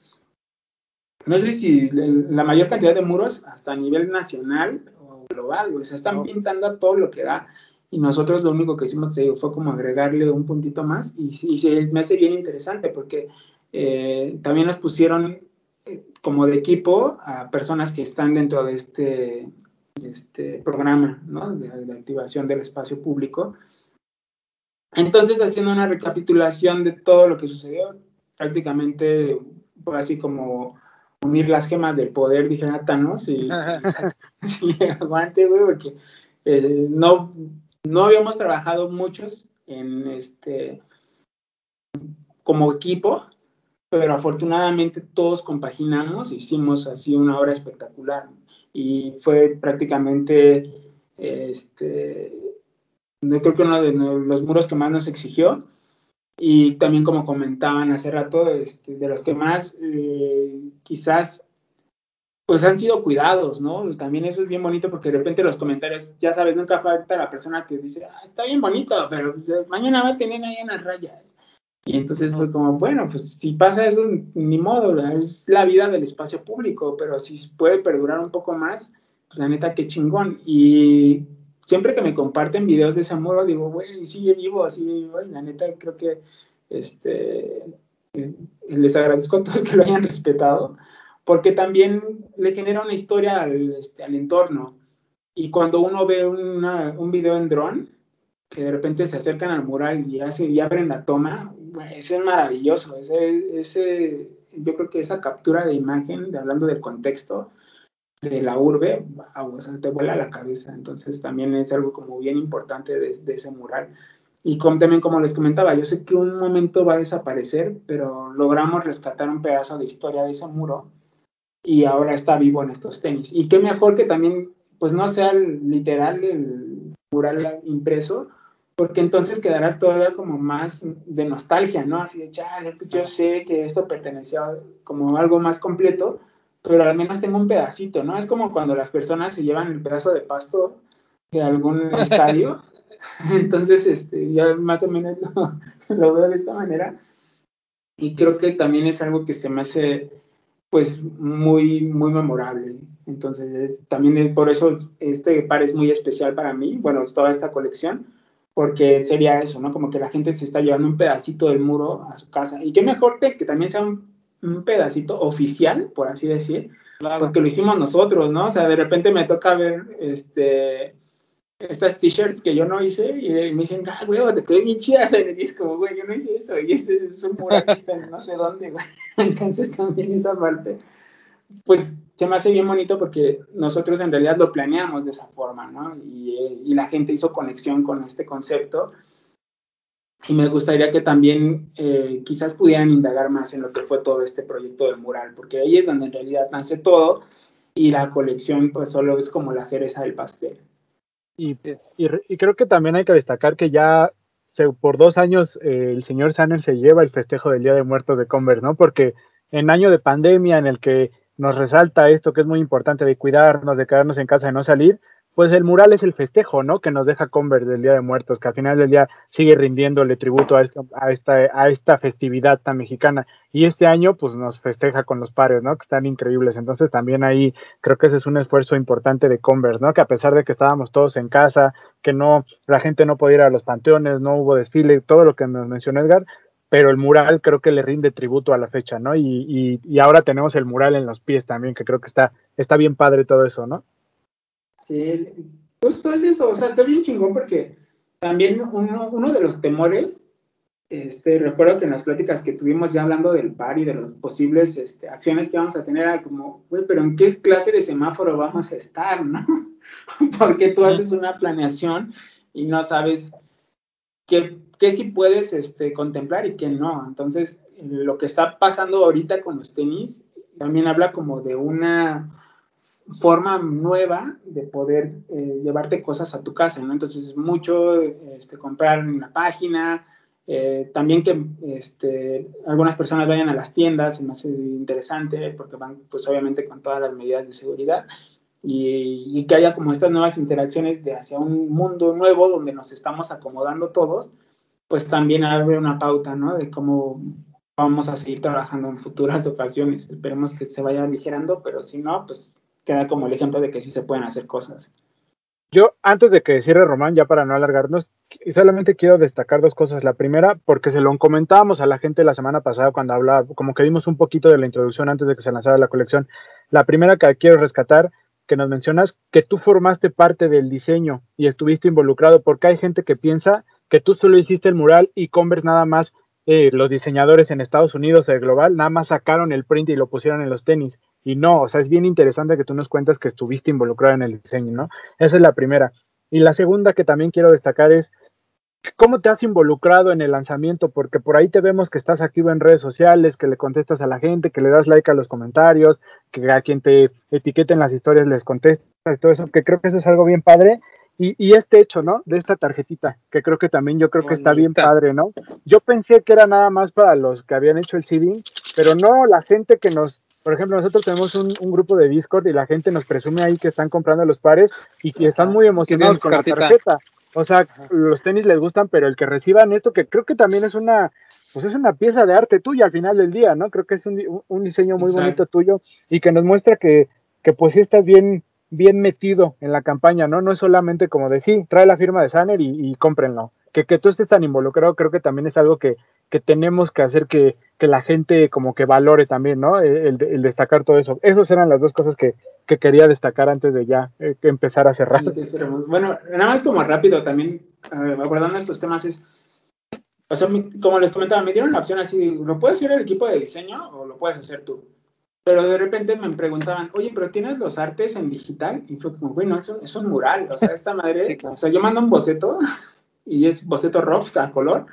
F: no sé si la mayor cantidad de muros hasta a nivel nacional o global, o sea, están pintando a todo lo que da. Y nosotros lo único que hicimos fue como agregarle un puntito más y, y se me hace bien interesante porque eh, también nos pusieron eh, como de equipo a personas que están dentro de este, este programa ¿no? de, de, activación del espacio público. Entonces, haciendo una recapitulación de todo lo que sucedió, prácticamente fue así como unir las gemas del poder, dijera Thanos, y, y aguante, güey, porque eh, no, no habíamos trabajado muchos en este como equipo, pero afortunadamente todos compaginamos, hicimos así una obra espectacular. Y fue prácticamente este yo creo que uno de los muros que más nos exigió. Y también como comentaban hace rato, este, de los que más eh, quizás pues han sido cuidados, ¿no? También eso es bien bonito porque de repente los comentarios, ya sabes, nunca falta la persona que dice, ah, está bien bonito, pero pues, mañana va a tener ahí unas rayas. Y entonces fue como, bueno, pues si pasa eso, ni modo, es la vida del espacio público, pero si puede perdurar un poco más, pues la neta, qué chingón. Y siempre que me comparten videos de amor, digo, güey, sigue vivo, sigue vivo, y la neta creo que este, eh, les agradezco a todos que lo hayan respetado, porque también le genera una historia al, este, al entorno. Y cuando uno ve una, un video en dron, que de repente se acercan al mural y, hace, y abren la toma, ese es maravilloso. Ese, ese, yo creo que esa captura de imagen, de hablando del contexto, de la urbe, o sea, te vuela la cabeza. Entonces también es algo como bien importante de, de, ese mural. Y como, también como les comentaba, yo sé que un momento va a desaparecer, pero logramos rescatar un pedazo de historia de ese muro y ahora está vivo en estos tenis. Y qué mejor que también, pues no sea literal el mural impreso, porque entonces quedará todavía como más de nostalgia, ¿no? Así de, chale, pues yo sé que esto pertenecía como algo más completo, pero al menos tengo un pedacito, ¿no? Es como cuando las personas se llevan el pedazo de pasto de algún estadio. Entonces, este, ya más o menos lo, lo, veo de esta manera. Y creo que también es algo que se me hace, pues, muy, muy memorable. Entonces, es, también por eso este par es muy especial para mí, bueno, toda esta colección, porque sería eso, ¿no? Como que la gente se está llevando un pedacito del muro a su casa. Y qué mejor que, que también sea un un pedacito oficial, por así decir, claro. porque lo hicimos nosotros, ¿no? O sea, de repente me toca ver este estas t-shirts que yo no hice y me dicen, ah, güey, te quedé bien chidas en el disco, güey, yo no hice eso, y ese es un muralista en no sé dónde, güey. Entonces también esa parte, pues se me hace bien bonito porque nosotros en realidad lo planeamos de esa forma, ¿no? Y, y la gente hizo conexión con este concepto y me gustaría que también eh, quizás pudieran indagar más en lo que fue todo este proyecto del mural, porque ahí es donde en realidad nace todo y la colección pues solo es como la cereza del pastel.
D: Y, y, creo que también hay que destacar que ya se, por dos años eh, el señor Sanner se lleva el festejo del Día de Muertos de Converse, ¿no? Porque en año de pandemia en el que nos resalta esto que es muy importante de cuidarnos, de quedarnos en casa, de no salir, pues el mural es el festejo, ¿no? Que nos deja Converse del Día de Muertos, que al final del día sigue rindiéndole tributo a, esta, esta festividad tan mexicana. Y este año, pues nos festeja con los pares, ¿no? Que están increíbles. Entonces también ahí creo que ese es un esfuerzo importante de Converse, ¿no? Que a pesar de que estábamos todos en casa, que no, la gente no podía ir a los panteones, no hubo desfile, todo lo que nos mencionó Edgar, pero el mural creo que le rinde tributo a la fecha, ¿no? Y, y, y ahora tenemos el mural en los pies también, que creo que está, está bien padre todo eso, ¿no?
F: Sí, justo es eso, o sea, está bien chingón porque también uno, uno de los temores, este, recuerdo que en las pláticas que tuvimos ya hablando del par y de las posibles este, acciones que vamos a tener, era como, güey, pero ¿en qué clase de semáforo vamos a estar, no? porque tú haces una planeación y no sabes qué, qué sí puedes este, contemplar y qué no. Entonces, lo que está pasando ahorita con los tenis también habla como de una forma nueva de poder eh, llevarte cosas a tu casa, ¿no? Entonces, mucho este, comprar en la página, eh, también que este, algunas personas vayan a las tiendas, me hace interesante porque van, pues obviamente, con todas las medidas de seguridad y, y, que haya como estas nuevas interacciones de hacia un mundo nuevo donde nos estamos acomodando todos, pues también abre una pauta, ¿no? De cómo vamos a seguir trabajando en futuras ocasiones. Esperemos que se vaya aligerando, pero si no, pues queda como el ejemplo de que sí se pueden hacer cosas.
D: Yo, antes de que cierre Román, ya para no alargarnos, solamente quiero destacar dos cosas. La primera, porque se lo comentábamos a la gente la semana pasada cuando hablaba, como que dimos un poquito de la introducción antes de que se lanzara la colección. La primera que quiero rescatar, que nos mencionas, que tú formaste parte del diseño y estuviste involucrado, porque hay gente que piensa que tú solo hiciste el mural y Converse nada más eh, los diseñadores en Estados Unidos, el global, nada más sacaron el print y lo pusieron en los tenis. Y no, o sea, es bien interesante que tú nos cuentas que estuviste involucrado en el diseño, ¿no? Esa es la primera. Y la segunda que también quiero destacar es cómo te has involucrado en el lanzamiento, porque por ahí te vemos que estás activo en redes sociales, que le contestas a la gente, que le das like a los comentarios, que a quien te etiqueten las historias les contestas y todo eso, que creo que eso es algo bien padre y, este hecho, ¿no? De esta tarjetita, que creo que también yo creo que está bien padre, ¿no? Yo pensé que era nada más para los que habían hecho el CD, pero no, la gente que nos, por ejemplo, nosotros tenemos un, grupo de Discord y la gente nos presume ahí que están comprando los pares y que están muy emocionados con la tarjeta. O sea, los tenis les gustan, pero el que reciban esto, que creo que también es una, pues es una pieza de arte tuya al final del día, ¿no? Creo que es un, un diseño muy bonito tuyo y que nos muestra que, que pues sí estás bien, bien metido en la campaña, ¿no? No es solamente como decir, trae la firma de Sanner y, y cómprenlo. Que, que tú estés tan involucrado creo que también es algo que, que tenemos que hacer que, que, la gente como que valore también, ¿no? El, destacar todo eso. Esas eran las dos cosas que, que quería destacar antes de ya eh, empezar a cerrar.
F: Bueno, nada más como rápido también, eh, abordando estos temas es, o sea, como les comentaba, me dieron la opción así, ¿lo puedes hacer el equipo de diseño o lo puedes hacer tú? Pero de repente me preguntaban, oye, pero ¿tienes los artes en digital? Y fue como, bueno, es un, es un mural, o sea, esta madre, o sea, yo mando un boceto y es boceto rough a color,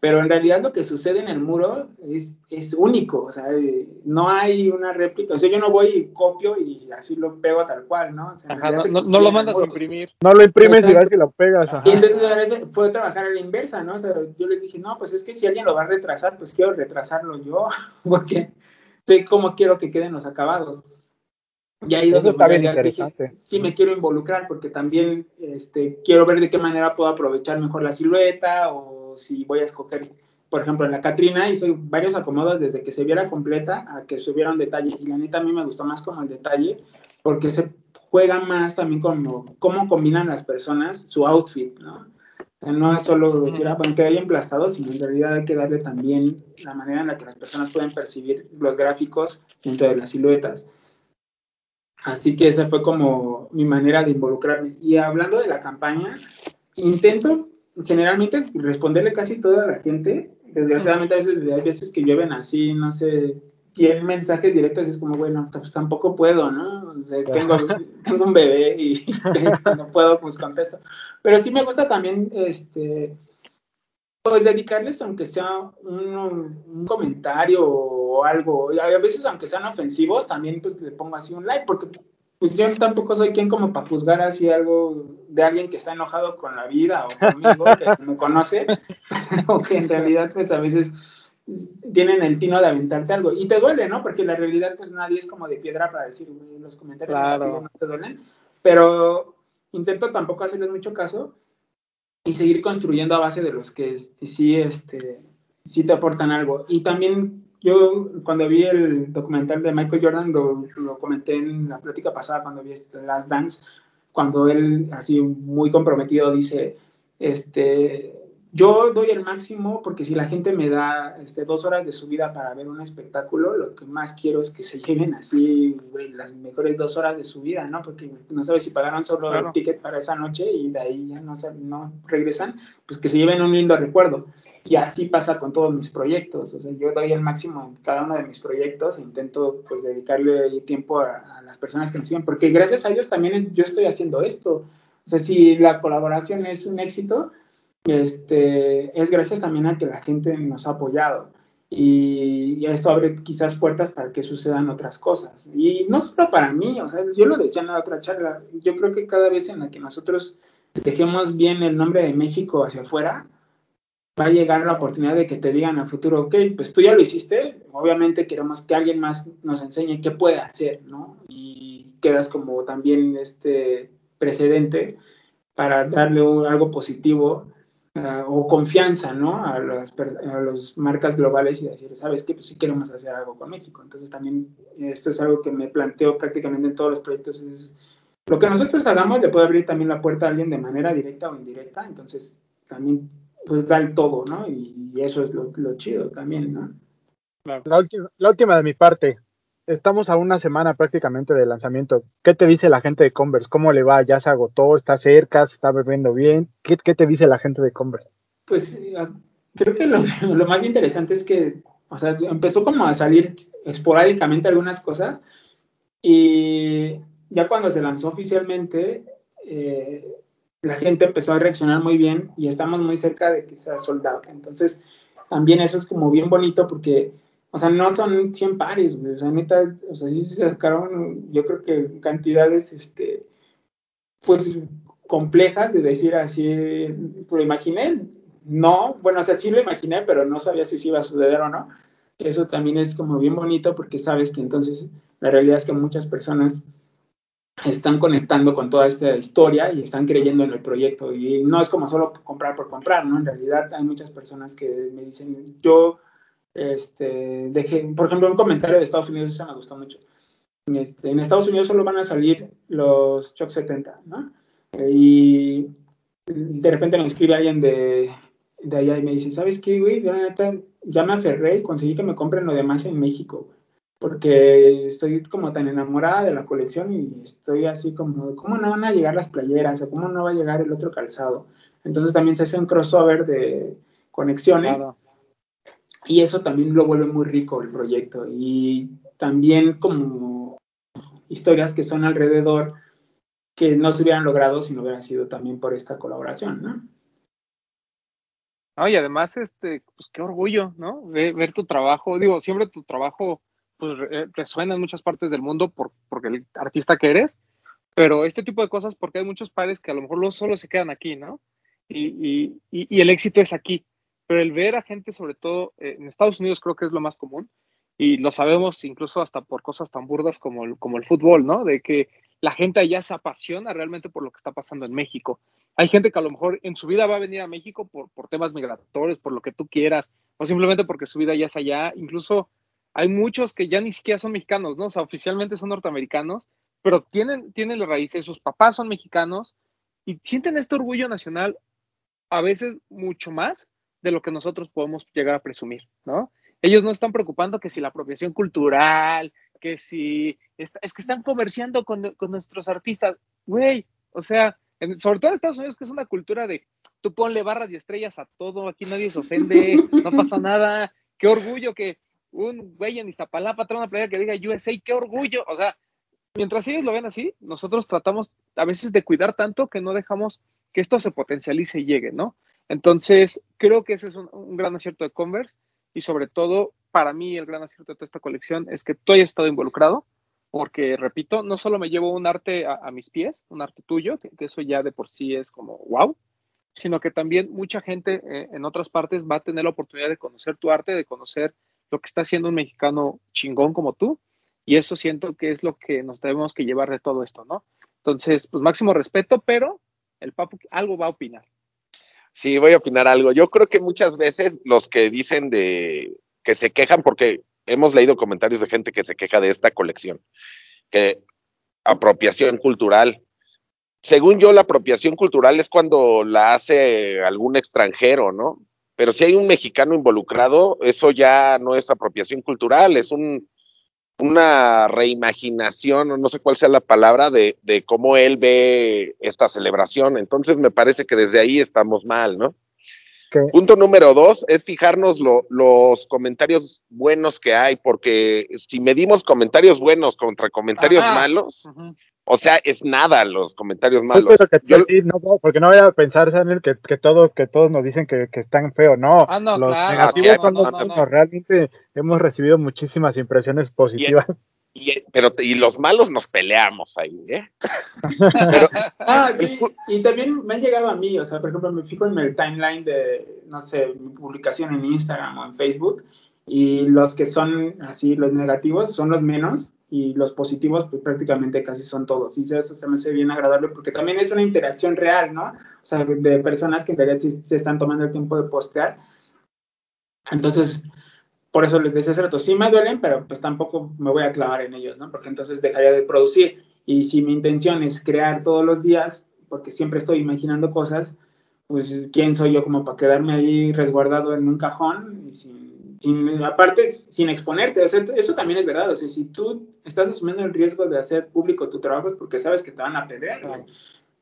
F: pero en realidad lo que sucede en el muro es, es único, o sea, eh, no hay una réplica, o sea, yo no voy y copio y así lo pego tal cual, ¿no? O sea,
B: no, no, lo mandas a imprimir.
D: No lo imprimes y vas que lo pegas.
F: Y entonces a veces fue trabajar a la inversa, ¿no? O sea, yo les dije, no, pues es que si alguien lo va a retrasar, pues quiero retrasarlo yo, porque sé cómo quiero que queden los acabados. Y ahí
D: Eso está bien interesante.
F: sí me quiero involucrar porque también este, quiero ver de qué manera puedo aprovechar mejor la silueta o si voy a escoger, por ejemplo, en la Catrina hice varios acomodos desde que se viera completa a que se viera un detalle. Y la neta a mí me gustó más como el detalle porque se juega más también con cómo combinan las personas su outfit, ¿no? no es solo decir, ah, bueno, que hay emplastado, sino en realidad hay que darle también la manera en la que las personas pueden percibir los gráficos dentro de las siluetas. Así que esa fue como mi manera de involucrarme. Y hablando de la campaña, intento generalmente responderle casi toda la gente. Desgraciadamente a veces hay veces que llueven así, no sé, 100 mensajes directos es como, bueno, pues tampoco puedo, ¿no? tengo, tengo, un bebé y no puedo, pues contesto. Pero sí me gusta también, este, pues dedicarles, aunque sea un, un comentario o algo, a veces aunque sean ofensivos, también pues le pongo así un like, porque pues yo tampoco soy quien como para juzgar así algo de alguien que está enojado con la vida o conmigo, que me conoce, o que en realidad pues a veces tienen el tino de aventarte algo. Y te duele, ¿no? Porque la realidad, pues nadie es como de piedra para decir, los comentarios negativos no te duelen. Pero intento tampoco hacerles mucho caso y seguir construyendo a base de los que sí, este, sí te aportan algo. Y también yo cuando vi el documental de Michael Jordan, lo, comenté en la plática pasada cuando vi este Last Dance, cuando él así muy comprometido dice, este, yo doy el máximo porque si la gente me da este, dos horas de su vida para ver un espectáculo, lo que más quiero es que se lleven así las mejores dos horas de su vida, ¿no? Porque no sabes si pagaron solo el ticket para esa noche y de ahí ya no, no regresan, pues que se lleven un lindo recuerdo. Y así pasa con todos mis proyectos. O sea, yo doy el máximo en cada uno de mis proyectos e intento pues dedicarle tiempo a, a las personas que me siguen, porque gracias a ellos también yo estoy haciendo esto. O sea, si la colaboración es un éxito, este, es gracias también a que la gente nos ha apoyado. Y, esto abre quizás puertas para que sucedan otras cosas. Y no solo para mí, o sea, yo lo decía en la otra charla, yo creo que cada vez en la que nosotros dejemos bien el nombre de México hacia afuera, va a llegar la oportunidad de que te digan al futuro, ok, pues tú ya lo hiciste, obviamente queremos que alguien más nos enseñe qué puede hacer, ¿no? Y quedas como también este precedente para darle algo positivo ah, o confianza, ¿no? A las, a las marcas globales y decir, ¿sabes qué? Pues sí queremos hacer algo con México. Entonces también esto es algo que me planteo prácticamente en todos los proyectos. Es, lo que nosotros hagamos le puede abrir también la puerta a alguien de manera directa o indirecta. Entonces también pues da el todo, ¿no? Y, eso es lo, lo, chido también, ¿no?
D: La, última, la última de mi parte. Estamos a una semana prácticamente del lanzamiento. ¿Qué te dice la gente de Converse? ¿Cómo le va? ¿Ya se agotó? ¿Está cerca? ¿Se está bebiendo bien? ¿Qué, te dice la gente de Converse?
F: Pues ah, creo que lo, lo, más interesante es que, o sea, empezó como a salir esporádicamente algunas cosas y ya cuando se lanzó oficialmente, eh, la gente empezó a reaccionar muy bien y estamos muy cerca de que sea soldado. Entonces, también eso es como bien bonito porque, o sea, no son 100 pares, güey. O sea, neta, o sea, sí se sacaron, yo creo que cantidades, este, pues, complejas de decir así, lo imaginé, no, bueno, o sea, sí lo imaginé, pero no sabía si se iba a suceder o no. Eso también es como bien bonito porque sabes que entonces la realidad es que muchas personas están conectando con toda esta historia y están creyendo en el proyecto. Y no es como solo comprar por comprar, ¿no? En realidad hay muchas personas que me dicen, yo, este, dejé, por ejemplo, un comentario de Estados Unidos, eso me gustó mucho. Este, en Estados Unidos solo van a salir los Choc 70, ¿no? Y de repente me escribe alguien de, de allá y me dice, ¿sabes qué, güey? Yo, neta, ya me aferré y conseguí que me compren lo demás en México, güey porque estoy como tan enamorada de la colección y estoy así como, ¿cómo no van a llegar las playeras? ¿O cómo no va a llegar el otro calzado? Entonces también se hace un crossover de conexiones y eso también lo vuelve muy rico el proyecto y también como historias que son alrededor que no se hubieran logrado si no hubiera sido también por esta colaboración, ¿no?
B: y además, este, pues qué orgullo, ¿no? Ver, tu trabajo, digo, siempre tu trabajo pues resuena en muchas partes del mundo por, porque el artista que eres, pero este tipo de cosas porque hay muchos padres que a lo mejor solo se quedan aquí, ¿no? Y, y, y, el éxito es aquí, pero el ver a gente, sobre todo eh, en Estados Unidos creo que es lo más común, y lo sabemos incluso hasta por cosas tan burdas como el, como el fútbol, ¿no? De que la gente allá se apasiona realmente por lo que está pasando en México. Hay gente que a lo mejor en su vida va a venir a México por, por temas migratorios, por lo que tú quieras, o simplemente porque su vida ya es allá, incluso hay muchos que ya ni siquiera son mexicanos, ¿no? O sea, oficialmente son norteamericanos, pero tienen, tienen las raíces, sus papás son mexicanos y sienten este orgullo nacional a veces mucho más de lo que nosotros podemos llegar a presumir, ¿no? Ellos no están preocupando que si la apropiación cultural, que si es que están comerciando con, nuestros artistas, güey, o sea, sobre todo en Estados Unidos, que es una cultura de tú ponle barras y estrellas a todo, aquí nadie se ofende, no pasa nada, qué orgullo que un güey en Iztapalapa trae una playa que diga USA, qué orgullo. O sea, mientras ellos lo ven así, nosotros tratamos a veces de cuidar tanto que no dejamos que esto se potencialice y llegue, ¿no? Entonces, creo que ese es un, gran acierto de Converse y sobre todo, para mí, el gran acierto de toda esta colección es que tú hayas estado involucrado, porque, repito, no solo me llevo un arte a, mis pies, un arte tuyo, que, eso ya de por sí es como wow, sino que también mucha gente eh, en otras partes va a tener la oportunidad de conocer tu arte, de conocer lo que está haciendo un mexicano chingón como tú, y eso siento que es lo que nos debemos que llevar de todo esto, ¿no? Entonces, pues máximo respeto, pero el Papu algo va a opinar.
C: Sí, voy a opinar algo. Yo creo que muchas veces los que dicen de que se quejan, porque hemos leído comentarios de gente que se queja de esta colección, que apropiación cultural. Según yo, la apropiación cultural es cuando la hace algún extranjero, ¿no? pero si hay un mexicano involucrado, eso ya no es apropiación cultural, es un, una reimaginación, o no sé cuál sea la palabra, de, de, cómo él ve esta celebración. Entonces me parece que desde ahí estamos mal, ¿no? Punto número dos es fijarnos lo, los comentarios buenos que hay, porque si medimos comentarios buenos contra comentarios malos, o sea, es nada los comentarios malos.
D: no, porque no voy a pensar, Sanel, que, que, todos, que todos nos dicen que, que están feos, no.
B: Ah, no
D: los
B: claro,
D: negativos son los realmente hemos recibido muchísimas impresiones positivas.
C: Y, pero, y los malos nos peleamos ahí, ¿eh?
F: pero, ah, sí, y también me han llegado a mí, o sea, por ejemplo, me fijo en el timeline de, no sé, mi publicación en Instagram o en Facebook, y los que son así, los negativos, son los menos, y los positivos pues prácticamente casi son todos. Y eso se me hace bien agradable porque también es una interacción real, ¿no? O sea, de personas que en realidad sí se están tomando el tiempo de postear. Entonces, por eso les decía hace rato, sí me duelen, pero pues tampoco me voy a clavar en ellos, ¿no? Porque entonces dejaría de producir. Y si mi intención es crear todos los días, porque siempre estoy imaginando cosas, pues quién soy yo como para quedarme ahí resguardado en un cajón y sin, sin aparte sin exponerte, o sea, eso también es verdad, o sea, si tú estás asumiendo el riesgo de hacer público tu trabajo es porque sabes que te van a pedrear,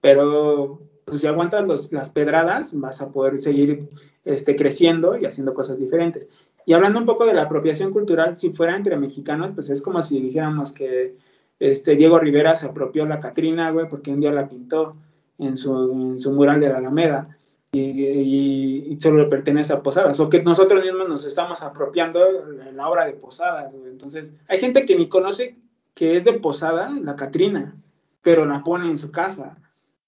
F: pero pues si aguantas los, las pedradas vas a poder seguir este, creciendo y haciendo cosas diferentes. Y hablando un poco de la apropiación cultural, si fuera entre mexicanos, pues es como si dijéramos que este, Diego Rivera se apropió la Catrina, güey, porque un día la pintó en su, en su mural de la Alameda y, solo le pertenece a Posadas, o que nosotros mismos nos estamos apropiando la obra de Posadas. Entonces, hay gente que ni conoce que es de Posada, la Catrina, pero la pone en su casa.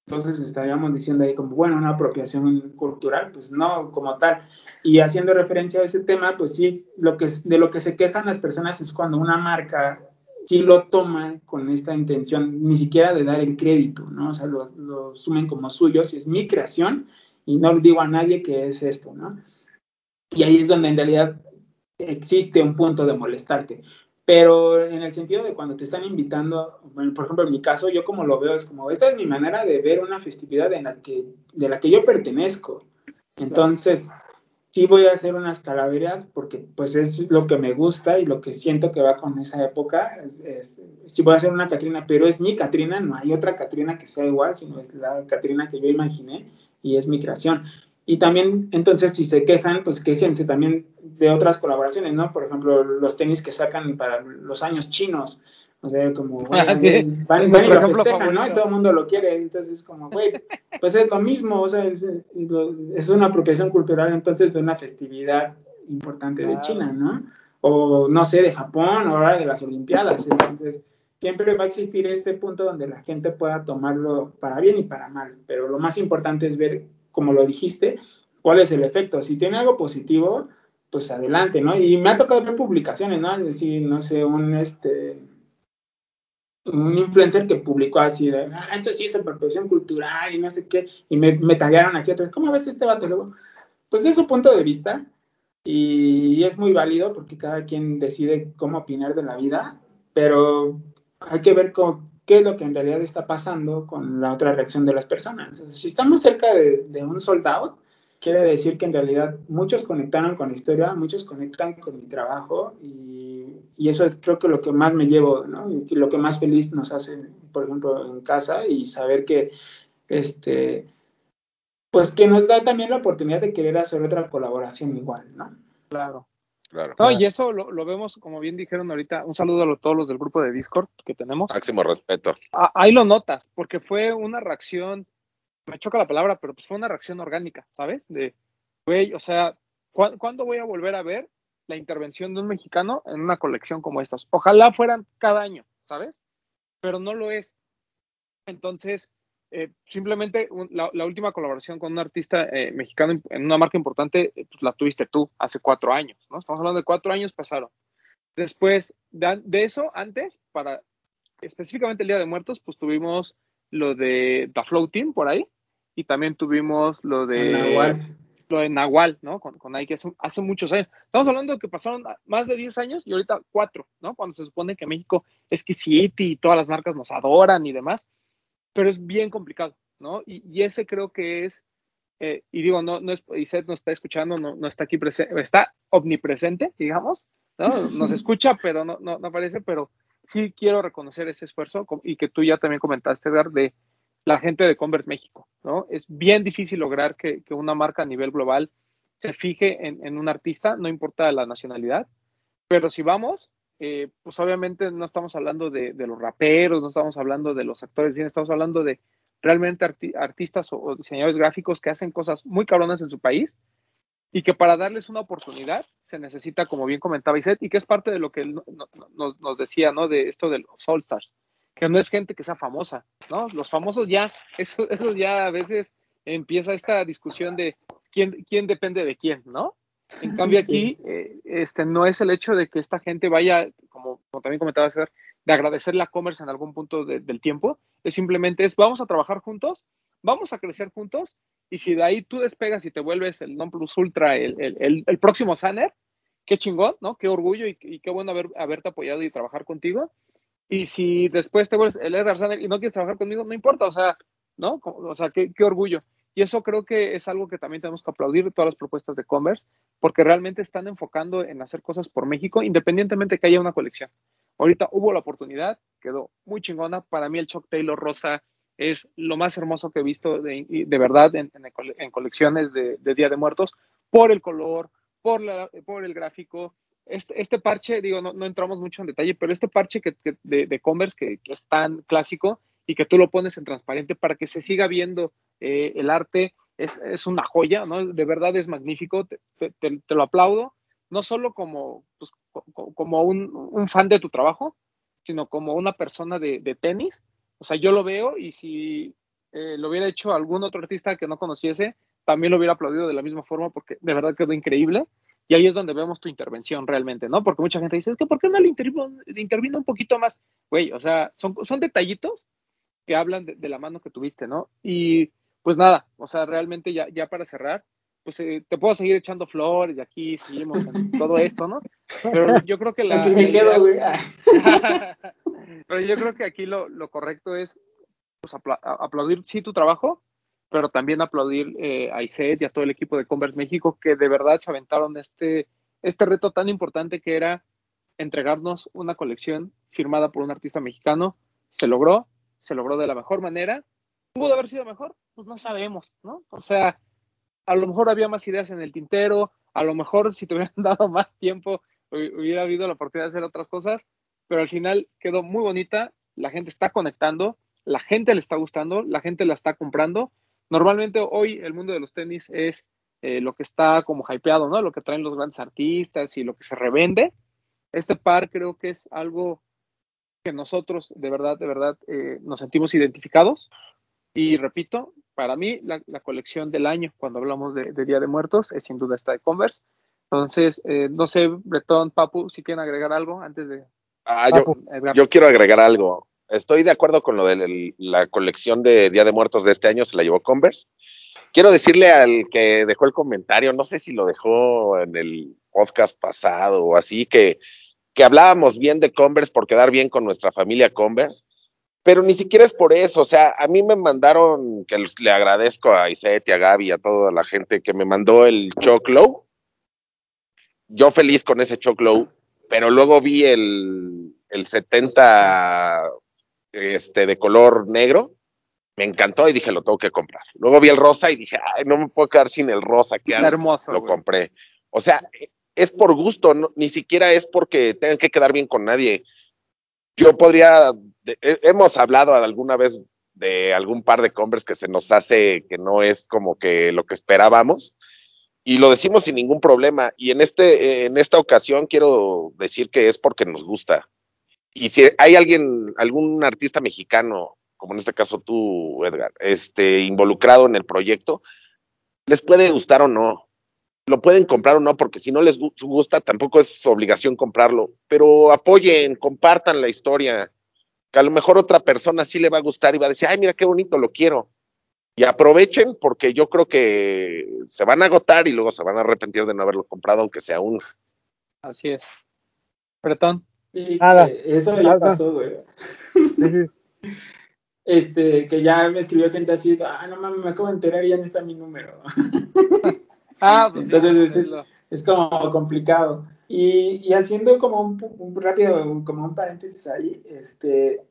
F: Entonces estaríamos diciendo ahí como, bueno, una apropiación cultural, pues no como tal. Y haciendo referencia a ese tema, pues sí, lo que, de lo que se quejan las personas es cuando una marca sí lo toma con esta intención, ni siquiera de dar el crédito, ¿no? O sea, lo, lo sumen como suyo, si es mi creación y no le digo a nadie que es esto, ¿no? Y ahí es donde en realidad existe un punto de molestarte. Pero en el sentido de cuando te están invitando, bueno, por ejemplo, en mi caso, yo como lo veo es como, esta es mi manera de ver una festividad en la que, de la que yo pertenezco. Entonces, sí voy a hacer unas calaveras porque pues es lo que me gusta y lo que siento que va con esa época. Es, sí voy a hacer una Catrina, pero es mi Catrina, no hay otra Catrina que sea igual, sino es la Catrina que yo imaginé y es mi creación. Y también, entonces, si se quejan, pues quéjense también de otras colaboraciones, ¿no? Por ejemplo, los tenis que sacan para los años chinos. O sea, como, güey,
B: Ah, sí.
F: van, van y lo festejan, ¿no? Y todo el mundo lo quiere. Entonces, como, güey, pues es lo mismo, o sea, es, es una apropiación cultural, entonces, de una festividad importante de
B: Claro.
F: China, ¿no? O, no sé, de Japón, o ahora de las Olimpiadas. Entonces, siempre va a existir este punto donde la gente pueda tomarlo para bien y para mal, pero lo más importante es ver, como lo dijiste, cuál es el efecto. Si tiene algo positivo, pues adelante, ¿no? Y me ha tocado ver publicaciones, ¿no? Es decir, no sé, un este un influencer que publicó así de, ah, esto sí es apropiación cultural y no sé qué, y me, me taguearon así otros, ¿cómo ves este vato? Luego, pues es su punto de vista y es muy válido porque cada quien decide cómo opinar de la vida, pero hay que ver con, qué es lo que en realidad está pasando con la otra reacción de las personas. Si estamos cerca de, un sold out, quiere decir que en realidad muchos conectaron con la historia, muchos conectan con mi trabajo y, y eso es creo que lo que más me llevo, ¿no? Y lo que más feliz nos hace, por ejemplo, en casa y saber que, este, pues que nos da también la oportunidad de querer hacer otra colaboración igual, ¿no?
B: Claro.
C: Claro.
B: No, y eso lo, lo vemos, como bien dijeron ahorita, un saludo a lo- todos los del grupo de Discord que tenemos.
C: Máximo respeto.
B: Ah, ahí lo notas, porque fue una reacción, me choca la palabra, pero pues fue una reacción orgánica, ¿sabes? De, güey, o sea, ¿cu- ¿cuándo voy a volver a ver la intervención de un mexicano en una colección como estas? Ojalá fueran cada año, ¿sabes? Pero no lo es. Entonces, eh, simplemente un- la, la última colaboración con un artista eh, mexicano en- una marca importante, eh, pues la tuviste tú hace cuatro años, ¿no? Estamos hablando de cuatro años pasaron. Después de, de eso, antes, para específicamente el Día de Muertos, pues tuvimos lo de The Flow Team por ahí y también tuvimos lo de
F: Nahual.
B: lo de Nahual, ¿no? Con, con Nike hace, hace muchos años. Estamos hablando de que pasaron más de 10 años y ahorita 4, ¿no? Cuando se supone que México es Kissity y todas las marcas nos adoran y demás, pero es bien complicado, ¿no? Y, y ese creo que es, eh, y digo, no, no es, Iset no está escuchando, no, no está aquí presente, está omnipresente, digamos, ¿no? Nos escucha, pero no, no, no aparece, pero sí quiero reconocer ese esfuerzo y que tú ya también comentaste, Edgar, de la gente de Convert México, ¿no? Es bien difícil lograr que, que una marca a nivel global se fije en, en un artista, no importa la nacionalidad, pero si vamos, eh, pues obviamente no estamos hablando de, los raperos, no estamos hablando de los actores de cine, estamos hablando de realmente arti artistas o, diseñadores gráficos que hacen cosas muy cabronas en su país y que para darles una oportunidad se necesita, como bien comentaba Iset, y que es parte de lo que nos, decía, ¿no? De esto de los All Stars, que no es gente que sea famosa, ¿no? Los famosos ya, eso, eso ya a veces empieza esta discusión de quién, quién depende de quién, ¿no? En cambio aquí, eh, este, no es el hecho de que esta gente vaya, como, como también comentaba César, de agradecerle a Commerce en algún punto de, del tiempo, es simplemente es, vamos a trabajar juntos, vamos a crecer juntos, y si de ahí tú despegas y te vuelves el non plus ultra, el, el, el próximo Sanner, qué chingón, ¿no? Qué orgullo y, y qué bueno haber, haberte apoyado y trabajar contigo. Y si después te vuelves el Edgar Sanner y no quieres trabajar conmigo, no importa, o sea, ¿no? O sea, qué, qué orgullo. Y eso creo que es algo que también tenemos que aplaudir todas las propuestas de Converse, porque realmente están enfocando en hacer cosas por México, independientemente de que haya una colección. Ahorita hubo la oportunidad, quedó muy chingona. Para mí el Chuck Taylor rosa es lo más hermoso que he visto de, de verdad en, en, colecciones de, de, Día de Muertos, por el color, por, la, por el gráfico. Este, este, parche, digo, no, entramos mucho en detalle, pero este parche que de, de, Converse que, que, es tan clásico y que tú lo pones en transparente para que se siga viendo eh, el arte, es, es, una joya, ¿no? De verdad es magnífico, te, lo aplaudo, no solo como, pues, como un, fan de tu trabajo, sino como una persona de, tenis. O sea, yo lo veo y si eh, lo hubiera hecho algún otro artista que no conociese, también lo hubiera aplaudido de la misma forma porque de verdad quedó increíble. Y ahí es donde vemos tu intervención realmente, ¿no? Porque mucha gente dice, es que ¿por qué no le, intervino, le un poquito más? Güey, o sea, son, son detallitos que hablan de, de, la mano que tuviste, ¿no? Y pues nada, o sea, realmente ya, ya para cerrar, pues eh, te puedo seguir echando flores y aquí seguimos en todo esto, ¿no? Pero yo creo que la...
F: Aquí me quedo, güey.
B: Pero yo creo que aquí lo, lo correcto es pues, apla aplaudir, sí, tu trabajo, pero también aplaudir eh, a ISET y a todo el equipo de Converse México que de verdad se aventaron este, este reto tan importante que era entregarnos una colección firmada por un artista mexicano. Se logró, se logró de la mejor manera. ¿Pudo haber sido mejor? Pues no sabemos, ¿no? O sea, a lo mejor había más ideas en el tintero, a lo mejor si te hubieran dado más tiempo hubiera habido la oportunidad de hacer otras cosas, pero al final quedó muy bonita, la gente está conectando, la gente le está gustando, la gente la está comprando. Normalmente hoy el mundo de los tenis es eh, lo que está como hypeado, ¿no? Lo que traen los grandes artistas y lo que se revende. Este par creo que es algo que nosotros de verdad, de verdad eh, nos sentimos identificados. Y repito, para mí la, la, colección del año cuando hablamos de, de, Día de Muertos es sin duda esta de Converse. Entonces, eh, no sé, Bretón, Papu, si quieren agregar algo antes de...
C: Ah, yo, yo, quiero agregar algo. Estoy de acuerdo con lo de la colección de Día de Muertos de este año, se la llevó Converse. Quiero decirle al que dejó el comentario, no sé si lo dejó en el podcast pasado o así, que, que hablábamos bien de Converse por quedar bien con nuestra familia Converse, pero ni siquiera es por eso, o sea, a mí me mandaron, que le agradezco a Iset y a Gaby a toda la gente que me mandó el Choclow, yo feliz con ese Choclow, pero luego vi el, el 70 este, de color negro, me encantó y dije, lo tengo que comprar. Luego vi el rosa y dije, ay, no me puedo quedar sin el rosa, que
B: hermoso.
C: Lo compré. O sea, es por gusto, ni siquiera es porque tengan que quedar bien con nadie. Yo podría, hemos hablado alguna vez de algún par de Converse que se nos hace que no es como que lo que esperábamos y lo decimos sin ningún problema y en este en esta ocasión quiero decir que es porque nos gusta y si hay alguien algún artista mexicano como en este caso tú Edgar este involucrado en el proyecto les puede gustar o no lo pueden comprar o no porque si no les gusta tampoco es su obligación comprarlo pero apoyen compartan la historia que a lo mejor otra persona sí le va a gustar y va a decir ay mira qué bonito lo quiero y aprovechen porque yo creo que se van a agotar y luego se van a arrepentir de no haberlo comprado, aunque sea uno.
B: Así es. Bretón.
F: Sí, Nada. eso ya Nada. pasó, güey. este, que ya me escribió gente así, ah, no mames, me acabo de enterar y ya no está mi número.
B: ah, pues
F: Entonces sí, es, es, como complicado. Y, y haciendo como un, un, rápido, como un paréntesis ahí, este,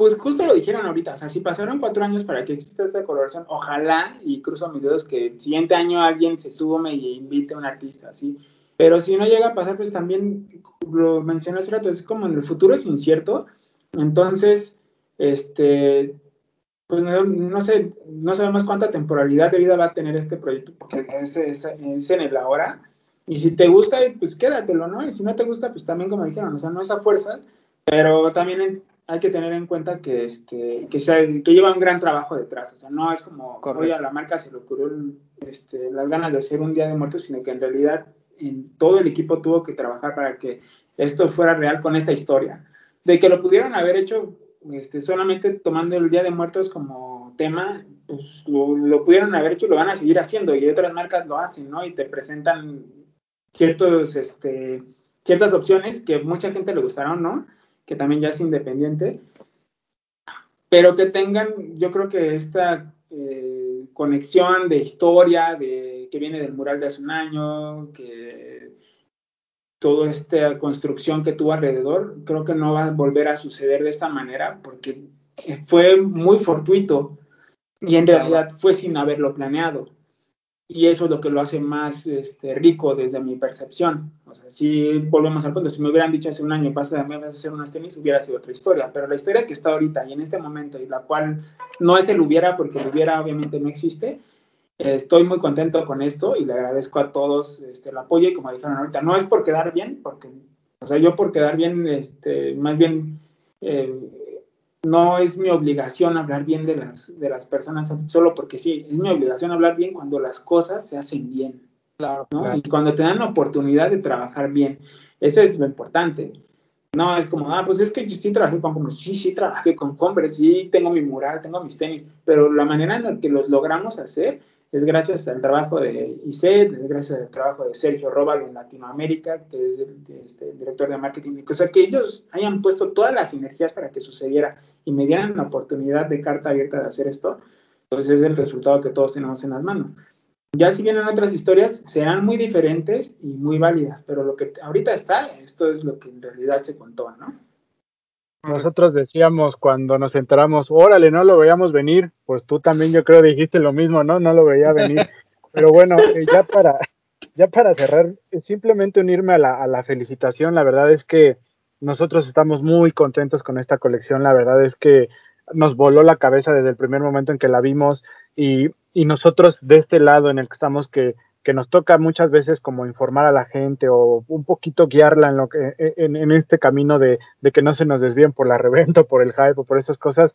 F: pues justo lo dijeron ahorita, o sea, si pasaron cuatro años para que exista esta colaboración, ojalá, y cruzo mis dedos, que el siguiente año alguien se sume y invite a un artista, así. Pero si no llega a pasar, pues también, lo mencioné hace rato, es como en el futuro es incierto, entonces, este, pues no, no sé, no sabemos cuánta temporalidad de vida va a tener este proyecto, porque es, es, es en el ahora, y si te gusta, pues quédatelo, ¿no? Y si no te gusta, pues también como dijeron, o sea, no es a fuerza, pero también hay que tener en cuenta que este que, sea, que lleva un gran trabajo detrás, o sea, no es como Correcto. hoy a la marca se le ocurrió este, las ganas de hacer un día de muertos, sino que en realidad en todo el equipo tuvo que trabajar para que esto fuera real con esta historia. de que lo pudieron haber hecho este, solamente tomando el Día de Muertos como tema, pues lo, lo pudieron haber hecho lo van a seguir haciendo y otras marcas lo hacen, ¿no? Y te presentan ciertos, este, ciertas opciones que mucha gente le gustaron, ¿no? Que también ya es independiente, pero que tengan, yo creo que esta eh, conexión de historia, de que viene del mural de hace un año, que toda esta construcción que tuvo alrededor, creo que no va a volver a suceder de esta manera porque fue muy fortuito y en realidad fue sin haberlo planeado y eso es lo que lo hace más este, rico desde mi percepción. O sea, si volvemos al punto, si me hubieran dicho hace un año, vas a, vas a hacer unos tenis, hubiera sido otra historia, pero la historia que está ahorita y en este momento, y la cual no es el hubiera, porque el hubiera obviamente no existe, estoy muy contento con esto y le agradezco a todos este, el apoyo y como dijeron ahorita, no es por quedar bien, porque, o sea, yo por quedar bien, este, más bien... Eh, no es mi obligación hablar bien de las, de las personas solo porque sí, es mi obligación hablar bien cuando las cosas se hacen bien.
B: Claro,
F: ¿no?
B: claro.
F: Y cuando te dan la oportunidad de trabajar bien. Eso es lo importante. No es como, ah, pues es que yo sí trabajé con Converse, sí, sí trabajé con Converse, sí tengo mi mural, tengo mis tenis, pero la manera en la que los logramos hacer es gracias al trabajo de ISET, es gracias al trabajo de Sergio Róbalo en Latinoamérica, que es el, este, el director de marketing, o sea, que ellos hayan puesto todas las sinergias para que sucediera y me dieran la oportunidad de carta abierta de hacer esto, pues es el resultado que todos tenemos en las manos. Ya si vienen otras historias, serán muy diferentes y muy válidas, pero lo que ahorita está, esto es lo que en realidad se contó, ¿no?
D: Nosotros decíamos cuando nos enteramos, órale, no lo veíamos venir, pues tú también yo creo dijiste lo mismo, ¿no? No lo veía venir. Pero bueno, eh, ya para, ya para cerrar, simplemente unirme a la, a la felicitación, la verdad es que nosotros estamos muy contentos con esta colección, la verdad es que nos voló la cabeza desde el primer momento en que la vimos y, y nosotros de este lado en el que estamos que, que, nos toca muchas veces como informar a la gente o un poquito guiarla en, lo que, en, en este camino de, que no se nos desvíen por la reventa, por el hype o por esas cosas,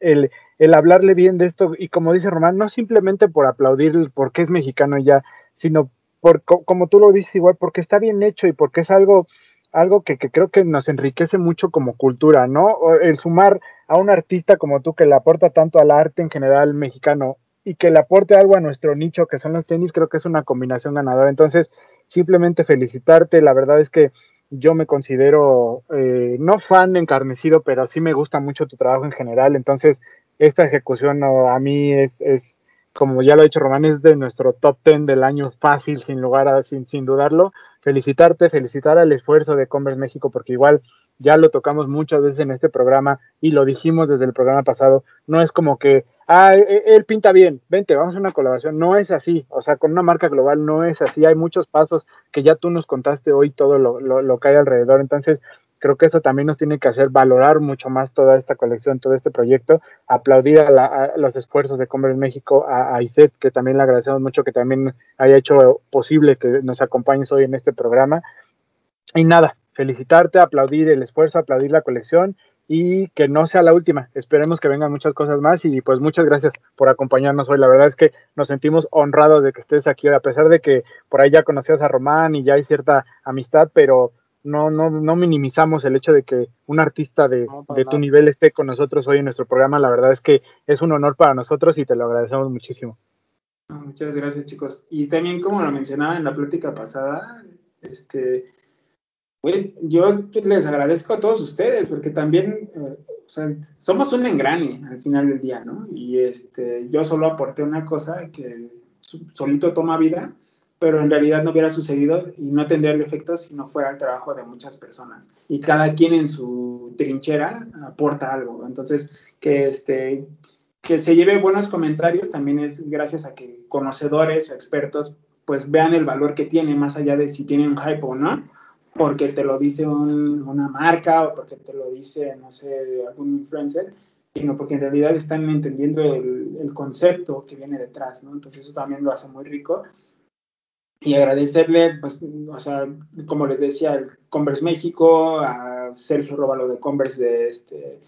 D: el, hablarle bien de esto y como dice Román, no simplemente por aplaudir porque es mexicano ya, sino por, como tú lo dices igual, porque está bien hecho y porque es algo algo que, creo que nos enriquece mucho como cultura, ¿no? El sumar a un artista como tú que le aporta tanto al arte en general mexicano y que le aporte algo a nuestro nicho que son los tenis, creo que es una combinación ganadora. Entonces, simplemente felicitarte, la verdad es que yo me considero eh, no fan encarnecido, pero sí me gusta mucho tu trabajo en general. Entonces, esta ejecución no, a mí es, es, como ya lo ha dicho Román, es de nuestro top 10 del año fácil, sin lugar a, sin, sin dudarlo felicitarte, felicitar al esfuerzo de Converse México, porque igual ya lo tocamos muchas veces en este programa y lo dijimos desde el programa pasado, no es como que, ah, él pinta bien, vente, vamos a una colaboración, no es así, o sea, con una marca global no es así, hay muchos pasos que ya tú nos contaste hoy todo lo, lo, lo que hay alrededor, entonces creo que eso también nos tiene que hacer valorar mucho más toda esta colección, todo este proyecto, aplaudir a, la, a los esfuerzos de Converse México, a, a ISET, que también le agradecemos mucho que también haya hecho posible que nos acompañes hoy en este programa. Y nada, felicitarte, aplaudir el esfuerzo, aplaudir la colección y que no sea la última. Esperemos que vengan muchas cosas más y pues muchas gracias por acompañarnos hoy. La verdad es que nos sentimos honrados de que estés aquí, a pesar de que por ahí ya conocías a Román y ya hay cierta amistad, pero no, no, no minimizamos el hecho de que un artista de, no, de tu nivel esté con nosotros hoy en nuestro programa. La verdad es que es un honor para nosotros y te lo agradecemos muchísimo.
F: Muchas gracias, chicos. Y también, como lo mencionaba en la plática pasada, este, yo les agradezco a todos ustedes porque también, eh, o sea, somos un engrane al final del día, ¿no? Y este, yo solo aporté una cosa que solito toma vida pero en realidad no hubiera sucedido y no tendría el efecto si no fuera el trabajo de muchas personas. Y cada quien en su trinchera aporta algo. Entonces, que, este, que se lleve buenos comentarios también es gracias a que conocedores o expertos pues vean el valor que tiene más allá de si tiene un hype o no, porque te lo dice un, una marca o porque te lo dice, no sé, algún influencer, sino porque en realidad están entendiendo el, el concepto que viene detrás, ¿no? Entonces eso también lo hace muy rico y agradecerle, pues, o sea, como les decía, al Converse México, a Sergio Róbalo de Converse, de este,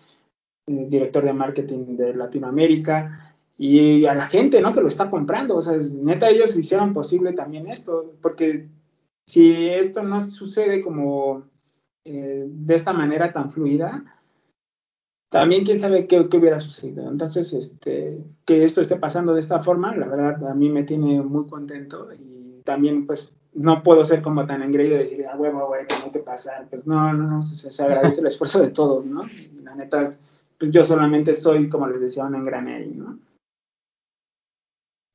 F: director de marketing de Latinoamérica, y a la gente, ¿no? Que lo está comprando, o sea, neta, ellos hicieron posible también esto, porque si esto no sucede como eh, de esta manera tan fluida, también quién sabe qué, hubiera sucedido. Entonces, este, que esto esté pasando de esta forma, la verdad a mí me tiene muy contento y también pues no puedo ser como tan engreído y decir, ah, huevo, güey, tengo que pasar. Pues no, no, no, se, agradece el esfuerzo de todos, ¿no? La neta, pues yo solamente soy, como les decía, un engrane ¿no?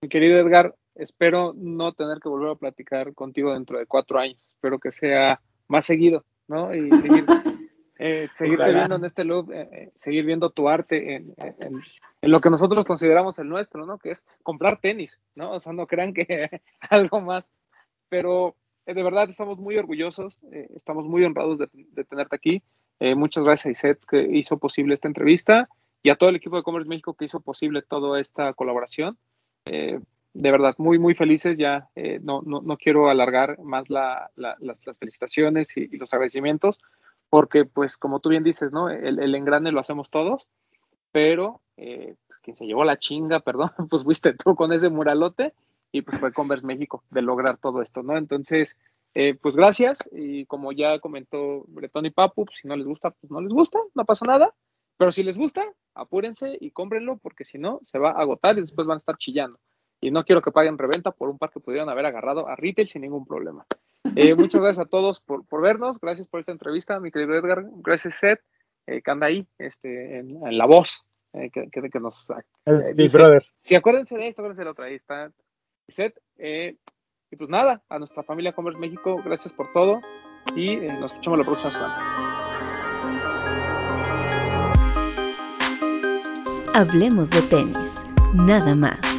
B: Mi querido Edgar, espero no tener que volver a platicar contigo dentro de cuatro años. Espero que sea más seguido, ¿no? Y seguir, eh, seguirte viendo en este loop, eh, eh, seguir viendo tu arte en, en, lo que nosotros consideramos el nuestro, ¿no? Que es comprar tenis, ¿no? O sea, no crean que algo más. Pero de verdad estamos muy orgullosos, estamos muy honrados de, de tenerte aquí. muchas gracias a Iset que hizo posible esta entrevista y a todo el equipo de Commerce México que hizo posible toda esta colaboración. De verdad, muy, muy felices. Ya eh, no, no, no, quiero alargar más la, las, felicitaciones y, los agradecimientos, porque, pues, como tú bien dices, ¿no? El, el engrane lo hacemos todos, pero eh, quien se llevó la chinga, perdón, pues fuiste tú con ese muralote y pues fue Converse México de lograr todo esto, ¿no? Entonces, eh, pues gracias y como ya comentó Bretón y Papu, pues, si no les gusta, pues no les gusta, no pasa nada, pero si les gusta, apúrense y cómprenlo porque si no, se va a agotar y después van a estar chillando y no quiero que paguen reventa por un par que pudieran haber agarrado a retail sin ningún problema. Eh, muchas gracias a todos por, por, vernos, gracias por esta entrevista, mi querido Edgar, gracias Seth, eh, que anda ahí este, en, la voz, eh, que, que, nos...
D: Eh, mi brother.
B: Sí, acuérdense de esto, acuérdense de la otra, ahí está Seth. y pues nada, a nuestra familia Commerce México, gracias por todo y nos escuchamos la próxima semana.
A: Hablemos de tenis, nada más.